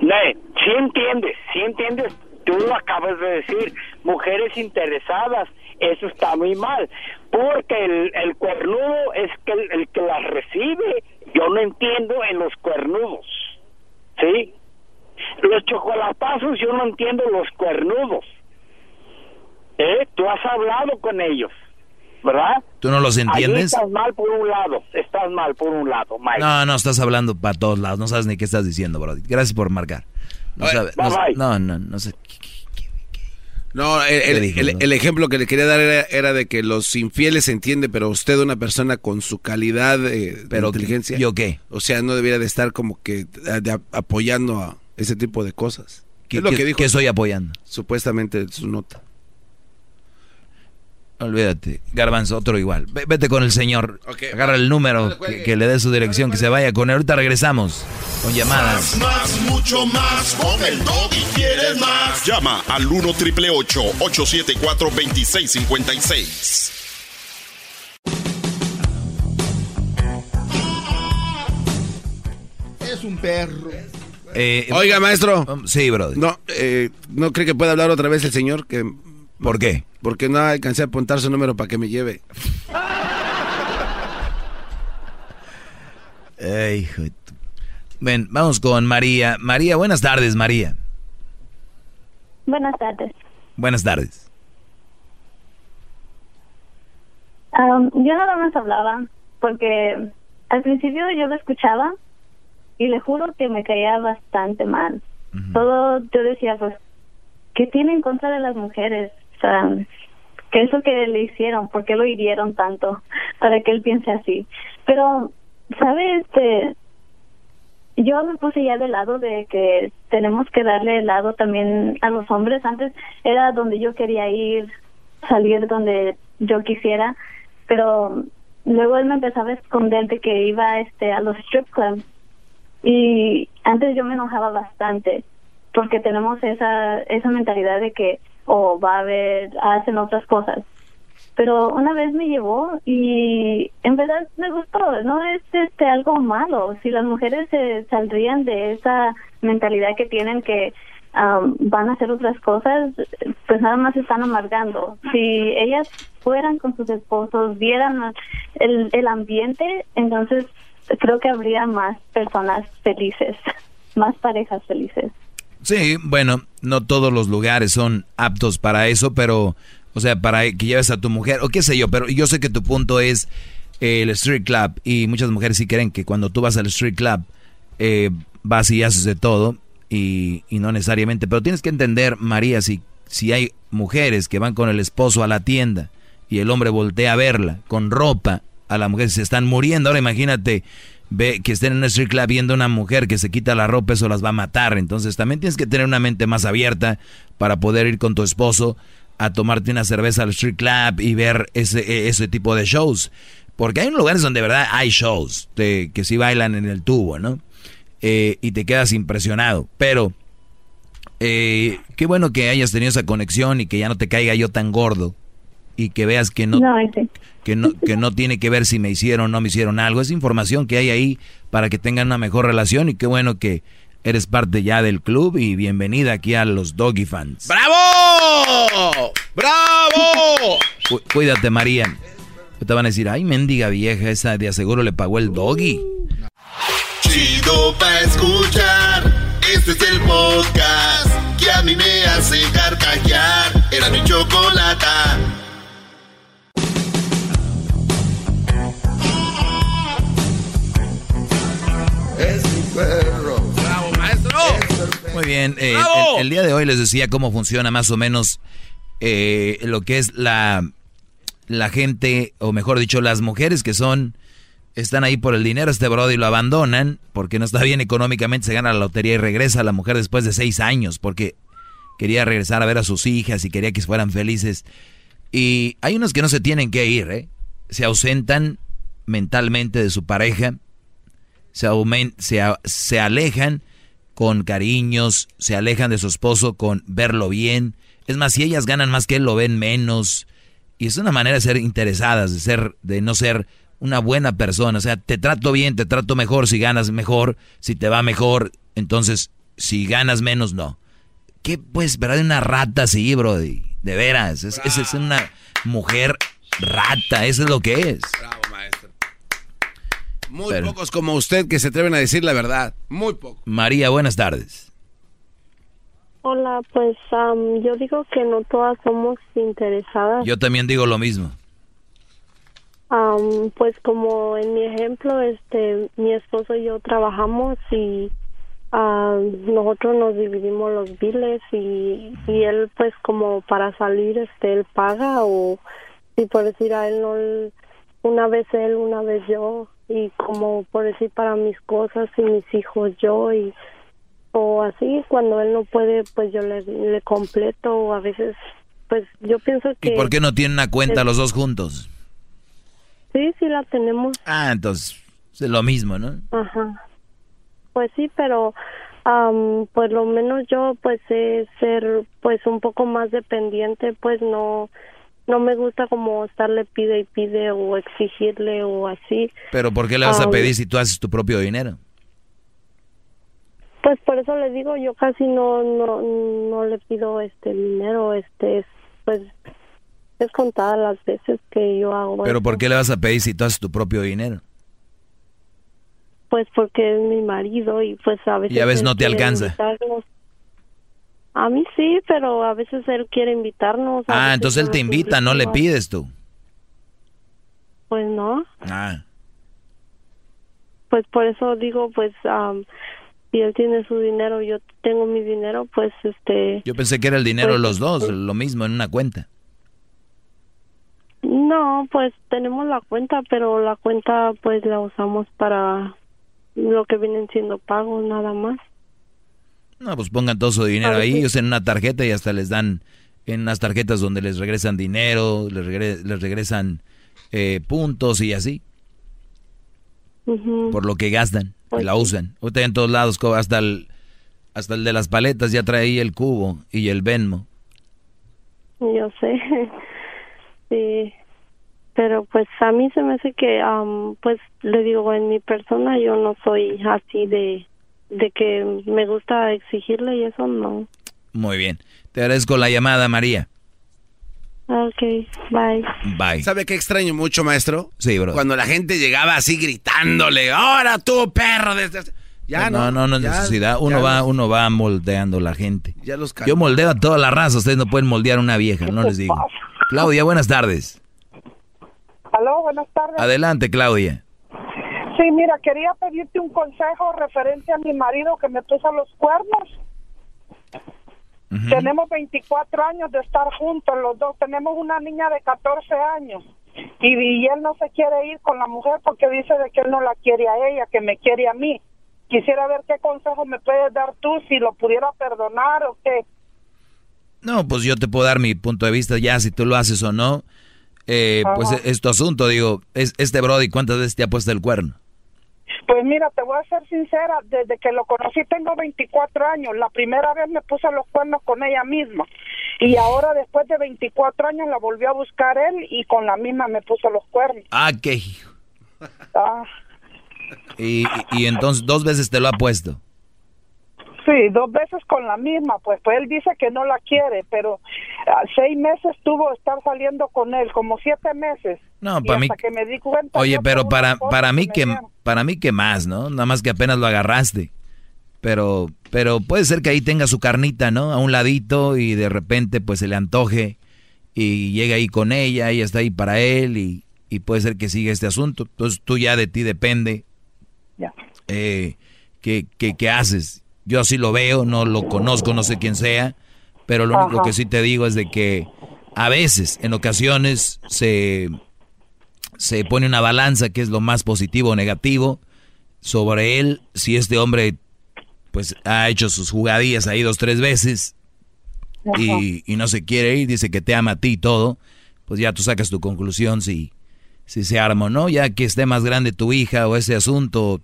Ne, sí entiendes, sí entiendes, tú lo acabas de decir, mujeres interesadas, eso está muy mal, porque el, el cuernudo es que el, el que las recibe, yo no entiendo en los cuernudos, ¿sí? Los chocolatazos yo no entiendo los cuernudos, ¿eh? Tú has hablado con ellos, ¿verdad? ¿Tú no los Ahí entiendes? estás mal por un lado, estás mal por un lado, Mike. No, no, estás hablando para todos lados. No sabes ni qué estás diciendo, Brody. Gracias por marcar. No, sabe- no, no, no, no sé. No, el, el- ¿Qué dijo, el- no? el ejemplo que le quería dar era, era de que los infieles se entiende, pero usted una persona con su calidad eh, de Pero, inteligencia. ¿yo qué? O sea, no debería de estar como que de- apoyando a ese tipo de cosas. ¿Qué- es lo qué- que dijo. qué estoy apoyando? Supuestamente su nota. Olvídate. Garbanzo, otro igual. Ve- Vete con el señor. Agarra el número, que, que le dé su dirección, que se vaya con él. Ahorita regresamos con llamadas. Más, mucho más. Con el y quieres más. Llama al 1 triple 874 2656. Es un perro. Eh, Oiga, maestro. Sí, Brody. No, eh, ¿no cree que puede hablar otra vez el señor? Que, ¿Por qué? Porque no alcancé a apuntar su número para que me lleve. Ey, hijo de tu- Ven, vamos con María. María, buenas tardes, María. Buenas tardes. Buenas tardes. Am, yo nada más hablaba porque al principio yo lo escuchaba y le juro que me caía bastante mal. Todo yo decía, pues, ¿qué tiene en contra de las mujeres? Sea, ¿qué es lo que le hicieron? ¿Por qué lo hirieron tanto para que él piense así? Pero, ¿sabe? Este, yo me puse ya del lado de que tenemos que darle el lado también a los hombres. Antes era donde yo quería ir, salir donde yo quisiera, pero luego él me empezaba a esconder de que iba este a los strip clubs y antes yo me enojaba bastante porque tenemos esa esa mentalidad de que o va a haber hacen otras cosas. Pero una vez me llevó y en verdad me gustó no es este algo malo. Si las mujeres se saldrían de esa mentalidad que tienen que am, van a hacer otras cosas pues nada más están amargando. Si ellas fueran con sus esposos vieran el, el ambiente entonces creo que habría más personas felices más parejas felices Sí, bueno, no todos los lugares son aptos para eso, pero, o sea, para que lleves a tu mujer, o qué sé yo, pero yo sé que tu punto es eh, el street club, y muchas mujeres sí creen que cuando tú vas al street club, eh, vas y haces de todo, y, y no necesariamente, pero tienes que entender, María, si, si hay mujeres que van con el esposo a la tienda, y el hombre voltea a verla con ropa, a la mujer se están muriendo, ahora imagínate ve que estén en un street club viendo a una mujer que se quita la ropa, eso las va a matar. Entonces también tienes que tener una mente más abierta para poder ir con tu esposo a tomarte una cerveza al street club y ver ese, ese tipo de shows. Porque hay lugares donde de verdad hay shows de, que sí bailan en el tubo, ¿no? eh, y te quedas impresionado. Pero eh, qué bueno que hayas tenido esa conexión y que ya no te caiga yo tan gordo y que veas que no, que no, que no tiene que ver si me hicieron o no me hicieron algo. Es información que hay ahí para que tengan una mejor relación y qué bueno que eres parte ya del club y bienvenida aquí a los Doggy Fans. ¡Bravo! ¡Bravo! cuídate, María. Te van a decir, ay, mendiga vieja, esa de aseguro le pagó el doggy. Chido pa' escuchar. Este es el podcast que a mí me hace carcajear. Era mi chocolata. Es mi perro. ¡Bravo, maestro! Muy bien, eh, el, día de hoy les decía cómo funciona más o menos eh, lo que es la, la gente, o mejor dicho, las mujeres que son, están ahí por el dinero, este brody lo abandonan porque no está bien económicamente, se gana la lotería y regresa a la mujer después de seis años porque quería regresar a ver a sus hijas y quería que fueran felices. Y hay unos que no se tienen que ir, ¿eh? se ausentan mentalmente de su pareja, se, se, se alejan con cariños, se alejan de su esposo con verlo bien. Es más, si ellas ganan más que él, lo ven menos. Y es una manera de ser interesadas, de ser, de no ser una buena persona. O sea, te trato bien, te trato mejor si ganas mejor, si te va mejor. Entonces, si ganas menos, no. ¿Qué pues, verdad? Una rata así, bro. De veras. Esa es, es, una mujer rata. Eso es lo que es. Bravo, Muy pocos como usted que se atreven a decir la verdad. Muy pocos. María, buenas tardes. Hola, pues yo digo que no todas somos interesadas. Yo también digo lo mismo. pues como en mi ejemplo, este, mi esposo y yo trabajamos y nosotros nos dividimos los biles y, y él pues como para salir, este, él paga o si por decir a él no, una vez él, una vez yo y como por decir para mis cosas y mis hijos yo y o así cuando él no puede pues yo le, le completo o a veces pues yo pienso que ¿Y por qué no tienen una cuenta los dos juntos? Sí, sí la tenemos. Ah, entonces es lo mismo, ¿no? Ajá. Pues sí, pero pues lo menos yo pues sé ser pues un poco más dependiente, pues no no me gusta como estarle pide y pide o exigirle o así. Pero ¿por qué le vas a pedir si tú haces tu propio dinero? Pues por eso le digo, yo casi no no no le pido este dinero, este pues es contada las veces que yo hago. Pero ¿por qué le vas a pedir si tú haces tu propio dinero? Pues porque es mi marido y pues a veces Y a veces no te alcanza. A mí sí, pero a veces él quiere invitarnos. Ah, entonces él te invita, no le pides tú. Pues no. Ah. Pues por eso digo, pues si él tiene su dinero, yo tengo mi dinero, pues este... Yo pensé que era el dinero de pues, los dos, lo mismo en una cuenta. No, pues tenemos la cuenta, pero la cuenta pues la usamos para lo que vienen siendo pagos nada más. No, pues pongan todo su dinero ahí, usen una tarjeta y hasta les dan en unas tarjetas donde les regresan dinero, les, les regresan eh, puntos y así. Por lo que gastan y la usan. Ahorita en todos lados, hasta el, hasta el de las paletas ya trae ahí el cubo y el Venmo. Yo sé, sí, pero pues a mí se me hace que, pues le digo, en mi persona yo no soy así de, de que me gusta exigirle y eso no. Muy bien, te agradezco la llamada, María. Ok, bye. Bye. ¿Sabe qué extraño mucho, maestro? Sí, bro. Cuando la gente llegaba así gritándole, ahora tú, perro. Desde... Ya no, no, no, no necesidad. Uno va, uno va moldeando la gente. Ya los Yo moldeo a toda la raza. Ustedes no pueden moldear a una vieja, no les digo. Claudia, buenas tardes. Aló, buenas tardes. Adelante, Claudia. Sí, mira, quería pedirte un consejo referente a mi marido que me puso los cuernos. Tenemos 24 años de estar juntos los dos. Tenemos una niña de 14 años. Y, y, él no se quiere ir con la mujer porque dice de que él no la quiere a ella, que me quiere a mí. Quisiera ver qué consejo me puedes dar tú, si lo pudiera perdonar o qué. No, pues yo te puedo dar mi punto de vista ya, si tú lo haces o no. Eh, pues es tu asunto, digo, es, este Brody, ¿cuántas veces te ha puesto el cuerno? Pues mira, te voy a ser sincera, desde que lo conocí tengo 24 años. La primera vez me puse los cuernos con ella misma. Y ahora después de 24 años la volvió a buscar él y con la misma me puso los cuernos. Ah, qué hijo. Ah, Y, y entonces dos veces te lo ha puesto. Sí, dos veces con la misma. Pues, pues él dice que no la quiere, pero ah, seis meses tuvo estar saliendo con él, como siete meses. No, para mí. hasta que me di cuenta. Oye, pero para, para mí que para mí que más, ¿no? Nada más que apenas lo agarraste. Pero pero puede ser que ahí tenga su carnita, ¿no? A un ladito y de repente pues se le antoje y llega ahí con ella, ella está ahí para él y, y puede ser que siga este asunto. Entonces tú ya de ti depende Ya. eh, qué, qué- qué haces. Yo así lo veo, no lo conozco, no sé quién sea, pero lo único que sí te digo es de que a veces, en ocasiones, se, se pone una balanza que es lo más positivo o negativo sobre él. Si este hombre pues ha hecho sus jugadillas ahí dos, tres veces y, y no se quiere ir, dice que te ama a ti y todo, pues ya tú sacas tu conclusión si, si se arma o no, ya que esté más grande tu hija o ese asunto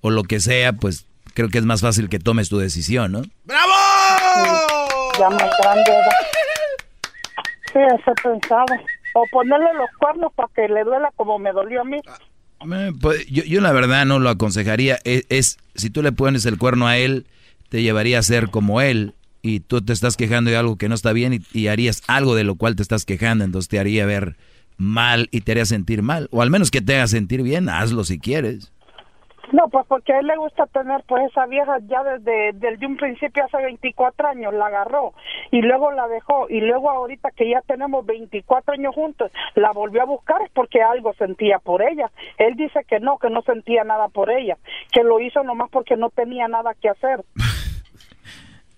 o lo que sea, pues creo que es más fácil que tomes tu decisión, ¿no? Ya más grande. Sí, eso he pensado. O ponerle los cuernos para que le duela como me dolió a mí. Eh, pues, yo, yo la verdad no lo aconsejaría. Es, es- si tú le pones el cuerno a él, te llevaría a ser como él y tú te estás quejando de algo que no está bien y, y harías algo de lo cual te estás quejando, entonces te haría ver mal y te haría sentir mal. O al menos que te haga sentir bien, hazlo si quieres. No, pues porque a él le gusta tener pues esa vieja ya desde, desde un principio hace 24 años la agarró y luego la dejó y luego ahorita que ya tenemos 24 años juntos la volvió a buscar es porque algo sentía por ella. Él dice que no, que no sentía nada por ella, que lo hizo nomás porque no tenía nada que hacer.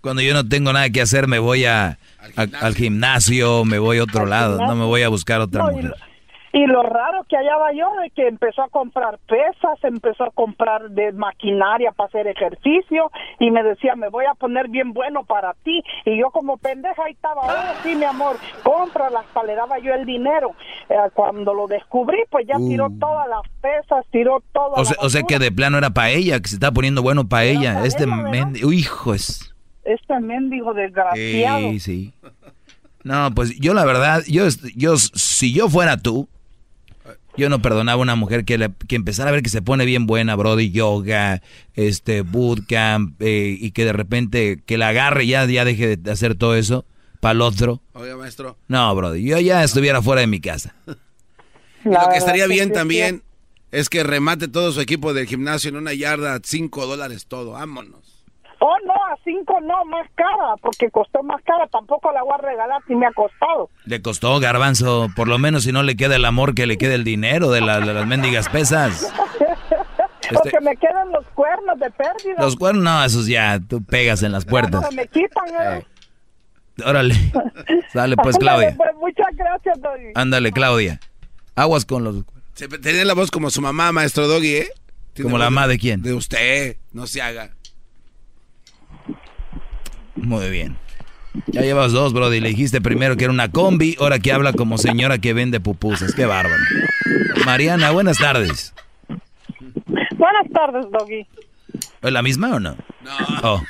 Cuando yo no tengo nada que hacer, me voy a, a- al gimnasio, me voy a otro lado, no me voy a buscar otra No, y, mujer. lo- y lo raro que allá va yo de que empezó a comprar pesas, empezó a comprar de maquinaria para hacer ejercicio y me decía, me voy a poner bien bueno para ti. Y yo como pendeja ahí estaba, oh sí mi amor, cómpralas, hasta le daba yo el dinero. Eh, cuando lo descubrí, pues ya tiró Uh. todas las pesas, tiró todas O sea, o sea que de plano era para ella, que se está poniendo bueno para ella. Este mendigo, hijo es... Este mendigo desgraciado. Sí, sí. No, pues yo la verdad, yo, yo, si yo fuera tú, yo no perdonaba a una mujer que, le- que empezara a ver que se pone bien buena, Brody, yoga, este, bootcamp, eh, y que de repente que la agarre y ya, ya deje de hacer todo eso para el otro. Oiga, maestro. No, Brody, yo ya estuviera fuera de mi casa. Y lo que estaría bien también es que remate todo su equipo del gimnasio en una yarda, cinco dólares todo, vámonos. Oh, no, a cinco no, más cara, porque costó más cara, tampoco la voy a regalar si me ha costado. Le costó garbanzo, por lo menos si no le queda el amor, que le quede el dinero de, la- de las mendigas pesas. Porque me quedan los cuernos de pérdida. Los cuernos, no, esos ya, tú pegas en las puertas. Me quitan, ¿eh? Órale. Dale pues, Ándale, Claudia. pues, muchas gracias, Doggy. Ándale, Claudia. Aguas con los... Se, tenía la voz como su mamá, maestro Doggy, ¿eh? ¿Como la mamá de quién? De usted, no se haga. Muy bien. Ya llevas dos, Brody. Le dijiste primero que era una combi, ahora que habla como señora que vende pupusas. Qué bárbaro. Mariana, buenas tardes. Buenas tardes, Doggy. ¿Es la misma o no? No. Oh,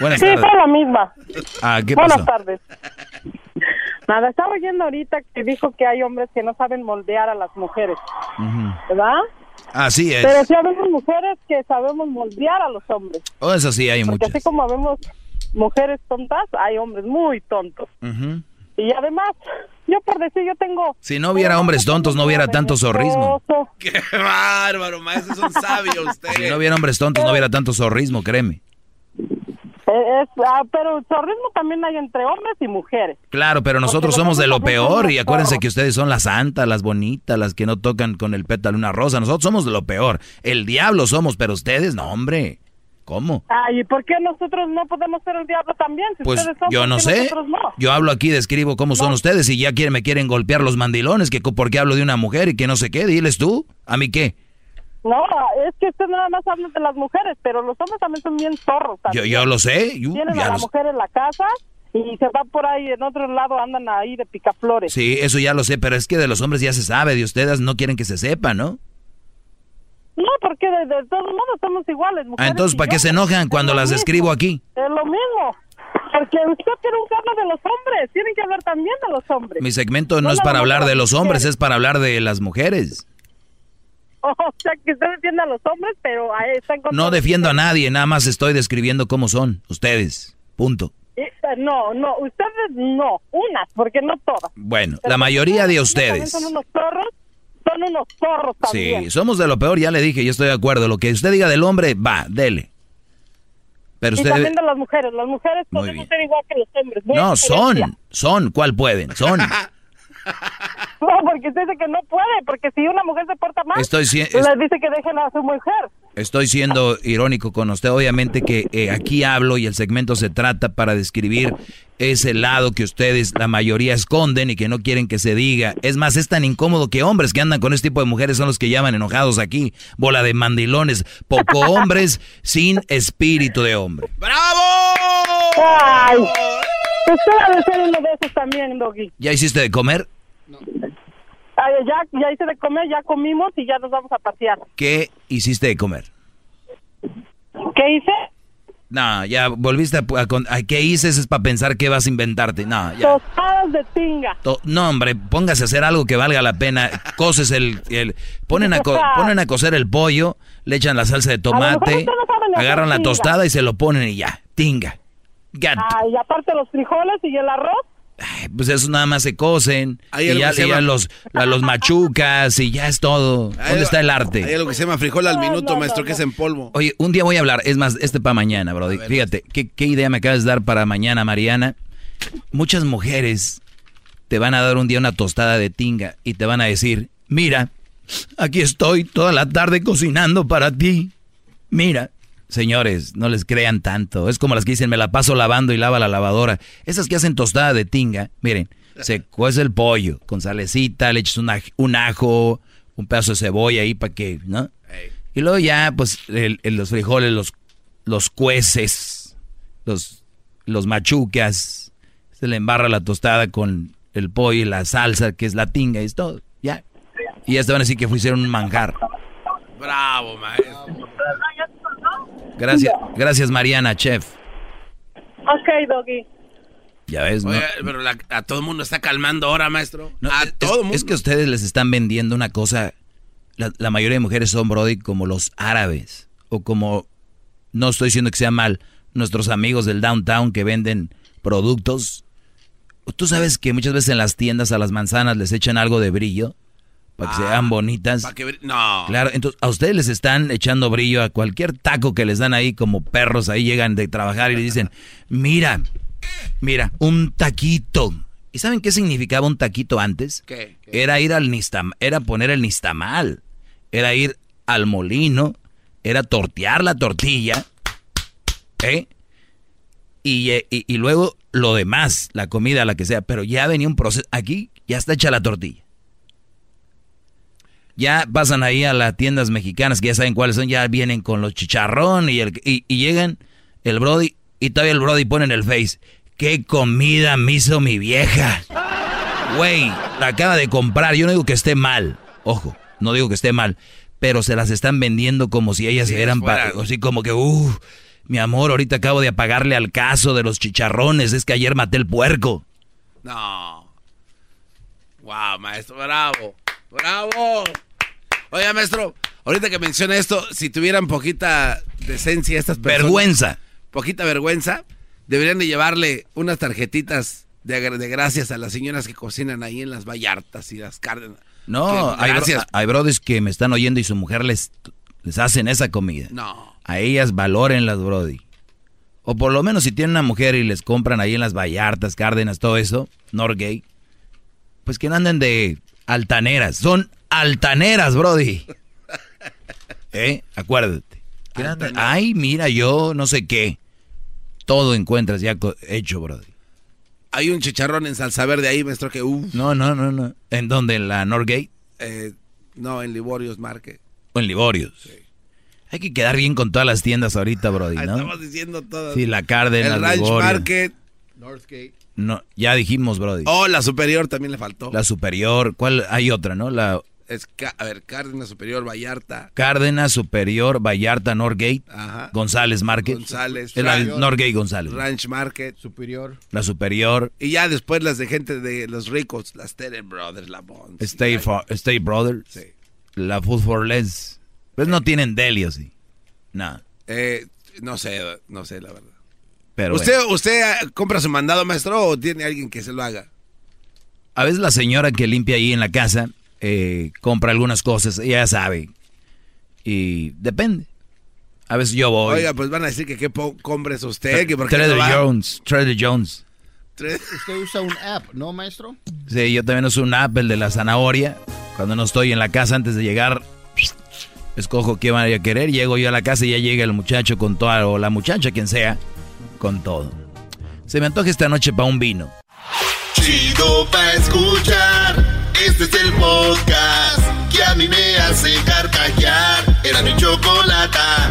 buenas sí, tardes. fue la misma. Ah, ¿qué Buenas pasó? tardes. Nada, estaba oyendo ahorita que dijo que hay hombres que no saben moldear a las mujeres, Ujú. ¿verdad? Así es. Pero sí habemos mujeres que sabemos moldear a los hombres. Oh, eso sí, hay Porque muchas. así como vemos mujeres tontas, hay hombres muy tontos. Y además, yo por decir, yo tengo... Si no hubiera hombres tontos, no hubiera tanto zorrismo. ¡Qué bárbaro, maestro! Es un sabio usted. Si no hubiera hombres tontos, no hubiera tanto zorrismo, créeme. Eh, es, ah, pero el zorrismo también hay entre hombres y mujeres. Claro, pero nosotros somos de lo peor y acuérdense que ustedes son las santas, las bonitas, las que no tocan con el pétalo una rosa. Nosotros somos de lo peor. El diablo somos, pero ustedes no, hombre. ¿Cómo? Ay, ¿y por qué nosotros no podemos ser el diablo también? Si Pues ustedes son, yo ¿por no sé. no? Yo hablo aquí, describo cómo son ustedes y ya quieren, me quieren golpear los mandilones, que porque hablo de una mujer y que no sé qué. Diles tú, ¿a mí qué? No, es que usted nada más habla de las mujeres, pero los hombres también son bien zorros. Yo, yo lo sé. yo- Tienen ya a la mujer en la casa y se va por ahí, en otro lado andan ahí de picaflores. Sí, eso ya lo sé, pero es que de los hombres ya se sabe, de ustedes no quieren que se sepa, ¿no? No, porque de, de todos modos somos iguales. Ah, mujeres entonces, y ¿para qué se enojan cuando Es las mismo. escribo aquí? Es lo mismo. Porque usted tiene un hablar de los hombres. Tienen que hablar también de los hombres. Mi segmento no es nada para hablar de los hombres, es para hablar de las mujeres. O sea, que usted defiende a los hombres, pero ahí están con No defiendo a nadie, nada más estoy describiendo cómo son ustedes. Punto. No, no, ustedes no. Unas, porque no todas. Bueno, Pero la mayoría de ustedes. Son unos zorros. Son unos zorros también. Sí, somos de lo peor, ya le dije, yo estoy de acuerdo. Lo que usted diga del hombre, va, dele. Pero y usted... también de las mujeres. Las mujeres Muy podemos ser igual que los hombres. No hay No, son, son, ¿cuál pueden? Son. No, porque usted dice que no puede, porque si una mujer se porta mal, Estoy si- le es- dice que dejen a su mujer. Estoy siendo irónico con usted. Obviamente que eh, aquí hablo y el segmento se trata para describir ese lado que ustedes, la mayoría, esconden y que no quieren que se diga. Es más, es tan incómodo que hombres que andan con este tipo de mujeres son los que llaman enojados aquí. Bola de mandilones. Poco hombres sin espíritu de hombre. ¡Ay! Usted ha de ser uno de esos también, Doggy. ¿Ya hiciste de comer? Ay, ya, ya hice de comer, ya comimos y ya nos vamos a pasear. ¿Qué hiciste de comer? ¿Qué hice? No, ya volviste a... a a- ¿Qué hices? Es para pensar qué vas a inventarte. No, ya. Tostadas de tinga. To- No, hombre, póngase a hacer algo que valga la pena. Coces el... el ponen, a co- ponen a cocer el pollo, le echan la salsa de tomate, no agarran la tinga. tostada y se lo ponen y ya. Tinga. Gat. Ay, aparte los frijoles y el arroz. Pues eso nada más se cocen. Hay y ya, se y ya llama- los, la- los machucas y ya es todo. ¿Dónde está el arte? Hay algo que se llama frijol al minuto, maestro, que es en polvo. Oye, un día voy a hablar, es más, este para mañana, Brody. Fíjate, ¿qué, qué idea me acabas de dar para mañana, Mariana? Muchas mujeres te van a dar un día una tostada de tinga y te van a decir, mira, aquí estoy toda la tarde cocinando para ti. Mira. Señores, no les crean tanto. Es como las que dicen, me la paso lavando y lava la lavadora. Esas que hacen tostada de tinga, miren, se cuece el pollo con salecita, le echas un, aj- un ajo, un pedazo de cebolla ahí para que, ¿no? Y luego ya, pues, el- el- los frijoles, los, los cueces, los, los machucas, se le embarra la tostada con el pollo y la salsa, que es la tinga, y es todo, ya. Y ya te van a decir que hicieron un manjar. Bravo, maestro. Gracias, gracias Mariana, chef. Ok, Doggy. Ya ves, ¿no? Oye, pero la- a todo el mundo está calmando ahora, maestro. No, a es, todo el mundo. es que ustedes les están vendiendo una cosa. La, la mayoría de mujeres son, Brody, como los árabes. O como. No estoy diciendo que sea mal. Nuestros amigos del downtown que venden productos. Tú sabes que muchas veces en las tiendas a las manzanas les echan algo de brillo. Para que sean bonitas. Pa' que No. Claro, entonces a ustedes les están echando brillo a cualquier taco que les dan ahí como perros. Ahí llegan de trabajar y le dicen: Mira, mira, un taquito. ¿Y saben qué significaba un taquito antes? ¿Qué? Era ir al nistam, era poner el nistamal, era ir al molino, era tortear la tortilla, ¿eh? Y, eh, y, y luego lo demás, la comida, la que sea, pero ya venía un proceso, aquí ya está hecha la tortilla. Ya pasan ahí a las tiendas mexicanas, que ya saben cuáles son, ya vienen con los chicharrón y, el, y, y llegan el Brody, y todavía el Brody pone en el Face, ¿qué comida me hizo mi vieja? Güey, la acaba de comprar. Yo no digo que esté mal. Ojo, no digo que esté mal. Pero se las están vendiendo como si ellas Sí, eran... fuera. pa- así como que, uff, mi amor, ahorita acabo de apagarle al caso de los chicharrones. Es que ayer maté el puerco. No. Wow, maestro, bravo. Bravo. Oiga, maestro, ahorita que menciona esto, si tuvieran poquita decencia estas personas. Vergüenza. Poquita vergüenza, deberían de llevarle unas tarjetitas de, gracias a las señoras que cocinan ahí en las Vallartas y las Cárdenas. No, hay, bro- gracias. hay brothers que me están oyendo y su mujer les, les hacen esa comida. No. A ellas valoren las brody. O por lo menos si tienen una mujer y les compran ahí en las Vallartas, Cárdenas, todo eso, Norgay, pues que no anden de altaneras. Son altaneras, brody. ¿Eh? Acuérdate. Ay, mira, yo no sé qué. Todo encuentras ya hecho, brody. Hay un chicharrón en salsa verde ahí, maestro, que uff. No, no, no, no. ¿En dónde? ¿En la Norgate? Eh, no, en Liborios Market. ¿O en Liborios? Hay que quedar bien con todas las tiendas ahorita, brody, Ahí ¿no? Estamos diciendo todo. Sí, la Cárdenas, El Ranch Liborio. Market. Northgate. No, ya dijimos, brody. Oh, la superior también le faltó. La superior, ¿cuál? Hay otra, ¿no? La, Es, a ver, Cárdenas Superior, Vallarta. Cárdenas Superior, Vallarta, Norgate. Ajá. González Market. González. Es la Norgate González. Ranch Market. Superior. La Superior. Y ya después las de gente de los ricos, las Tere Brothers, la. State, for, State Brothers. Sí. La Food for Less. Pues no tienen deli así. Nada. Eh, no sé, no sé, la verdad. Pero ¿Usted, bueno. ¿Usted compra su mandado, maestro, o tiene alguien que se lo haga? A veces la señora que limpia ahí en la casa eh, compra algunas cosas, ella sabe. Y depende. A veces yo voy. Oiga, pues van a decir que qué poco compra es usted, que por qué Trader no. Jones, Trader Jones. Usted usa un app, ¿no, maestro? Sí, yo también uso un app, el de la zanahoria. Cuando no estoy en la casa antes de llegar, escojo qué van a querer. Llego yo a la casa y ya llega el muchacho con toda, o la muchacha, quien sea, con todo. Se me antoja esta noche para un vino. Chido pa' escuchar. Este es el podcast que a mí me hace carcajear. Era mi chocolata.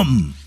Bam!